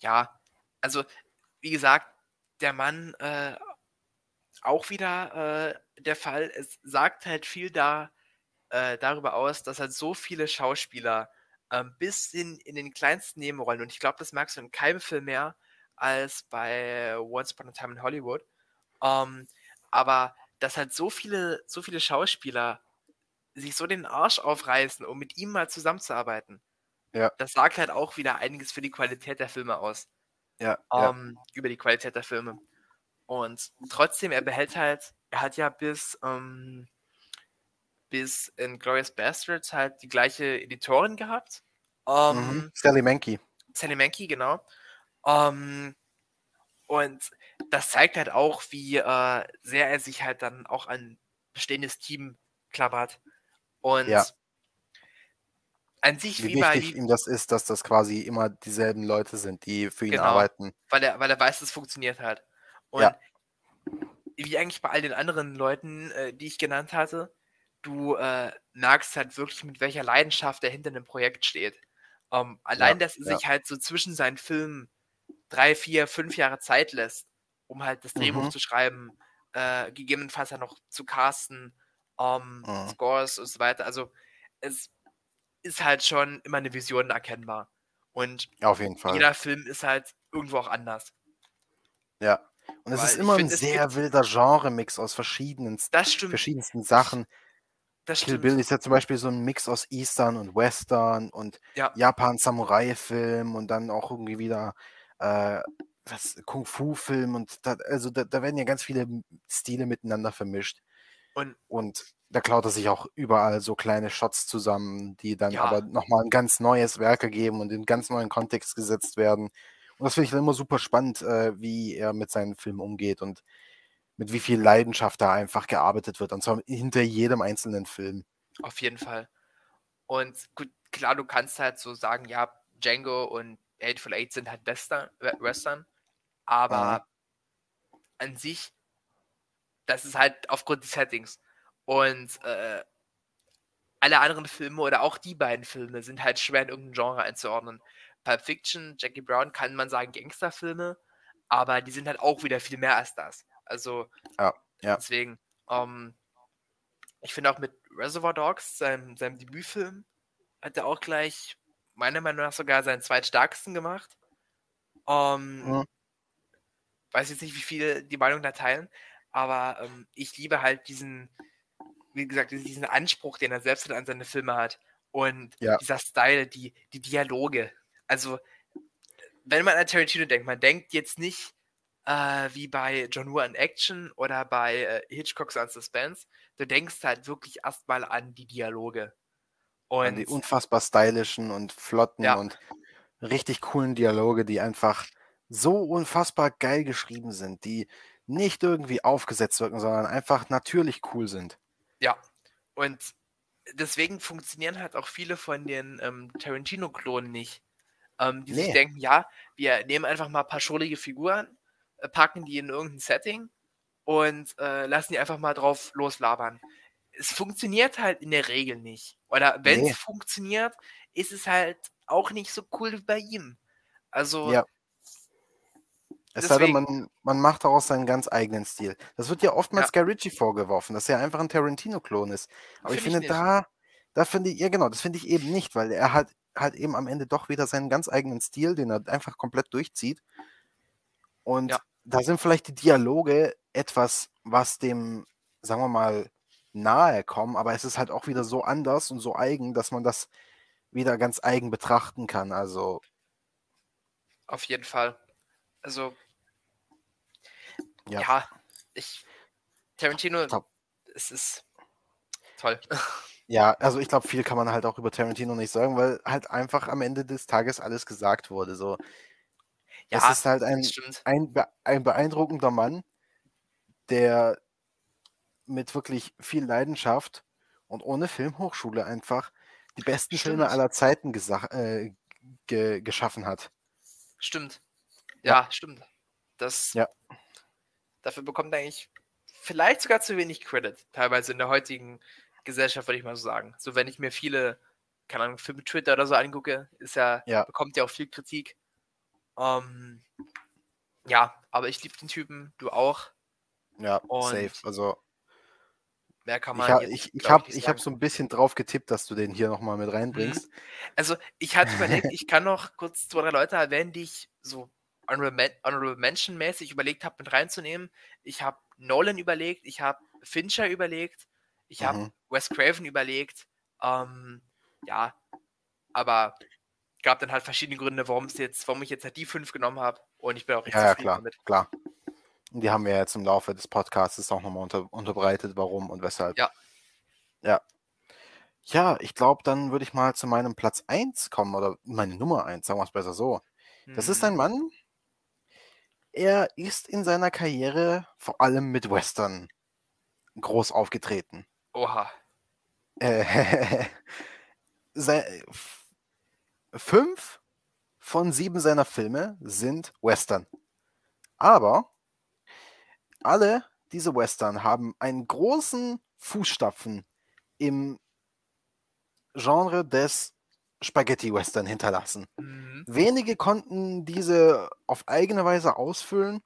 ja, also wie gesagt, der Mann äh, auch wieder äh, der Fall. Es sagt halt viel da äh, darüber aus, dass halt so viele Schauspieler ähm, bis in, in den kleinsten Nebenrollen, und ich glaube, das merkst du in keinem Film mehr als bei Once Upon a Time in Hollywood, ähm, aber dass halt so viele, so viele Schauspieler sich so den Arsch aufreißen, um mit ihm mal zusammenzuarbeiten. Ja. Das sagt halt auch wieder einiges für die Qualität der Filme aus. Ja, ja. Ähm, über die Qualität der Filme. Und trotzdem, er behält halt, er hat ja bis, ähm, bis in Glorious Bastards halt die gleiche Editorin gehabt. Ähm, Mhm. Sally Mankey. Sally Mankey, genau. Ähm, und das zeigt halt auch, wie äh, sehr er sich halt dann auch an bestehendes Team klappert. Und Ja. an sich, Wie wie bei wichtig ihm das ist, dass das quasi immer dieselben Leute sind, die für ihn Genau. arbeiten. weil er, weil er weiß, es funktioniert halt. Und Ja. wie eigentlich bei all den anderen Leuten, äh, die ich genannt hatte, du äh, merkst halt wirklich, mit welcher Leidenschaft er hinter einem Projekt steht. Ähm, allein, dass er ja. sich halt so zwischen seinen Filmen drei, vier, fünf Jahre Zeit lässt, um halt das Drehbuch Mhm. zu schreiben, äh, gegebenenfalls dann noch zu casten, ähm, Mhm. Scores und so weiter. Also es ist halt schon immer eine Vision erkennbar. Und Auf jeden Fall. jeder Film ist halt irgendwo auch anders. Ja. Und es Weil ist immer ein find, sehr wilder Genre-Mix aus verschiedenen, verschiedensten Sachen. Das Kill stimmt. Bill ist ja zum Beispiel so ein Mix aus Eastern und Western und Ja. Japan-Samurai-Film und dann auch irgendwie wieder äh, Kung-Fu-Film und da, also da, da werden ja ganz viele Stile miteinander vermischt. Und Und da klaut er sich auch überall so kleine Shots zusammen, die dann Ja. aber nochmal ein ganz neues Werk ergeben und in einen ganz neuen Kontext gesetzt werden. Und das finde ich dann immer super spannend, äh, wie er mit seinen Filmen umgeht und mit wie viel Leidenschaft da einfach gearbeitet wird. Und zwar hinter jedem einzelnen Film. auf jeden Fall. Und gut, klar, du kannst halt so sagen, ja, Django und Hateful Eight sind halt Western, We- Western aber an sich, das ist halt aufgrund des Settings. Und äh, alle anderen Filme oder auch die beiden Filme sind halt schwer in irgendein Genre einzuordnen. Pulp Fiction, Jackie Brown kann man sagen Gangsterfilme, aber die sind halt auch wieder viel mehr als das. Also Ja, ja. deswegen, ähm, ich finde auch mit Reservoir Dogs, seinem, seinem Debütfilm, hat er auch gleich meiner Meinung nach sogar seinen zweitstärksten gemacht. Ähm, Mhm. Weiß jetzt nicht, wie viele die Meinung da teilen, aber ähm, ich liebe halt diesen, wie gesagt, diesen Anspruch, den er selbst an seine Filme hat. Und Ja. dieser Style, die, die Dialoge. Also, wenn man an Tarantino denkt, man denkt jetzt nicht äh, wie bei John Woo an Action oder bei äh, Hitchcocks an Suspense. Du denkst halt wirklich erstmal an die Dialoge. An Und die unfassbar stylischen und flotten Ja. und richtig coolen Dialoge, die einfach so unfassbar geil geschrieben sind, die nicht irgendwie aufgesetzt wirken, sondern einfach natürlich cool sind. Ja, und deswegen funktionieren halt auch viele von den ähm, Tarantino-Klonen nicht. Ähm, die sich Nee. denken, ja, wir nehmen einfach mal ein paar schrullige Figuren, äh, packen die in irgendein Setting und äh, lassen die einfach mal drauf loslabern. Es funktioniert halt in der Regel nicht. Oder wenn es Nee. funktioniert, ist es halt auch nicht so cool wie bei ihm. Also, Ja. Es sei denn, man, man macht daraus seinen ganz eigenen Stil. Das wird ja oftmals Ja. Guy Ritchie vorgeworfen, dass er einfach ein Tarantino-Klon ist. Aber ich Find ich finde, nicht. da, da finde ich, ja genau, das finde ich eben nicht, weil er hat halt eben am Ende doch wieder seinen ganz eigenen Stil, den er einfach komplett durchzieht. Und Ja. da sind vielleicht die Dialoge etwas, was dem, sagen wir mal, nahe kommen, aber es ist halt auch wieder so anders und so eigen, dass man das wieder ganz eigen betrachten kann. Also, auf jeden Fall. Also, Ja. ja, ich, Tarantino, Top. es ist toll. Ja, also ich glaube, viel kann man halt auch über Tarantino nicht sagen, weil halt einfach am Ende des Tages alles gesagt wurde. So, es Ja, ist halt ein, ein, ein beeindruckender Mann, der mit wirklich viel Leidenschaft und ohne Filmhochschule einfach die besten Filme Stimmt. aller Zeiten äh, ge geschaffen hat. Stimmt. Ja. Ja, stimmt. Das, Ja. Dafür bekommt er eigentlich vielleicht sogar zu wenig Credit, teilweise in der heutigen Gesellschaft, würde ich mal so sagen. So, wenn ich mir viele, keine Ahnung, Filme Twitter oder so angucke, ist ja, Ja. bekommt ja auch viel Kritik. Ähm, ja, aber ich liebe den Typen, du auch. Ja, Und- safe. Also Mehr kann Ich, man ha, jetzt, ich, ich habe ich hab so ein bisschen drauf getippt, dass du den hier nochmal mit Mhm. reinbringst. Also, ich hatte überlegt, ich kann noch kurz zwei, drei Leute erwähnen, die ich so Honorable, Men Honorable Mention mäßig überlegt habe, mit reinzunehmen. Ich habe Nolan überlegt, ich habe Fincher überlegt, ich habe Mhm. Wes Craven überlegt. Ähm, ja, aber gab dann halt verschiedene Gründe, warum es jetzt, warum ich jetzt halt die fünf genommen habe. Und ich bin auch recht Ja, ja, klar, damit. klar. Und die haben wir jetzt im Laufe des Podcasts auch nochmal unter, unterbreitet, warum und weshalb. Ja. Ja. Ja, ich glaube, dann würde ich mal zu meinem Platz 1 kommen oder meine Nummer 1, sagen wir es besser so. Das ist Mhm. ein Mann, er ist in seiner Karriere vor allem mit Western groß aufgetreten. Oha. Äh, fünf von sieben seiner Filme sind Western. Aber alle diese Western haben einen großen Fußstapfen im Genre des Spaghetti-Western hinterlassen. Mhm. Wenige konnten diese auf eigene Weise ausfüllen,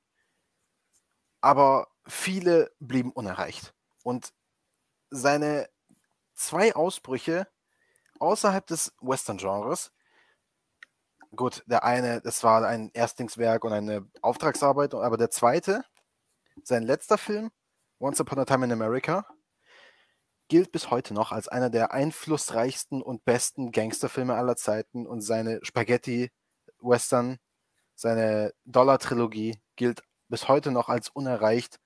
aber viele blieben unerreicht. Und seine zwei Ausbrüche außerhalb des Western-Genres, gut, der eine, das war ein Erstlingswerk und eine Auftragsarbeit, aber der zweite, sein letzter Film, Once Upon a Time in America, gilt bis heute noch als einer der einflussreichsten und besten Gangsterfilme aller Zeiten und seine Spaghetti-Western, seine Dollar-Trilogie gilt bis heute noch als unerreicht.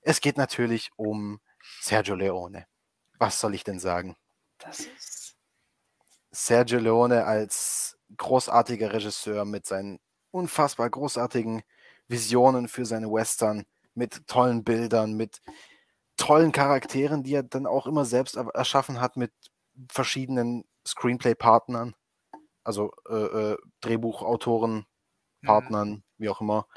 Es geht natürlich um Sergio Leone. Was soll ich denn sagen? Das ist. Sergio Leone als großartiger Regisseur mit seinen unfassbar großartigen Visionen für seine Western, mit tollen Bildern, mit tollen Charakteren, die er dann auch immer selbst er- erschaffen hat mit verschiedenen Screenplay-Partnern, also äh, äh, Drehbuchautoren, Mhm. Partnern, wie auch immer,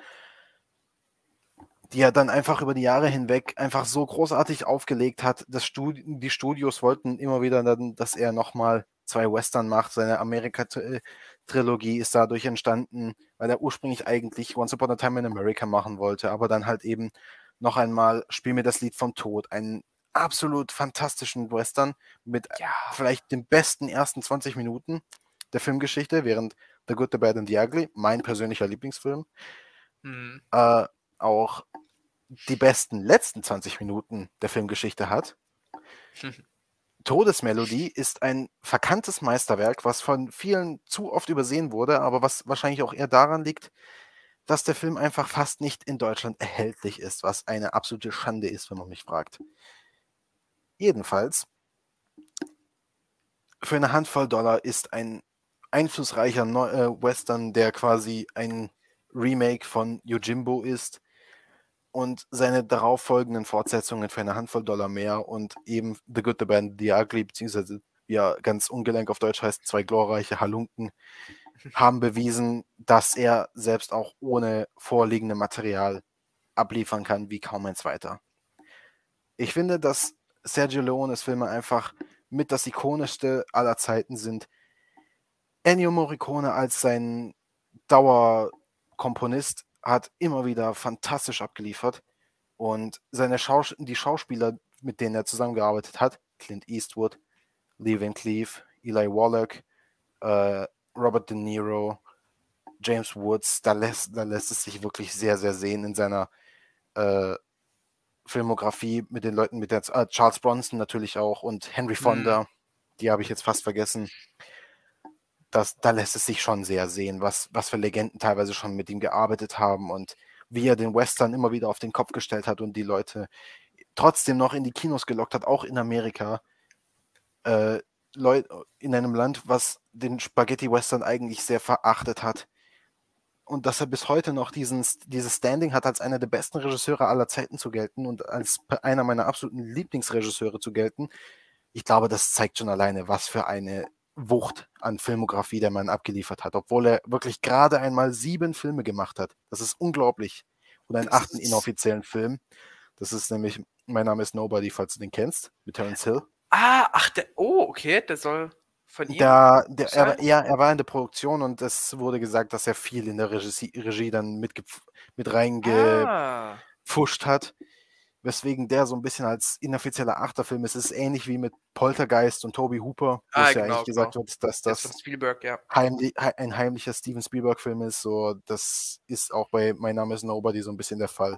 die er dann einfach über die Jahre hinweg einfach so großartig aufgelegt hat. Das Studi die Studios wollten immer wieder, dann, dass er nochmal zwei Western macht. Seine Amerika-Trilogie ist dadurch entstanden, weil er ursprünglich eigentlich Once Upon a Time in America machen wollte, aber dann halt eben noch einmal Spiel mir das Lied vom Tod, einen absolut fantastischen Western mit Ja. vielleicht den besten ersten 20 Minuten der Filmgeschichte, während The Good, The Bad and The Ugly, mein persönlicher Lieblingsfilm, Mhm. äh, auch die besten letzten 20 Minuten der Filmgeschichte hat. Todesmelodie ist ein verkanntes Meisterwerk, was von vielen zu oft übersehen wurde, aber was wahrscheinlich auch eher daran liegt, dass der Film einfach fast nicht in Deutschland erhältlich ist, was eine absolute Schande ist, wenn man mich fragt. Jedenfalls, für eine Handvoll Dollar ist ein einflussreicher Neu äh, Western, der quasi ein Remake von Yojimbo ist und seine darauffolgenden Fortsetzungen für eine Handvoll Dollar mehr und eben The Good, The Bad, and The Ugly, beziehungsweise er ganz ungelenk auf Deutsch heißt, zwei glorreiche Halunken, haben bewiesen, dass er selbst auch ohne vorliegende Material abliefern kann wie kaum ein zweiter. Ich finde, dass Sergio Leones Filme einfach mit das ikonischste aller Zeiten sind. Ennio Morricone als sein Dauerkomponist hat immer wieder fantastisch abgeliefert und seine Schaus die Schauspieler, mit denen er zusammengearbeitet hat, Clint Eastwood, Lee Van Cleef, Eli Wallach, äh, Robert De Niro, James Woods, da lässt, da lässt es sich wirklich sehr, sehr sehen in seiner äh, Filmografie mit den Leuten, mit der äh, Charles Bronson natürlich auch und Henry Fonda, die habe ich jetzt fast vergessen. Das, da lässt es sich schon sehr sehen, was, was für Legenden teilweise schon mit ihm gearbeitet haben und wie er den Western immer wieder auf den Kopf gestellt hat und die Leute trotzdem noch in die Kinos gelockt hat, auch in Amerika. Äh, Leut, in einem Land, was den Spaghetti-Western eigentlich sehr verachtet hat. Und dass er bis heute noch diesen, dieses Standing hat, als einer der besten Regisseure aller Zeiten zu gelten und als einer meiner absoluten Lieblingsregisseure zu gelten. Ich glaube, das zeigt schon alleine, was für eine Wucht an Filmografie der Mann abgeliefert hat, obwohl er wirklich gerade einmal sieben Filme gemacht hat. Das ist unglaublich. Und einen Das achten inoffiziellen Film. Das ist nämlich Mein Name ist Nobody, falls du den kennst, mit Terence Hill. Ah, ach, der. Oh, okay, der soll von ihm. Da, der, er, ja, er war in der Produktion und es wurde gesagt, dass er viel in der Regie, Regie dann mit, mit reingepfuscht ah, hat. weswegen der so ein bisschen als inoffizieller Achterfilm ist. Es ist ähnlich wie mit Poltergeist und Toby Hooper, wo Ah, es ja genau, eigentlich gesagt genau. wird, dass Das ja. heimli hei- ein heimlicher Steven Spielberg-Film ist. So, das ist auch bei Mein Name ist Nobody so ein bisschen der Fall.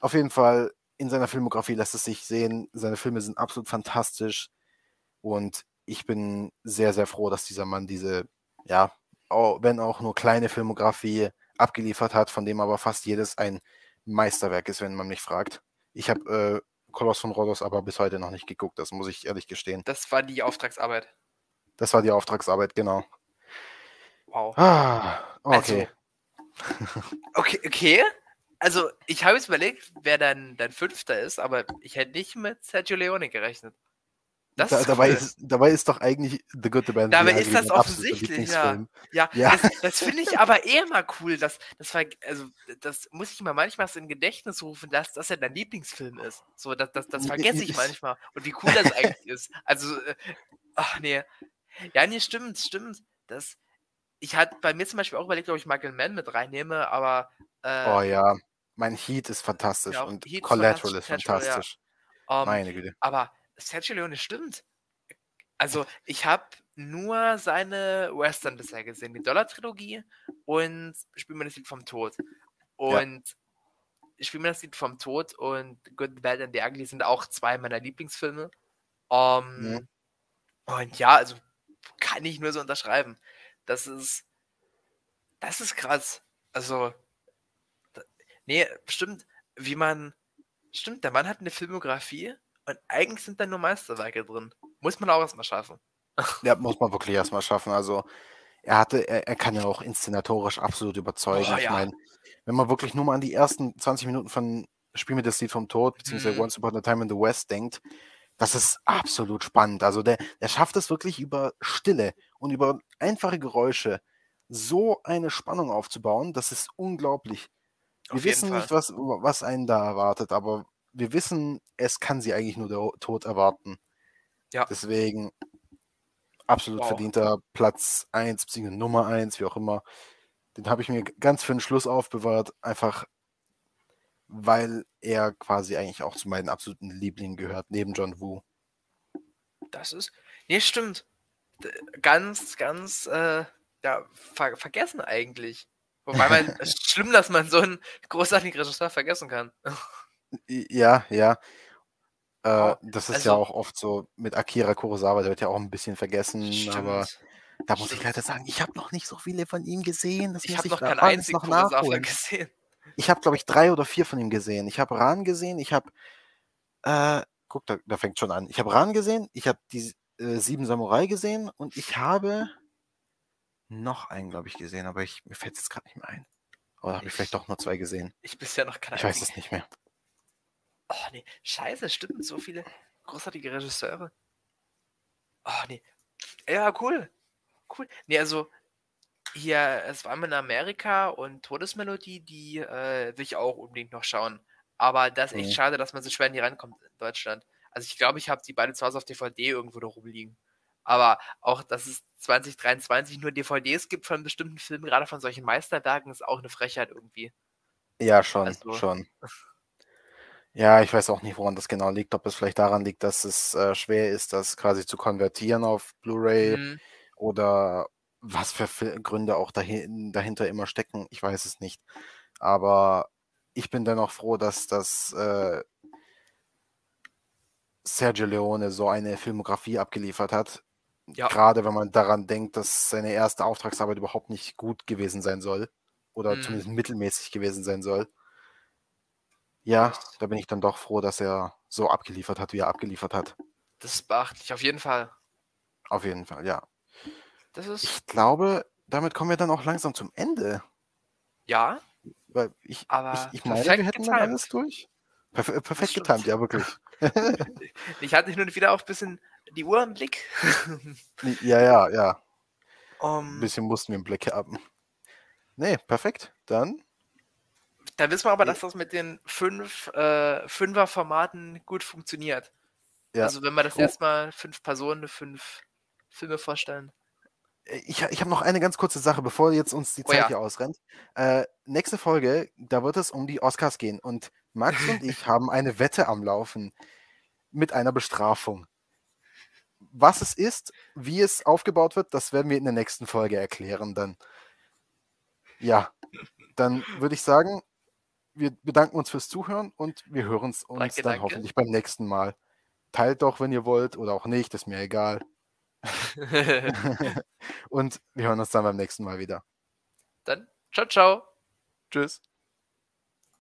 Auf jeden Fall, in seiner Filmografie lässt es sich sehen. Seine Filme sind absolut fantastisch. Und ich bin sehr, sehr froh, dass dieser Mann diese, ja, wenn auch nur kleine Filmografie abgeliefert hat, von dem aber fast jedes ein Meisterwerk ist, wenn man mich fragt. Ich habe äh, Koloss von Rhodos aber bis heute noch nicht geguckt, das muss ich ehrlich gestehen. Das war die Auftragsarbeit. Das war die Auftragsarbeit, genau. Wow. Ah, okay. Okay, okay. Also, ich habe jetzt überlegt, wer dann dein Fünfter ist, aber ich hätte nicht mit Sergio Leone gerechnet. Da, ist dabei, cool. ist, dabei ist doch eigentlich The Good, the Bad and Dabei ist das offensichtlich, ja. Ja, Ja. das, das finde ich aber eher mal cool. Dass, das war, also, das muss ich mir manchmal so in Gedächtnis rufen, dass das ja dein Lieblingsfilm ist. So, das, das, das vergesse ich manchmal. Und wie cool das eigentlich ist. Also, äh, ach nee. Ja, nee, stimmt, stimmt. Das, ich hatte bei mir zum Beispiel auch überlegt, ob ich Michael Mann mit reinnehme, aber äh, Oh ja, mein Heat ist fantastisch Ja, und Heat Collateral ist fantastisch, ja. fantastisch. ähm, Meine Güte. Aber Sergio Leone stimmt. Also, ich habe nur seine Western bisher gesehen, die Dollar-Trilogie und Spiel mir das Lied vom Tod. Und Spiel mir das Lied vom Tod und Good, Bad and the Ugly sind auch zwei meiner Lieblingsfilme. Ähm, Mhm. Und ja, also kann ich nur so unterschreiben. Das ist, das ist krass. Also, da, nee, stimmt, wie man, stimmt, der Mann hat eine Filmografie und eigentlich sind da nur Meisterwerke drin. Muss man auch erstmal schaffen. Ja, muss man wirklich erstmal schaffen. Also, er hatte, er, er kann ja auch inszenatorisch absolut überzeugen. Oh, ich ja. meine, wenn man wirklich nur mal an die ersten 20 Minuten von Spiel mir das Lied vom Tod, beziehungsweise Mhm. Once Upon a Time in the West denkt, das ist absolut spannend. Also, der, der schafft es wirklich über Stille und über einfache Geräusche so eine Spannung aufzubauen. Das ist unglaublich. Wir Auf wissen nicht, was, was einen da erwartet, aber wir wissen, es kann sie eigentlich nur der Tod erwarten. Ja. Deswegen absolut Wow. verdienter Platz 1, beziehungsweise Nummer 1, wie auch immer. Den habe ich mir ganz für den Schluss aufbewahrt, einfach weil er quasi eigentlich auch zu meinen absoluten Lieblingen gehört, neben John Woo. Das ist. Nee, stimmt. Ganz, ganz, äh, ja, ver vergessen eigentlich. Wobei man, es ist schlimm, dass man so einen großartigen Regisseur vergessen kann. Ja, ja. Äh, Wow. das ist ja Also- auch oft so mit Akira Kurosawa, der wird ja auch ein bisschen vergessen, aber Stimmt. da muss ich Stimmt. leider sagen, ich habe noch nicht so viele von ihm gesehen. Das Ich habe noch keinen einzigen noch Kurosawa nachholen. gesehen. Ich habe, glaube ich, drei oder vier von ihm gesehen. Ich habe Ran gesehen, ich habe, äh, guck, da, da fängt schon an. Ich habe Ran gesehen, ich habe die äh, Sieben Samurai gesehen und ich habe noch einen, glaube ich, gesehen, aber ich, mir fällt jetzt gerade nicht mehr ein. Oder habe ich vielleicht Ich- doch nur zwei gesehen? Ich bisher noch keinen Ich weiß es nicht mehr. Oh nee, scheiße, stimmt, so viele großartige Regisseure. Oh nee. Ja, cool. Cool. Nee, also hier, es war einmal in Amerika und Todesmelodie, die äh, will ich auch unbedingt noch schauen. Aber das ist echt Mhm. schade, dass man so schwer in die rankommt in Deutschland. Also ich glaube, ich habe die beide zu Hause auf DVD irgendwo da rumliegen. Aber auch, dass es 2023 nur DVDs gibt von bestimmten Filmen, gerade von solchen Meisterwerken, ist auch eine Frechheit irgendwie. Ja, schon, Also- schon. Ja, ich weiß auch nicht, woran das genau liegt. Ob es vielleicht daran liegt, dass es äh, schwer ist, das quasi zu konvertieren auf Blu-ray Mhm. oder was für Fil- Gründe auch dahin, dahinter immer stecken. Ich weiß es nicht. Aber ich bin dennoch froh, dass das äh, Sergio Leone so eine Filmografie abgeliefert hat. Ja. Gerade wenn man daran denkt, dass seine erste Auftragsarbeit überhaupt nicht gut gewesen sein soll. Oder Mhm. zumindest mittelmäßig gewesen sein soll. Ja, da bin ich dann doch froh, dass er so abgeliefert hat, wie er abgeliefert hat. Das ist beachtlich, auf jeden Fall. Auf jeden Fall, ja. Das ist, Ich glaube, damit kommen wir dann auch langsam zum Ende. ja, Weil ich, Aber ich, ich meine, wir hätten dann alles durch. Perf perfekt getimt, ja, wirklich. ich hatte hin und wieder auch ein bisschen die Uhr im Blick. ja, ja, ja. Ein um, bisschen mussten wir im Blick haben. Nee, perfekt. Dann, da wissen wir aber, dass das mit den fünf äh, Fünfer-Formaten gut funktioniert. ja. Also wenn wir das Oh. erstmal fünf Personen, fünf Filme vorstellen. Ich, ich habe noch eine ganz kurze Sache, bevor jetzt uns die Oh Zeit ja. hier ausrennt. Äh, nächste Folge, da wird es um die Oscars gehen. Und Max und ich haben eine Wette am Laufen mit einer Bestrafung. Was es ist, wie es aufgebaut wird, das werden wir in der nächsten Folge erklären dann. Ja, dann würde ich sagen, wir bedanken uns fürs Zuhören und wir hören uns uns Danke, dann danke. hoffentlich beim nächsten Mal. Teilt doch, wenn ihr wollt oder auch nicht, ist mir egal. und wir hören uns dann beim nächsten Mal wieder. Dann, ciao, ciao. Tschüss.